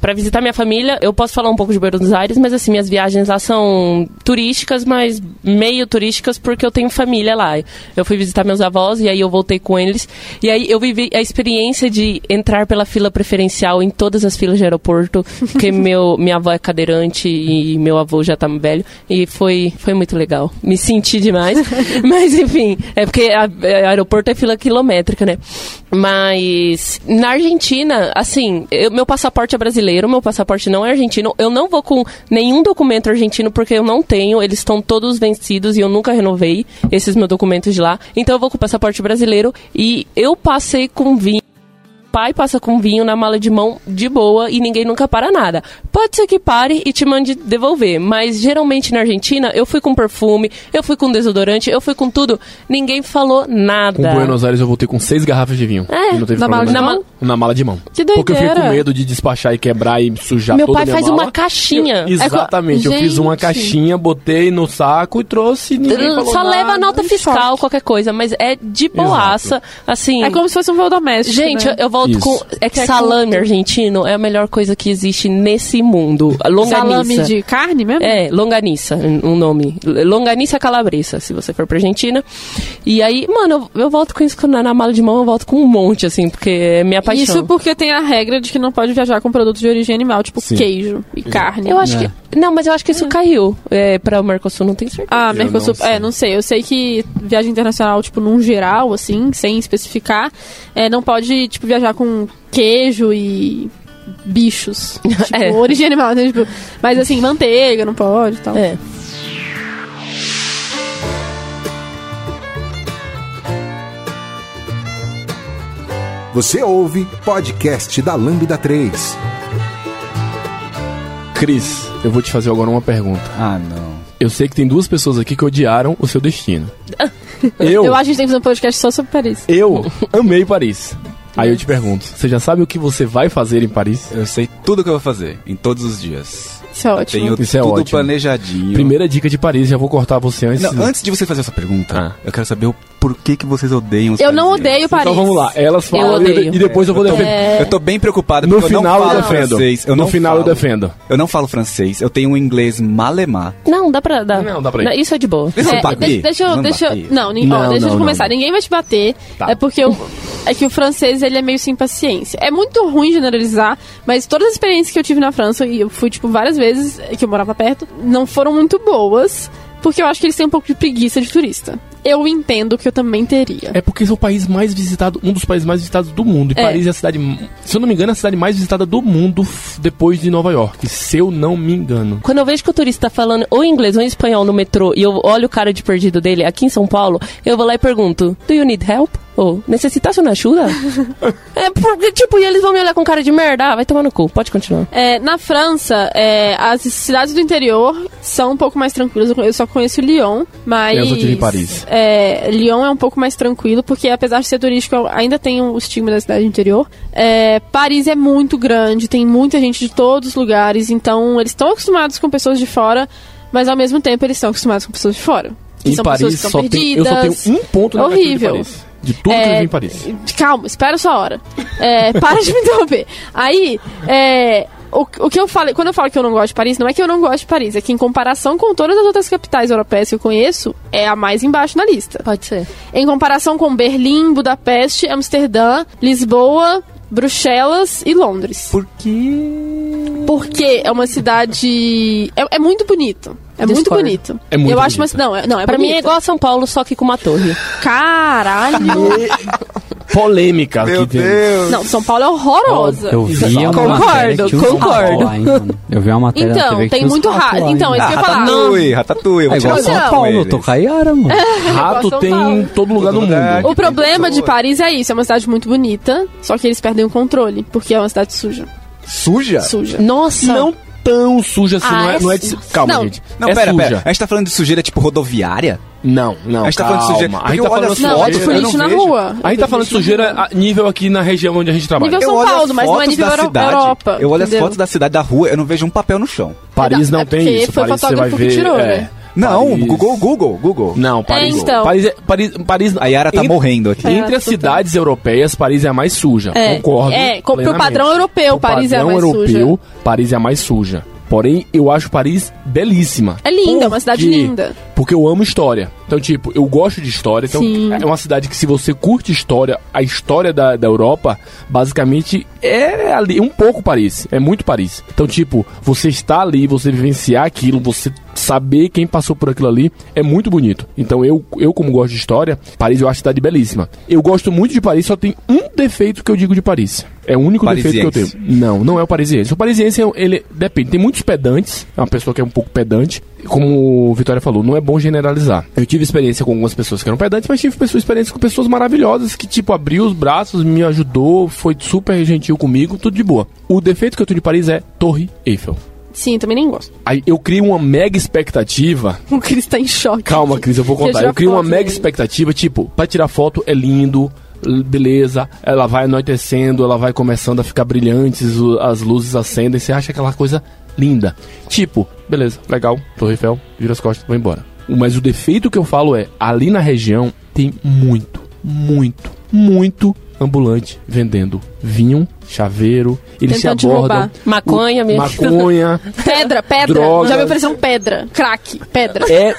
para visitar minha família. Eu posso falar um pouco de Buenos Aires, mas assim, minhas viagens lá são turísticas, mas meio turísticas porque eu tenho família lá. Eu fui visitar meus avós e aí eu voltei com eles. E aí eu vivi a experiência de entrar pela fila preferencial em todas as filas de aeroporto, porque meu, minha avó é cadeirante e meu avô já tá velho. E foi, foi muito legal. Me senti demais. Mas enfim, é porque a, a aeroporto é fila quilométrica, né? Mas na Argentina, assim, eu- meu passaporte é brasileiro, meu passaporte não é argentino. Eu não vou com nenhum documento argentino porque eu não tenho, eles estão todos vencidos e eu nunca renovei esses meus documentos de lá. Então eu vou com o passaporte brasileiro e eu passei com vinho pai passa com vinho na mala de mão de boa e ninguém nunca para nada. Pode ser que pare e te mande devolver, mas geralmente na Argentina eu fui com perfume, eu fui com desodorante, eu fui com tudo, ninguém falou nada. Com Buenos Aires eu voltei com seis garrafas de vinho. É, e não teve na mala de mão? Na mala de mão. Que Porque eu fiquei com doideira. medo de despachar e quebrar e sujar Meu toda a pai minha faz mala. uma caixinha. Eu- exatamente. eu fiz uma caixinha, botei no saco e trouxe e ninguém falou Só nada. leva a nota fiscal, qualquer coisa, mas é de boaça, assim. É como se fosse um voo doméstico. Gente, né? eu Isso. com. É que Que é salame com- argentino é a melhor coisa que existe nesse mundo. Longaniça. Salame de carne mesmo? É, longaniça, um nome. Longaniça calabresa, se você for pra Argentina. E aí, mano, eu, eu volto com isso na, na mala de mão, eu volto com um monte, assim, porque é minha paixão. Isso porque tem a regra de que não pode viajar com produtos de origem animal, tipo Sim. queijo e carne. Eu acho que. Não, mas eu acho que isso caiu. É, pra o Mercosul, não tenho certeza. Ah, Eu Mercosul. não. É, não sei. Eu sei que viagem internacional, tipo, num geral, assim, sem especificar, é, não pode, tipo, viajar com queijo e bichos. Tipo, É. origem animal, né? Tipo, mas assim, manteiga não pode e tal. É. Você ouve podcast da Lambda 3. Cris, eu vou te fazer agora uma pergunta. Ah, não. Eu sei que tem duas pessoas aqui que odiaram o seu destino. Eu, Eu acho que a gente tem que fazer um podcast só sobre Paris. eu amei Paris. Aí eu te pergunto, você já sabe o que você vai fazer em Paris? Eu sei tudo que eu vou fazer, em todos os dias. Isso é ótimo. Tenho Isso é tudo ótimo. planejadinho. Primeira dica de Paris, já vou cortar você antes. Não, antes de você fazer essa pergunta, Ah. eu quero saber o porquê que vocês odeiam os Eu não parisienses. odeio Paris. Então vamos lá, elas falam Eu odeio. e depois eu vou defender. É. Eu tô bem preocupado No porque eu final não eu falo defendo. francês. Eu no não final falo. eu defendo. Eu não falo francês, eu tenho um inglês malemar. Não, dá pra. Dá. Não, dá pra ir. Isso é de boa. Eles vão É, bater? deixa, deixa eu. Vão Deixa eu bater? não, nin- Não, ó, deixa não, eu começar. não. Ninguém vai te bater. Tá. É porque o, é que o francês ele é meio sem paciência. É muito ruim generalizar, mas todas as experiências que eu tive na França, e eu fui, tipo, várias vezes que eu morava perto, não foram muito boas, porque eu acho que eles têm um pouco de preguiça de turista. Eu entendo que eu também teria. É porque é o país mais visitado, um dos países mais visitados do mundo. E É. Paris é a cidade, se eu não me engano, é a cidade mais visitada do mundo depois de Nova York. Se eu não me engano. Quando eu vejo que o turista tá falando ou inglês ou espanhol no metrô e eu olho o cara de perdido dele aqui em São Paulo, eu vou lá e pergunto: Do you need help? Ou necessitas uma ajuda? é porque, tipo, e eles vão me olhar com cara de merda. Ah, vai tomar no cu. Pode continuar. É, na França, é, as cidades do interior são um pouco mais tranquilas. Eu só conheço Lyon, mas. Eu só tive em Paris. É, Lyon é um pouco mais tranquilo, porque apesar de ser turístico, ainda tem o estigma da cidade interior. É, Paris é muito grande, tem muita gente de todos os lugares, então eles estão acostumados com pessoas de fora, mas ao mesmo tempo eles estão acostumados com pessoas de fora. que Em são pessoas Paris que estão só tem, eu perdidas. só tenho um ponto Horrível. de Paris. De tudo que É, eu vi em Paris. Calma, espera a sua hora. É, para de me interromper. Aí, é, o, o que eu falei, quando eu falo que eu não gosto de Paris, não é que eu não gosto de Paris, é que em comparação com todas as outras capitais europeias que eu conheço, é a mais embaixo na lista. Pode ser. Em comparação com Berlim, Budapeste, Amsterdã, Lisboa, Bruxelas e Londres. Por quê? Porque é uma cidade. É, é muito bonito. É muito Discordo. bonito. É muito eu acho uma bonito. Não, é, não, é pra mim é bonito. igual a São Paulo, só que com uma torre. Caralho! Polêmica Meu que tem. Deus. não, São Paulo é horrorosa. Eu vi uma Concordo, concordo. lá, hein. Eu vi uma matéria na Então, tem muito rato. lá, Então, hein. isso que eu ia falar. Ratatouille, ratatouille. Eu vou É igual São Paulo, com eu eles. tô caiara, mano. Rato São tem em todo lugar do mundo. O problema de. Paris é isso, é uma cidade muito bonita, só que eles perdem o controle, porque é uma cidade suja. Suja? Suja. Nossa! Não tão suja assim, Ah, não é, é não é de... Calma, Não. gente. Não, é pera, suja. pera. A gente tá falando de sujeira tipo rodoviária? Não, não, A gente tá calma. falando de sujeira- A gente tá falando Não, é Sujeira, tipo lixo na rua. A gente tá falando de sujeira nível aqui na região onde a gente trabalha. Nível- Eu São olho Paulo, as mas não é fotos nível da Euro- cidade. Europa, Eu olho as entendeu? fotos da cidade da rua, eu não vejo um papel no chão. Paris É, não é tem isso. foi Paris você vai fotógrafo que ver. tirou, é, né? Não, Paris- Google, Google, Google. Não, Paris. É, então. Paris, é- Paris, Paris A Yara tá entre- morrendo aqui. É. Entre as cidades europeias, Paris é a mais suja. É, Concordo. é, pro padrão europeu, Pro Paris é a padrão mais europeu, suja. Paris é a mais suja. Porém, eu acho Paris belíssima. É linda, é uma cidade linda. Porque eu amo história. Então, tipo, eu gosto de história. Então, Sim. é uma cidade que, se você curte história, a história da, da Europa, basicamente, é ali, um pouco Paris. É muito Paris. Então, tipo, você está ali, você vivenciar aquilo, você saber quem passou por aquilo ali, é muito bonito. Então, eu, eu como gosto de história, Paris eu acho a cidade belíssima. Eu gosto muito de Paris, só tem um defeito que eu digo de Paris. É o único defeito que eu tenho. Parisiense. Não, não é o parisiense. O parisiense, é- ele depende. Tem muitos pedantes. É uma pessoa que é um pouco pedante. Como o Vitória falou, não é, bom generalizar. Eu tive experiência com algumas pessoas que eram pedantes, mas tive pessoas, experiência com pessoas maravilhosas que, tipo, abriu os braços, me ajudou, foi super gentil comigo, tudo de boa. O defeito que eu tenho de Paris é Torre Eiffel. Sim, também nem gosto. Aí eu crio uma mega expectativa. O Cris tá em choque. Calma, Cris, eu vou contar. Eu crio uma mega dele. expectativa, tipo, pra tirar foto é lindo, beleza, ela vai anoitecendo, ela vai começando a ficar brilhante, o- as luzes acendem, você acha aquela coisa linda. Tipo, beleza, legal, Torre Eiffel, vira as costas, vou embora. Mas o defeito que eu falo é, ali na região tem muito, muito, muito ambulante vendendo vinho, chaveiro, eles Tentando te se abordam. Maconha, minha Maconha. Pedra, pedra. Drogas. Já me ofereceram pedra. Crack, pedra. É.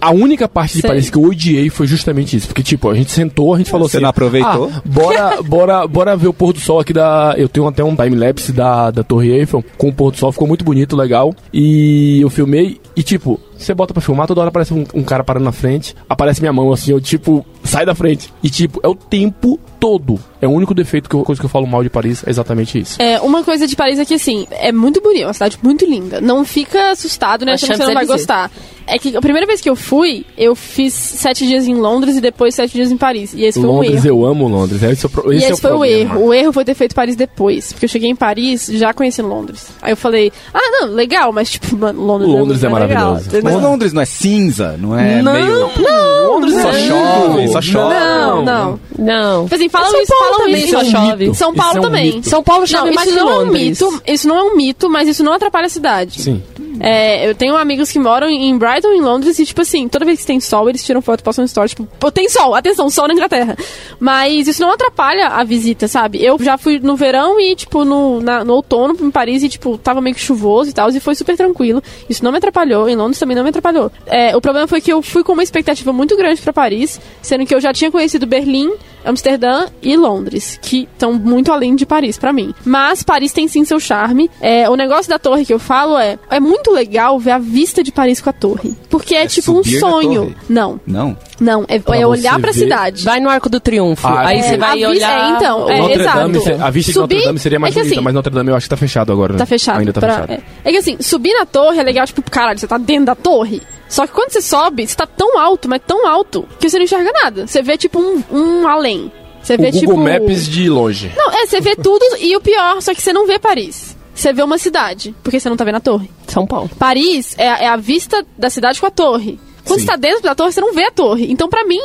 A única parte de. Paris que eu odiei foi justamente isso. Porque, tipo, a gente sentou, a gente falou Você assim. não aproveitou? "Ah, bora, bora, bora ver o pôr do sol aqui da. Eu tenho até um time-lapse da, da Torre Eiffel com o pôr do sol, ficou muito bonito, legal. E eu filmei e, tipo, você bota pra filmar, toda hora aparece um, um cara parando na frente, aparece minha mão assim, eu, tipo, sai da frente. E, tipo, é o tempo todo. É o único defeito que eu, coisa que eu falo mal de Paris, é exatamente isso. É, uma coisa de Paris é que, assim, é muito bonita, é uma cidade muito linda. Não fica assustado, né? Achando que você não vai gostar. É que a primeira vez que eu fui, eu fiz sete dias em Londres e depois sete dias em Paris. E esse foi um Londres, erro. eu amo Londres. Esse, é o pro- E esse esse, é o foi o problema. erro. O erro foi ter feito Paris depois. Porque eu cheguei em Paris já conheci Londres. Aí eu falei, ah, não, legal, mas tipo, mano, Londres, Londres é muito mais legal, maravilhoso. entendeu? Mas Londres não é cinza, não é Não, meio... Não, Londres Só é chove. Só chove. Não, não. Não. Tipo assim, falam São isso, Paulo falam também isso. só é chove. mito. São Paulo é também. São Paulo chove Não, mais isso não é um Londres. mito, isso não é um mito, mas isso não atrapalha a cidade. Sim. É, eu tenho amigos que moram em Brighton, em Londres, e, tipo assim, toda vez que tem sol, eles tiram foto e postam story, tipo, pô, tem sol, atenção, sol na Inglaterra. Mas isso não atrapalha a visita, sabe? Eu já fui no verão e, tipo, no, na- no outono em Paris e, tipo, tava meio que chuvoso e tal, e foi super tranquilo. Isso não me atrapalhou, em Londres também não me atrapalhou. É, o problema foi que eu fui com uma expectativa muito grande pra Paris, sendo que eu já tinha conhecido Berlim, Amsterdã e Londres, que estão muito além de Paris pra mim. Mas Paris tem sim seu charme. É, o negócio da torre que eu falo é é muito legal ver a vista de Paris com a torre, porque é, É tipo um sonho. torre? Não, Não? não, é, Pra é olhar pra ver- cidade. Vai no Arco do Triunfo. Ah, aí é, você a vai olhar. é, então, é, Notre Dame, exato. a vista de Subir- Notre Dame seria mais é bonita, assim, mas Notre Dame eu acho que tá fechado agora, né? Tá fechado. Ainda tá pra- fechado. É. É que assim, subir na torre é legal, tipo, caralho, você tá dentro da torre. Só que quando você sobe, você tá tão alto, mas tão alto, que você não enxerga nada. Você vê, tipo, um, um além. Você O vê, Google tipo... Maps de longe. Não, é, você vê tudo e o pior, só que você não vê Paris. Você vê uma cidade, porque você não tá vendo a torre. São Paulo. Paris é, a- é a vista da cidade com a torre. Quando Sim. você tá dentro da torre, você não vê a torre. Então, pra mim,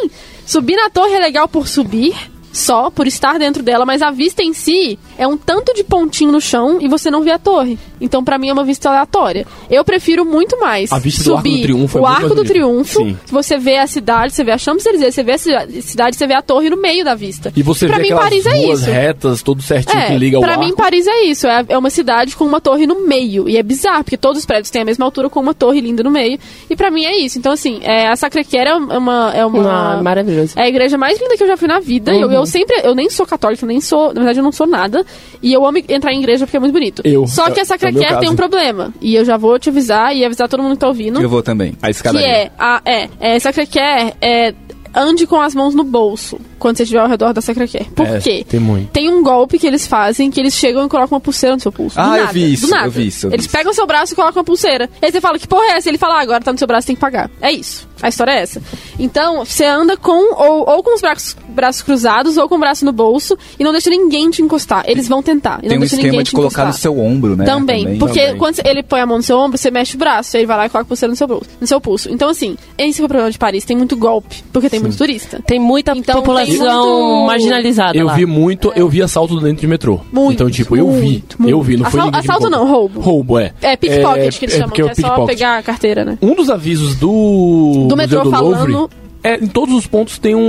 subir na torre é legal por subir, só, por estar dentro dela, mas a vista em si é um tanto de pontinho no chão e você não vê a torre. Então, pra mim, é uma vista aleatória. Eu prefiro muito mais A vista do Arco do subir Triunfo é o muito Arco do. Triunfo, Sim. você vê a cidade, você vê a Champs-Élysées, você vê a ci- cidade, você vê a torre no meio da vista. E você pra vê mim, Paris é isso. retas, tudo certinho É, que liga ao pra arco. mim, Paris é isso. É, é uma cidade com uma torre no meio. E é bizarro, porque todos os prédios têm a mesma altura com uma torre linda no meio. E pra mim é isso. Então, assim, é, a Sacré-Cœur é uma... É, uma, Ah, maravilhoso. é a igreja mais linda que eu já fui na vida. Eu, Uhum. eu sempre... Eu nem sou católica, nem sou... Na verdade, eu não sou nada. E eu amo entrar em igreja porque é muito bonito. Eu. Só que É- a é o meu Sacré-Cœur tem um problema. E eu já vou te avisar e avisar todo mundo que tá ouvindo. Eu vou também. A Que escadaria. é, a, é, é, Sacré-Cœur é... Ande com as mãos no bolso quando você estiver ao redor da Sacré-Cœur. Por É, quê? Tem muito. Tem um golpe que eles fazem que eles chegam e colocam uma pulseira no seu pulso. Ah, do eu nada, vi isso, do nada. eu vi isso, eu vi eles isso. pegam o seu braço e colocam uma pulseira. Aí você fala, que porra é essa? Ele fala, ah, agora tá no seu braço, tem que pagar. É isso. A história é essa. Então, você anda com ou, ou com os braços, braços cruzados ou com o braço no bolso e não deixa ninguém te encostar. Eles vão tentar. E Tem não um deixa esquema ninguém de te colocar no encostar. seu ombro, né? Também, porque Também. quando ele põe a mão no seu ombro, você mexe o braço, aí ele vai lá e coloca a pulseira no seu, bolso, no seu pulso. Então, assim, esse é o problema de Paris. Tem muito golpe, porque tem muito turista. Tem muita Então, população tem muito- marginalizada Eu lá. vi muito, eu vi assalto dentro de metrô. Muito, então, tipo, eu vi. muito. Eu vi, não foi Assal- me assalto não, roubo. Roubo, é. É pickpocket que eles chamam, porque que é é só pegar a carteira, né? Um dos avisos do, Do metrô do falando- Louvre é em todos os pontos tem um,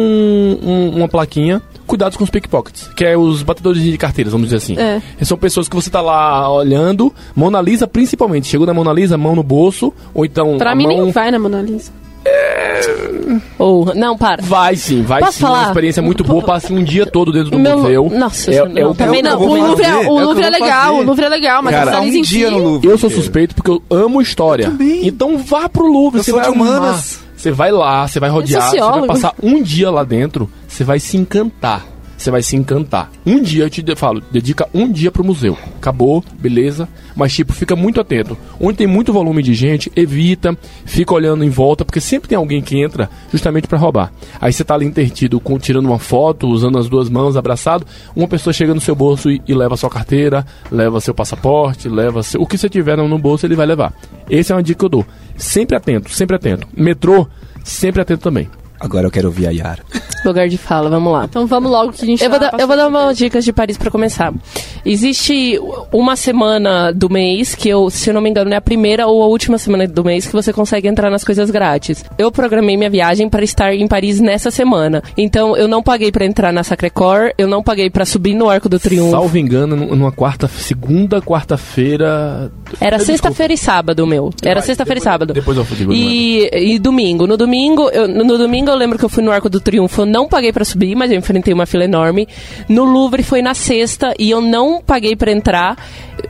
um- uma plaquinha cuidados com os pickpockets, que é os batedores de carteiras, vamos dizer assim. É. São pessoas que você tá lá olhando, Mona Lisa principalmente, chegou na Mona Lisa, mão no bolso, ou então Pra a mim mão nem vai na Mona Lisa. Ou, não, para. Vai sim, vai Posso sim, é uma falar? experiência muito boa, passe um dia todo dentro do Meu- museu. Nossa, é, não, é o também É Não, eu o Louvre, é, o é Louvre eu é legal, fazer. o Louvre é legal, mas Cara, um dia no Louvre. Eu sou suspeito porque eu amo história. também. Então vá pro Louvre, Eu você sou vai de amar. humanas. Você vai lá, você vai rodear, você vai passar um dia lá dentro, você vai se encantar. Você vai se encantar. Um dia eu te falo, dedica um dia pro museu. Acabou, beleza. Mas, tipo, fica muito atento. Onde tem muito volume de gente, evita, fica olhando em volta, porque sempre tem alguém que entra justamente pra roubar. Aí você tá ali intertido, com, tirando uma foto, usando as duas mãos, abraçado. Uma pessoa chega no seu bolso e, e leva sua carteira, leva seu passaporte, leva seu, o que você tiver no bolso, ele vai levar. Essa é uma dica que eu dou. Sempre atento, sempre atento. Metrô, sempre atento também. Agora eu quero ouvir a Yara. Lugar de fala, vamos lá. Então vamos logo que a gente Eu vou, dar, eu vou dar umas dicas de Paris pra começar. Existe uma semana do mês que eu, se eu não me engano, é a primeira ou a última semana do mês que você consegue entrar nas coisas grátis. Eu programei minha viagem para estar em Paris nessa semana. Então eu não paguei pra entrar na Sacré-Cœur, eu não paguei pra subir no Arco do Triunfo. Salvo engano, num- numa quarta, segunda quarta-feira. Era sexta-feira e sábado, meu. Era sexta-feira e sábado. depois eu digo, e, e domingo. No domingo, eu, no domingo eu lembro que eu fui no Arco do Triunfo, eu não paguei pra subir, mas eu enfrentei uma fila enorme. No Louvre foi na sexta e eu não paguei pra entrar.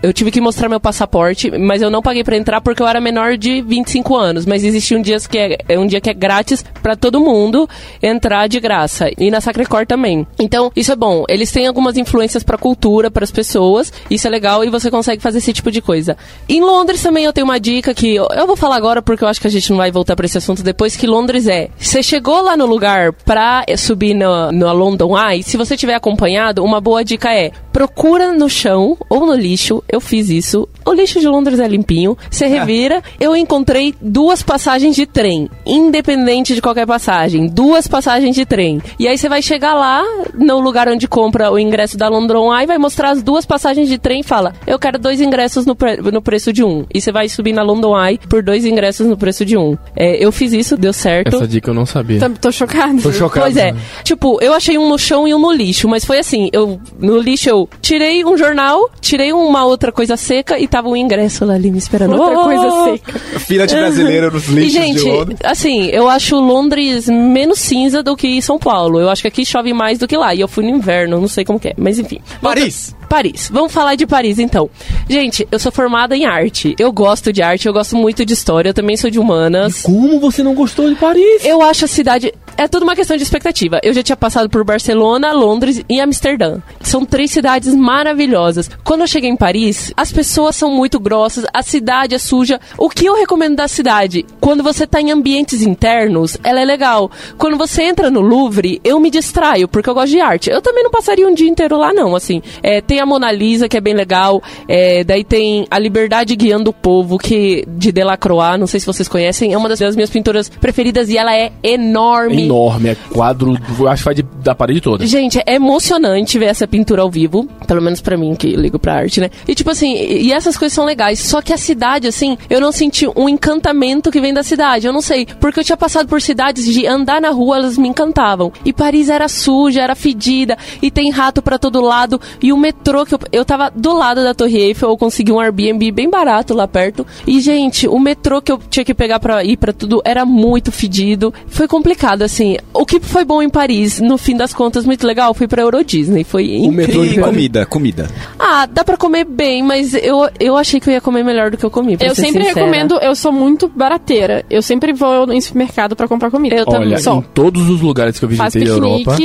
Eu tive que mostrar meu passaporte, mas eu não paguei pra entrar porque eu era menor de 25 anos. Mas existe um dia que é, é um dia que é grátis pra todo mundo entrar de graça. E na Sacré-Cœur também. Então, isso é bom. Eles têm algumas influências pra cultura, para as pessoas. Isso é legal e você consegue fazer esse tipo de coisa. Em Londres também eu tenho uma dica que eu, eu vou falar agora porque eu acho que a gente não vai voltar pra esse assunto depois, que Londres é. Você chegou lá no lugar pra subir no, no London Eye, se você tiver acompanhado, uma boa dica é procura no chão ou no lixo. Eu fiz isso. O lixo de Londres é limpinho. Você revira. Eu encontrei duas passagens de trem, independente de qualquer passagem. Duas passagens de trem. E aí você vai chegar lá no lugar onde compra o ingresso da London Eye, vai mostrar as duas passagens de trem e fala: Eu quero dois ingressos no, pre- no preço de um. E você vai subir na London Eye por dois ingressos no preço de um. É, eu fiz isso, deu certo. Essa dica eu não sabia. Tô, tô chocado. Tô chocado. Pois é. Tipo, eu achei um no chão e um no lixo, mas foi assim, eu no lixo eu tirei um jornal, tirei uma outra coisa seca e tava um ingresso lá ali me esperando. Outra Oh! coisa seca. Fila de brasileiro nos E, lixos gente, de Londres. assim, eu acho Londres menos cinza do que São Paulo. Eu acho que aqui chove mais do que lá. E eu fui no inverno, não sei como que é. Mas enfim. Paris! Paris. Vamos falar de Paris, então. Gente, eu sou formada em arte. Eu gosto de arte, eu gosto muito de história. Eu também sou de humanas. Como você não gostou de Paris? Eu acho a cidade. É tudo uma questão de expectativa. Eu já tinha passado por Barcelona, Londres e Amsterdã. São três cidades maravilhosas. Quando eu cheguei em Paris, as pessoas são muito grossas, a cidade é suja. O que eu recomendo da cidade? Quando você tá em ambientes internos, ela é legal. Quando você entra no Louvre, eu me distraio, porque eu gosto de arte. Eu também não passaria um dia inteiro lá, não. Assim, é, tem a Mona Lisa, que é bem legal. É, daí tem a Liberdade Guiando o Povo, que de Delacroix, não sei se vocês conhecem, é uma das minhas pinturas preferidas e ela é enorme. Enorme, é quadro, eu acho que vai de, da parede toda. Gente, é emocionante ver essa pintura ao vivo. Pelo menos pra mim, que ligo pra arte, né? E tipo assim, e essas coisas são legais. Só que a cidade, assim, eu não senti um encantamento que vem da cidade. Eu não sei. Porque eu tinha passado por cidades de andar na rua, elas me encantavam. E Paris era suja, era fedida. E tem rato pra todo lado. E o metrô que eu, eu tava do lado da Torre Eiffel, eu consegui um Airbnb bem barato lá perto. E, gente, o metrô que eu tinha que pegar pra ir pra tudo era muito fedido. Foi complicado, assim. O que foi bom em Paris, no fim das contas, muito legal, fui pra Euro Disney. Foi O metrô incrível. E comida, comida. Ah, dá pra comer bem, mas eu, eu achei que eu ia comer melhor do que eu comi. pra Eu ser sempre sincera. recomendo, eu sou muito barateira. Eu sempre vou em supermercado pra comprar comida. Eu também. Olha, Só. em todos os lugares que eu Faz visitei da Europa.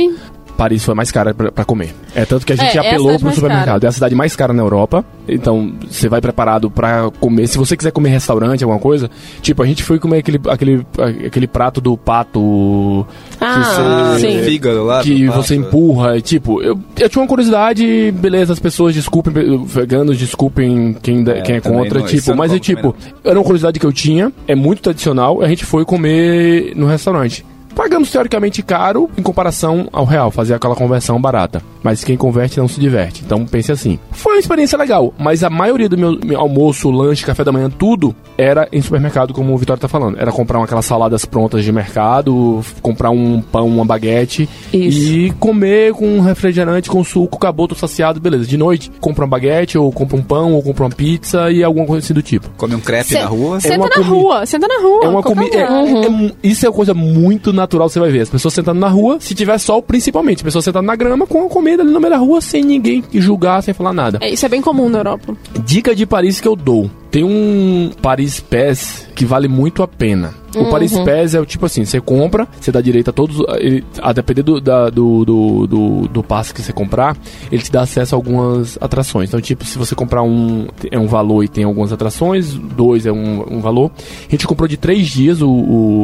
Paris foi mais cara pra, pra comer. É tanto que a gente É, é a apelou cidade pro supermercado. cara. É a cidade mais cara na Europa. Então, você vai preparado pra comer. Se você quiser comer restaurante, alguma coisa, tipo, a gente foi comer aquele, aquele, aquele prato do pato Ah, você- sim. Fígado lá. que você empurra. e, Tipo, eu, eu tinha uma curiosidade, beleza, as pessoas desculpem, veganos, desculpem quem, de- É, quem é contra, não, tipo, não mas é tipo, era uma curiosidade que eu tinha, é muito tradicional, a gente foi comer no restaurante. Pagamos teoricamente caro em comparação ao real, fazer aquela conversão barata. Mas quem converte não se diverte. Então pense assim. Foi uma experiência legal, mas a maioria do meu, meu almoço, lanche, café da manhã, tudo era em supermercado, como o Vitório tá falando. Era comprar uma- aquelas saladas prontas de mercado, comprar um pão, uma baguete Isso. e comer com um refrigerante, com suco, acabou, tô saciado, beleza. De noite, compra uma baguete, ou compra um pão, ou compra uma pizza e alguma coisa assim do tipo. Come um crepe Se- na rua. Senta uma na comi- rua, senta na rua. É uma comida. lugar. isso é uma coisa muito natural, você vai ver. As pessoas sentando na rua, se tiver sol, principalmente. As pessoas sentando na grama com a comida ali no meio da rua, sem ninguém julgar, sem falar nada. É, isso é bem comum na Europa. Dica de Paris que eu dou. Tem um Paris Pass que vale muito a pena. O Paris Pass é o tipo assim, você compra, você dá direito a todos, ele- a depender do, da- do, do, do, do passe que você comprar, ele te dá acesso a algumas atrações. Então, tipo, se você comprar um, é um valor e tem algumas atrações, dois é um, um valor. A gente comprou de três dias o,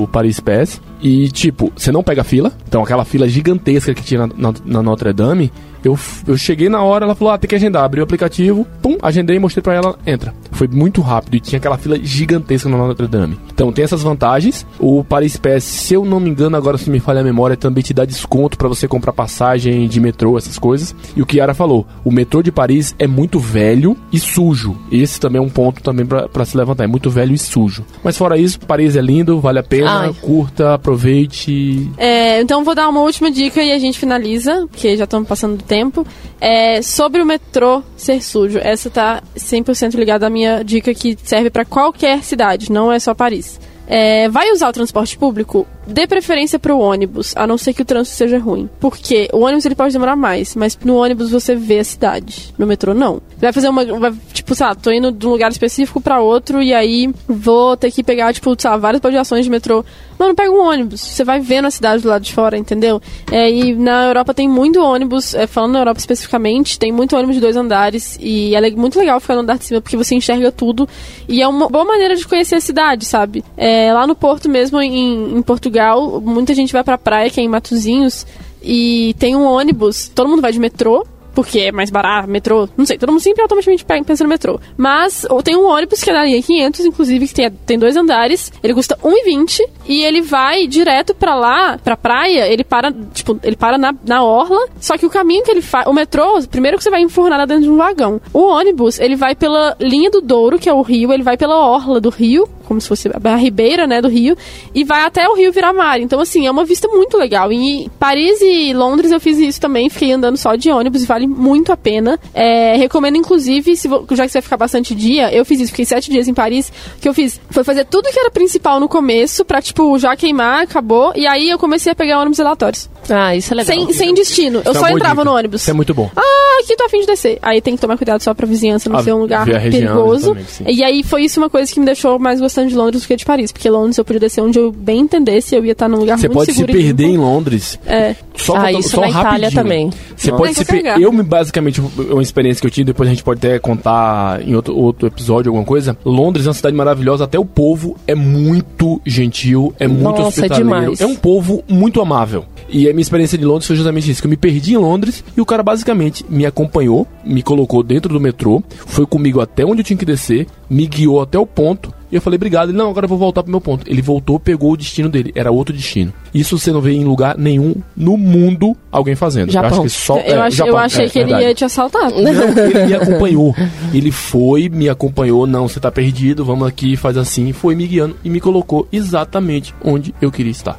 o Paris Pass e, tipo, você não pega fila, então aquela fila gigantesca que tinha na, na, na Notre Dame, eu, eu cheguei na hora, ela falou, ah, tem que agendar. Abri o aplicativo, pum, agendei, mostrei pra ela, entra. Foi muito rápido e tinha aquela fila gigantesca na Notre Dame. Então tem essas vantagens. O Paris Pass, se eu não me engano, agora se me falha a memória, também te dá desconto pra você comprar passagem de metrô, essas coisas. E o que Yara falou, o metrô de Paris é muito velho e sujo. Esse também é um ponto também pra pra se levantar, é muito velho e sujo. Mas fora isso, Paris é lindo, vale a pena, Ai. curta, aproveite. É, então vou dar uma última dica e a gente finaliza, porque já estamos passando do tempo. É, sobre o metrô ser sujo. Essa tá 100% ligada à minha dica que serve para qualquer cidade, não é só Paris. É, vai usar o transporte público? Dê preferência pro ônibus, a não ser que o trânsito seja ruim. Porque o ônibus ele pode demorar mais, mas no ônibus você vê a cidade. No metrô, não. Vai fazer uma. vai, tipo, sei lá, tô indo de um lugar específico pra outro e aí vou ter que pegar, tipo, sei lá, várias baldeações de metrô. Mano, pega um ônibus. Você vai vendo a cidade do lado de fora, entendeu? É, e na Europa tem muito ônibus, é, falando na Europa especificamente, tem muito ônibus de dois andares. E é muito legal ficar no andar de cima, porque você enxerga tudo. E é uma boa maneira de conhecer a cidade, sabe? É, lá no Porto mesmo, em, em Portugal, muita gente vai pra praia, que é em Matozinhos, e tem um ônibus, todo mundo vai de metrô, porque é mais barato, metrô, não sei, todo mundo sempre automaticamente pe- pensa no metrô. Mas ou tem um ônibus que é da linha 500, inclusive, que tem, tem dois andares, ele custa 1,20 e ele vai direto pra lá, pra praia, ele para, tipo, ele para na, na orla, só que o caminho que ele faz, o metrô, primeiro que você vai enfornada dentro de um vagão. O ônibus, ele vai pela linha do Douro, que é o rio, ele vai pela orla do rio, como se fosse a ribeira, né, do rio, e vai até o rio virar mar. Então, assim, é uma vista muito legal. Em Paris e Londres eu fiz isso também, fiquei andando só de ônibus e vale muito a pena. É, recomendo, inclusive, se já que você vai ficar bastante dia, eu fiz isso, fiquei sete dias em Paris. O que eu fiz foi fazer tudo que era principal no começo, pra, tipo, já queimar, acabou, e aí eu comecei a pegar ônibus aleatórios. Ah, isso é legal. Sem, sem destino. Eu Isso é só entrava no ônibus. Isso é muito bom. Ah, aqui tô afim de descer. Aí tem que tomar cuidado só pra vizinhança não Ah, ser um lugar a região, perigoso. E aí foi isso uma coisa que me deixou mais gostando de Londres do que de Paris. Porque Londres eu podia descer onde eu bem entendesse, eu ia estar num lugar Você muito pode se seguro e perder em. Londres. É. Só Ah, isso só na Itália rapidinho. também. Você Não. pode se per... Eu, me- basicamente, uma experiência que eu tive, depois a gente pode até contar em outro, outro episódio, alguma coisa. Londres é uma cidade maravilhosa, até o povo é muito gentil, é muito Nossa, é hospitaleiro. demais. É um povo muito amável. E a minha experiência de Londres foi justamente isso, que eu me perdi em Londres e o cara basicamente me acompanhou, me colocou dentro do metrô, foi comigo até onde eu tinha que descer, me guiou até o ponto, e eu falei, obrigado. Ele, não, agora eu vou voltar pro meu ponto. Ele voltou, pegou o destino dele. Era outro destino. Isso você não vê em lugar nenhum no mundo alguém fazendo. Eu Japão. acho que só. Eu, é, ach- Japão, eu achei é, que ele ia te assaltar. Não, ele me acompanhou. Ele foi, me acompanhou. Não, você tá perdido, vamos aqui, faz assim. Foi me guiando e me colocou exatamente onde eu queria estar.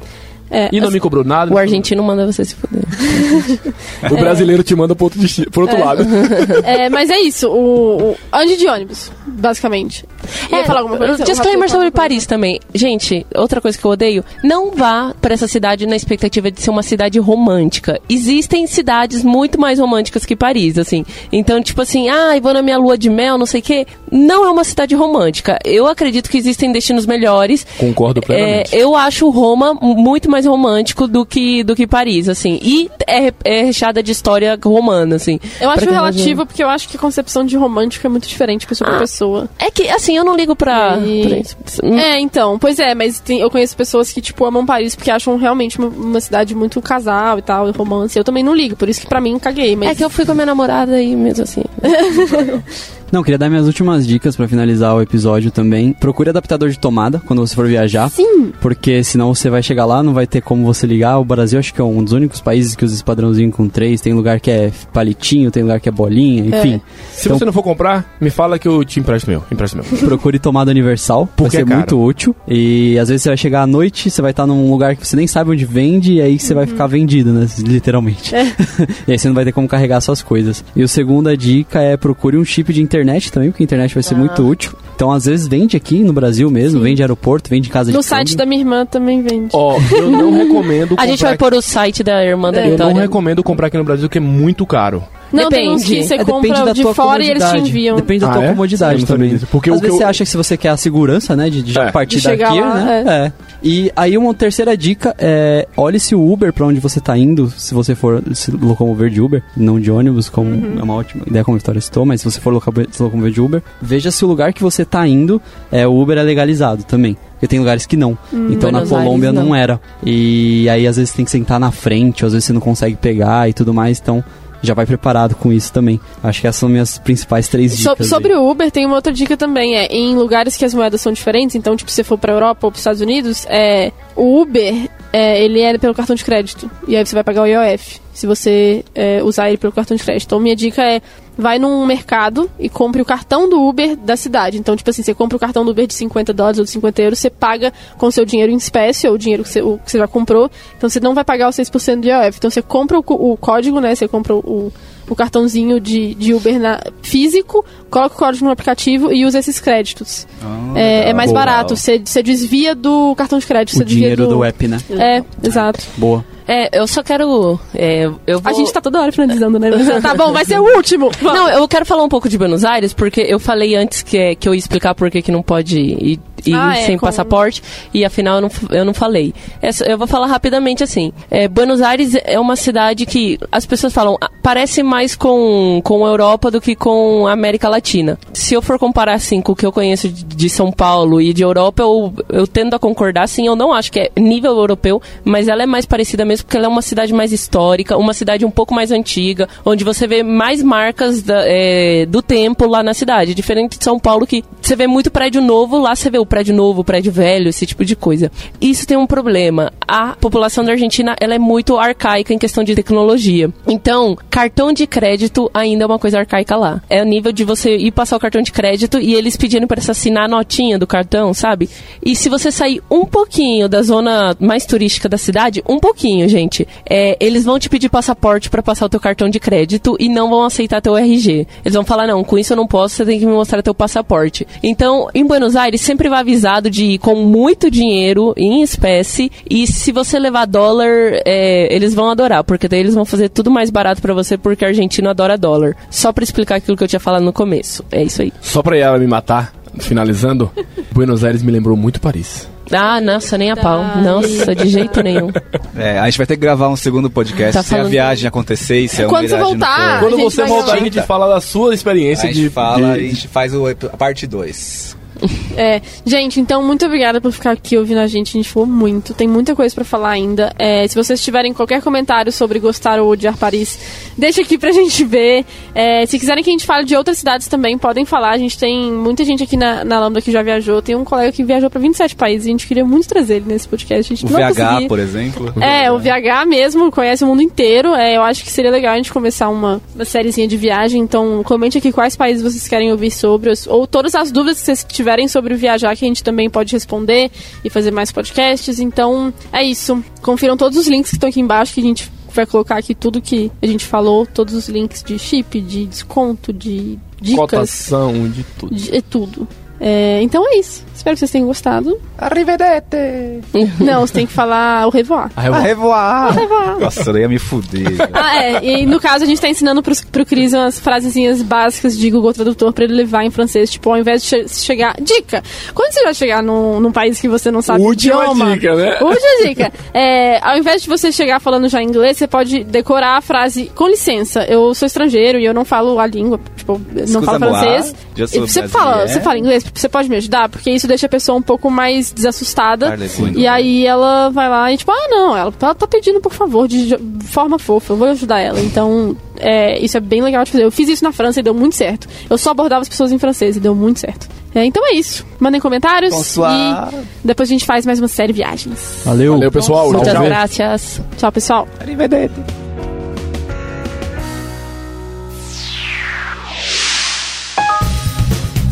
É, E não me cobrou nada. O argentino manda você se fuder. O brasileiro te manda pro outro, destino, pro outro lado. é, mas é isso. O, o, ande de ônibus, basicamente. Ia falar alguma coisa? É, Disclaimer sobre? Paris também. Gente, outra coisa que eu odeio, não vá para essa cidade na expectativa de ser uma cidade romântica. Existem cidades muito mais românticas que Paris, assim. Então, tipo assim, ah, vou na minha lua de mel, não sei o quê. Não é uma cidade romântica. Eu acredito que existem destinos melhores. Concordo É, plenamente. eu acho Roma muito mais romântico do que, do que Paris, assim. E é, é recheada de história romana, assim. Eu acho relativo, porque eu acho que a concepção de romântico é muito diferente pessoa Ah. pra pessoa. É que, assim, eu não ligo pra, E- pra isso. É, então, pois é, mas tem- eu conheço pessoas que, tipo, amam Paris porque acham realmente uma, uma cidade muito casal e tal, e romance. Eu também não ligo, por isso que pra mim caguei, mas... É que eu fui com a minha namorada e mesmo assim. Não, queria dar minhas últimas dicas pra finalizar o episódio também. Procure adaptador de tomada quando você for viajar. Sim. Porque senão você vai chegar lá, não vai ter como você ligar. O Brasil acho que é um dos únicos países que usa esse padrãozinho com três. Tem lugar que é palitinho, tem lugar que é bolinha, enfim. Se Então- você não for comprar, me fala que eu te empresto meu. Empresto meu. Procure tomada universal, Porque vai é caro. muito útil. E às vezes você vai chegar à noite, você vai estar num lugar que você nem sabe onde vende, e aí você vai ficar vendido, né? Literalmente. e aí você não vai ter como carregar suas coisas. E a segunda dica é procure um chip de internet também, porque a internet vai ser muito útil. Então às vezes vende aqui no Brasil mesmo, vende aeroporto, vende casa de No site câmbio. da minha irmã também vende. Ó, eu não recomendo A gente comprar vai pôr o site da irmã da Eu não recomendo comprar aqui no Brasil, que é muito caro. Não, tem uns que Depende. você É, depende compra da de tua fora e eles te comodidade. enviam. Depende da Ah, tua é? Comodidade sabia também. Porque Às o que vezes você eu- acha que se você quer a segurança, né, de, de É. partir De daqui, lá, né? É. E aí uma terceira dica é olhe se o Uber pra onde você tá indo, se você for se locomover de Uber, não de ônibus, como Uhum. é uma ótima ideia como a Vitória citou, mas se você for locomover, se locomover de Uber, veja se o lugar que você tá indo, é, o Uber é legalizado também. Porque tem lugares que não. então na Colômbia Aires, não. não. era. E aí às vezes tem que sentar na frente, ou às vezes você não consegue pegar e tudo mais, então já vai preparado com isso também. Acho que essas são minhas principais três So- dicas. sobre aí. o Uber, tem uma outra dica também. É em lugares que as moedas são diferentes, então, tipo, se você for pra Europa ou pros Estados Unidos, é, o Uber, é, ele é pelo cartão de crédito. E aí você vai pagar o IOF, se você é, usar ele pelo cartão de crédito. Então, minha dica é, vai num mercado e compre o cartão do Uber da cidade. Então, tipo assim, você compra o cartão do Uber de 50 dólares ou de 50 euros, você paga com seu dinheiro em espécie, ou o dinheiro que você, o que você já comprou. Então, você não vai pagar os 6% de IOF. Então, você compra o, o código, né? Você compra o, o cartãozinho de, de Uber na, físico, coloca o código no aplicativo e usa esses créditos. Ah, é, é mais Boa. barato. Você, você desvia do cartão de crédito. o você desvia dinheiro do... app, né? É, exato. Boa. É, eu só quero. é, eu A vou- gente tá toda hora finalizando, né? tá bom, vai ser o último. Não, eu quero falar um pouco de Buenos Aires, porque eu falei antes que, é- que eu ia explicar por que que não pode ir, ir Ah, é, sem com- passaporte, e afinal eu não, eu não falei. Essa- eu vou falar rapidamente assim. É, Buenos Aires é uma cidade que as pessoas falam, "Ah, parece mais com, com a Europa do que com a América Latina. Se eu for comparar assim com o que eu conheço de, de São Paulo e de Europa, eu, eu tendo a concordar, sim, eu não acho que é nível europeu, mas ela é mais parecida mesmo porque ela é uma cidade mais histórica, uma cidade um pouco mais antiga, onde você vê mais marcas da- é, do tempo lá na cidade. Diferente de São Paulo, que você vê muito prédio novo, lá você vê o prédio novo, prédio velho, esse tipo de coisa. Isso tem um problema. A população da Argentina ela é muito arcaica em questão de tecnologia. Então, cartão de crédito ainda é uma coisa arcaica lá. É o nível de você ir passar o cartão de crédito e eles pedindo para você assinar a notinha do cartão, sabe? E se você sair um pouquinho da zona mais turística da cidade, um pouquinho, gente, é, eles vão te pedir passaporte para passar o teu cartão de crédito e não vão aceitar teu RG. Eles vão falar, não, com isso eu não posso, você tem que me mostrar teu passaporte. Então, em Buenos Aires, sempre vai avisado de ir com muito dinheiro em espécie e se você levar dólar, é, eles vão adorar, porque daí eles vão fazer tudo mais barato para você porque argentino adora dólar. Só para explicar aquilo que eu tinha falado no começo. É isso aí. Só pra ela me matar, finalizando, Buenos Aires me lembrou muito Paris. Ah, nossa, nem a pau. Nossa, de jeito nenhum. É, a gente vai ter que gravar um segundo podcast Tá se a viagem acontecer e se a Quando você voltar. Quando gente você voltar, a gente fala da sua experiência a gente de. fala de- e a gente faz o, a parte 2. É, gente, então muito obrigada por ficar aqui ouvindo a gente. A gente falou muito, tem muita coisa pra falar ainda. É, se vocês tiverem qualquer comentário sobre gostar ou odiar Paris, deixa aqui pra gente ver. É, se quiserem que a gente fale de outras cidades também, podem falar. A gente tem muita gente aqui na, na Lambda que já viajou. Tem um colega que viajou pra 27 países e a gente queria muito trazer ele nesse podcast. A gente O VH, conseguir. por exemplo. É, o VH mesmo conhece o mundo inteiro. É, eu acho que seria legal a gente começar uma, uma sériezinha de viagem. Então, comente aqui quais países vocês querem ouvir sobre, ou todas as dúvidas que vocês tiverem sobre o viajar, que a gente também pode responder e fazer mais podcasts. Então, é isso. Confiram todos os links que estão aqui embaixo, que a gente vai colocar aqui tudo que a gente falou, todos os links de chip, de desconto, de dicas, Cotação, de tudo. de, é tudo. É, então é isso. Espero que vocês tenham gostado. Arrivedete! Não, você tem que falar o revoar. Ah, A revoar! Nossa, eu ia me fuder. Ah, é. E no caso, a gente tá ensinando pros, pro Cris umas frasezinhas básicas de Google Tradutor pra ele levar em francês. Tipo, ao invés de che- chegar. Dica! Quando você vai chegar num, num país que você não sabe o Última idioma. dica, né? Última dica. É, ao invés de você chegar falando já inglês, você pode decorar a frase com licença. Eu sou estrangeiro e eu não falo a língua. Tipo, não falo francês. E você fala, você fala inglês? Você pode me ajudar? Porque isso deixa a pessoa um pouco mais desassustada. E aí ela vai lá e tipo, ah, não, ela, ela tá pedindo por favor, de forma fofa, eu vou ajudar ela. Então, é, isso é bem legal de fazer. Eu fiz isso na França e deu muito certo. Eu só abordava as pessoas em francês e deu muito certo. É, então é isso. Mandem comentários Bonsoir. e depois a gente faz mais uma série de viagens. Valeu. Valeu, pessoal. Muitas Tchau, tchau. graças. Tchau, pessoal. Arrivedete!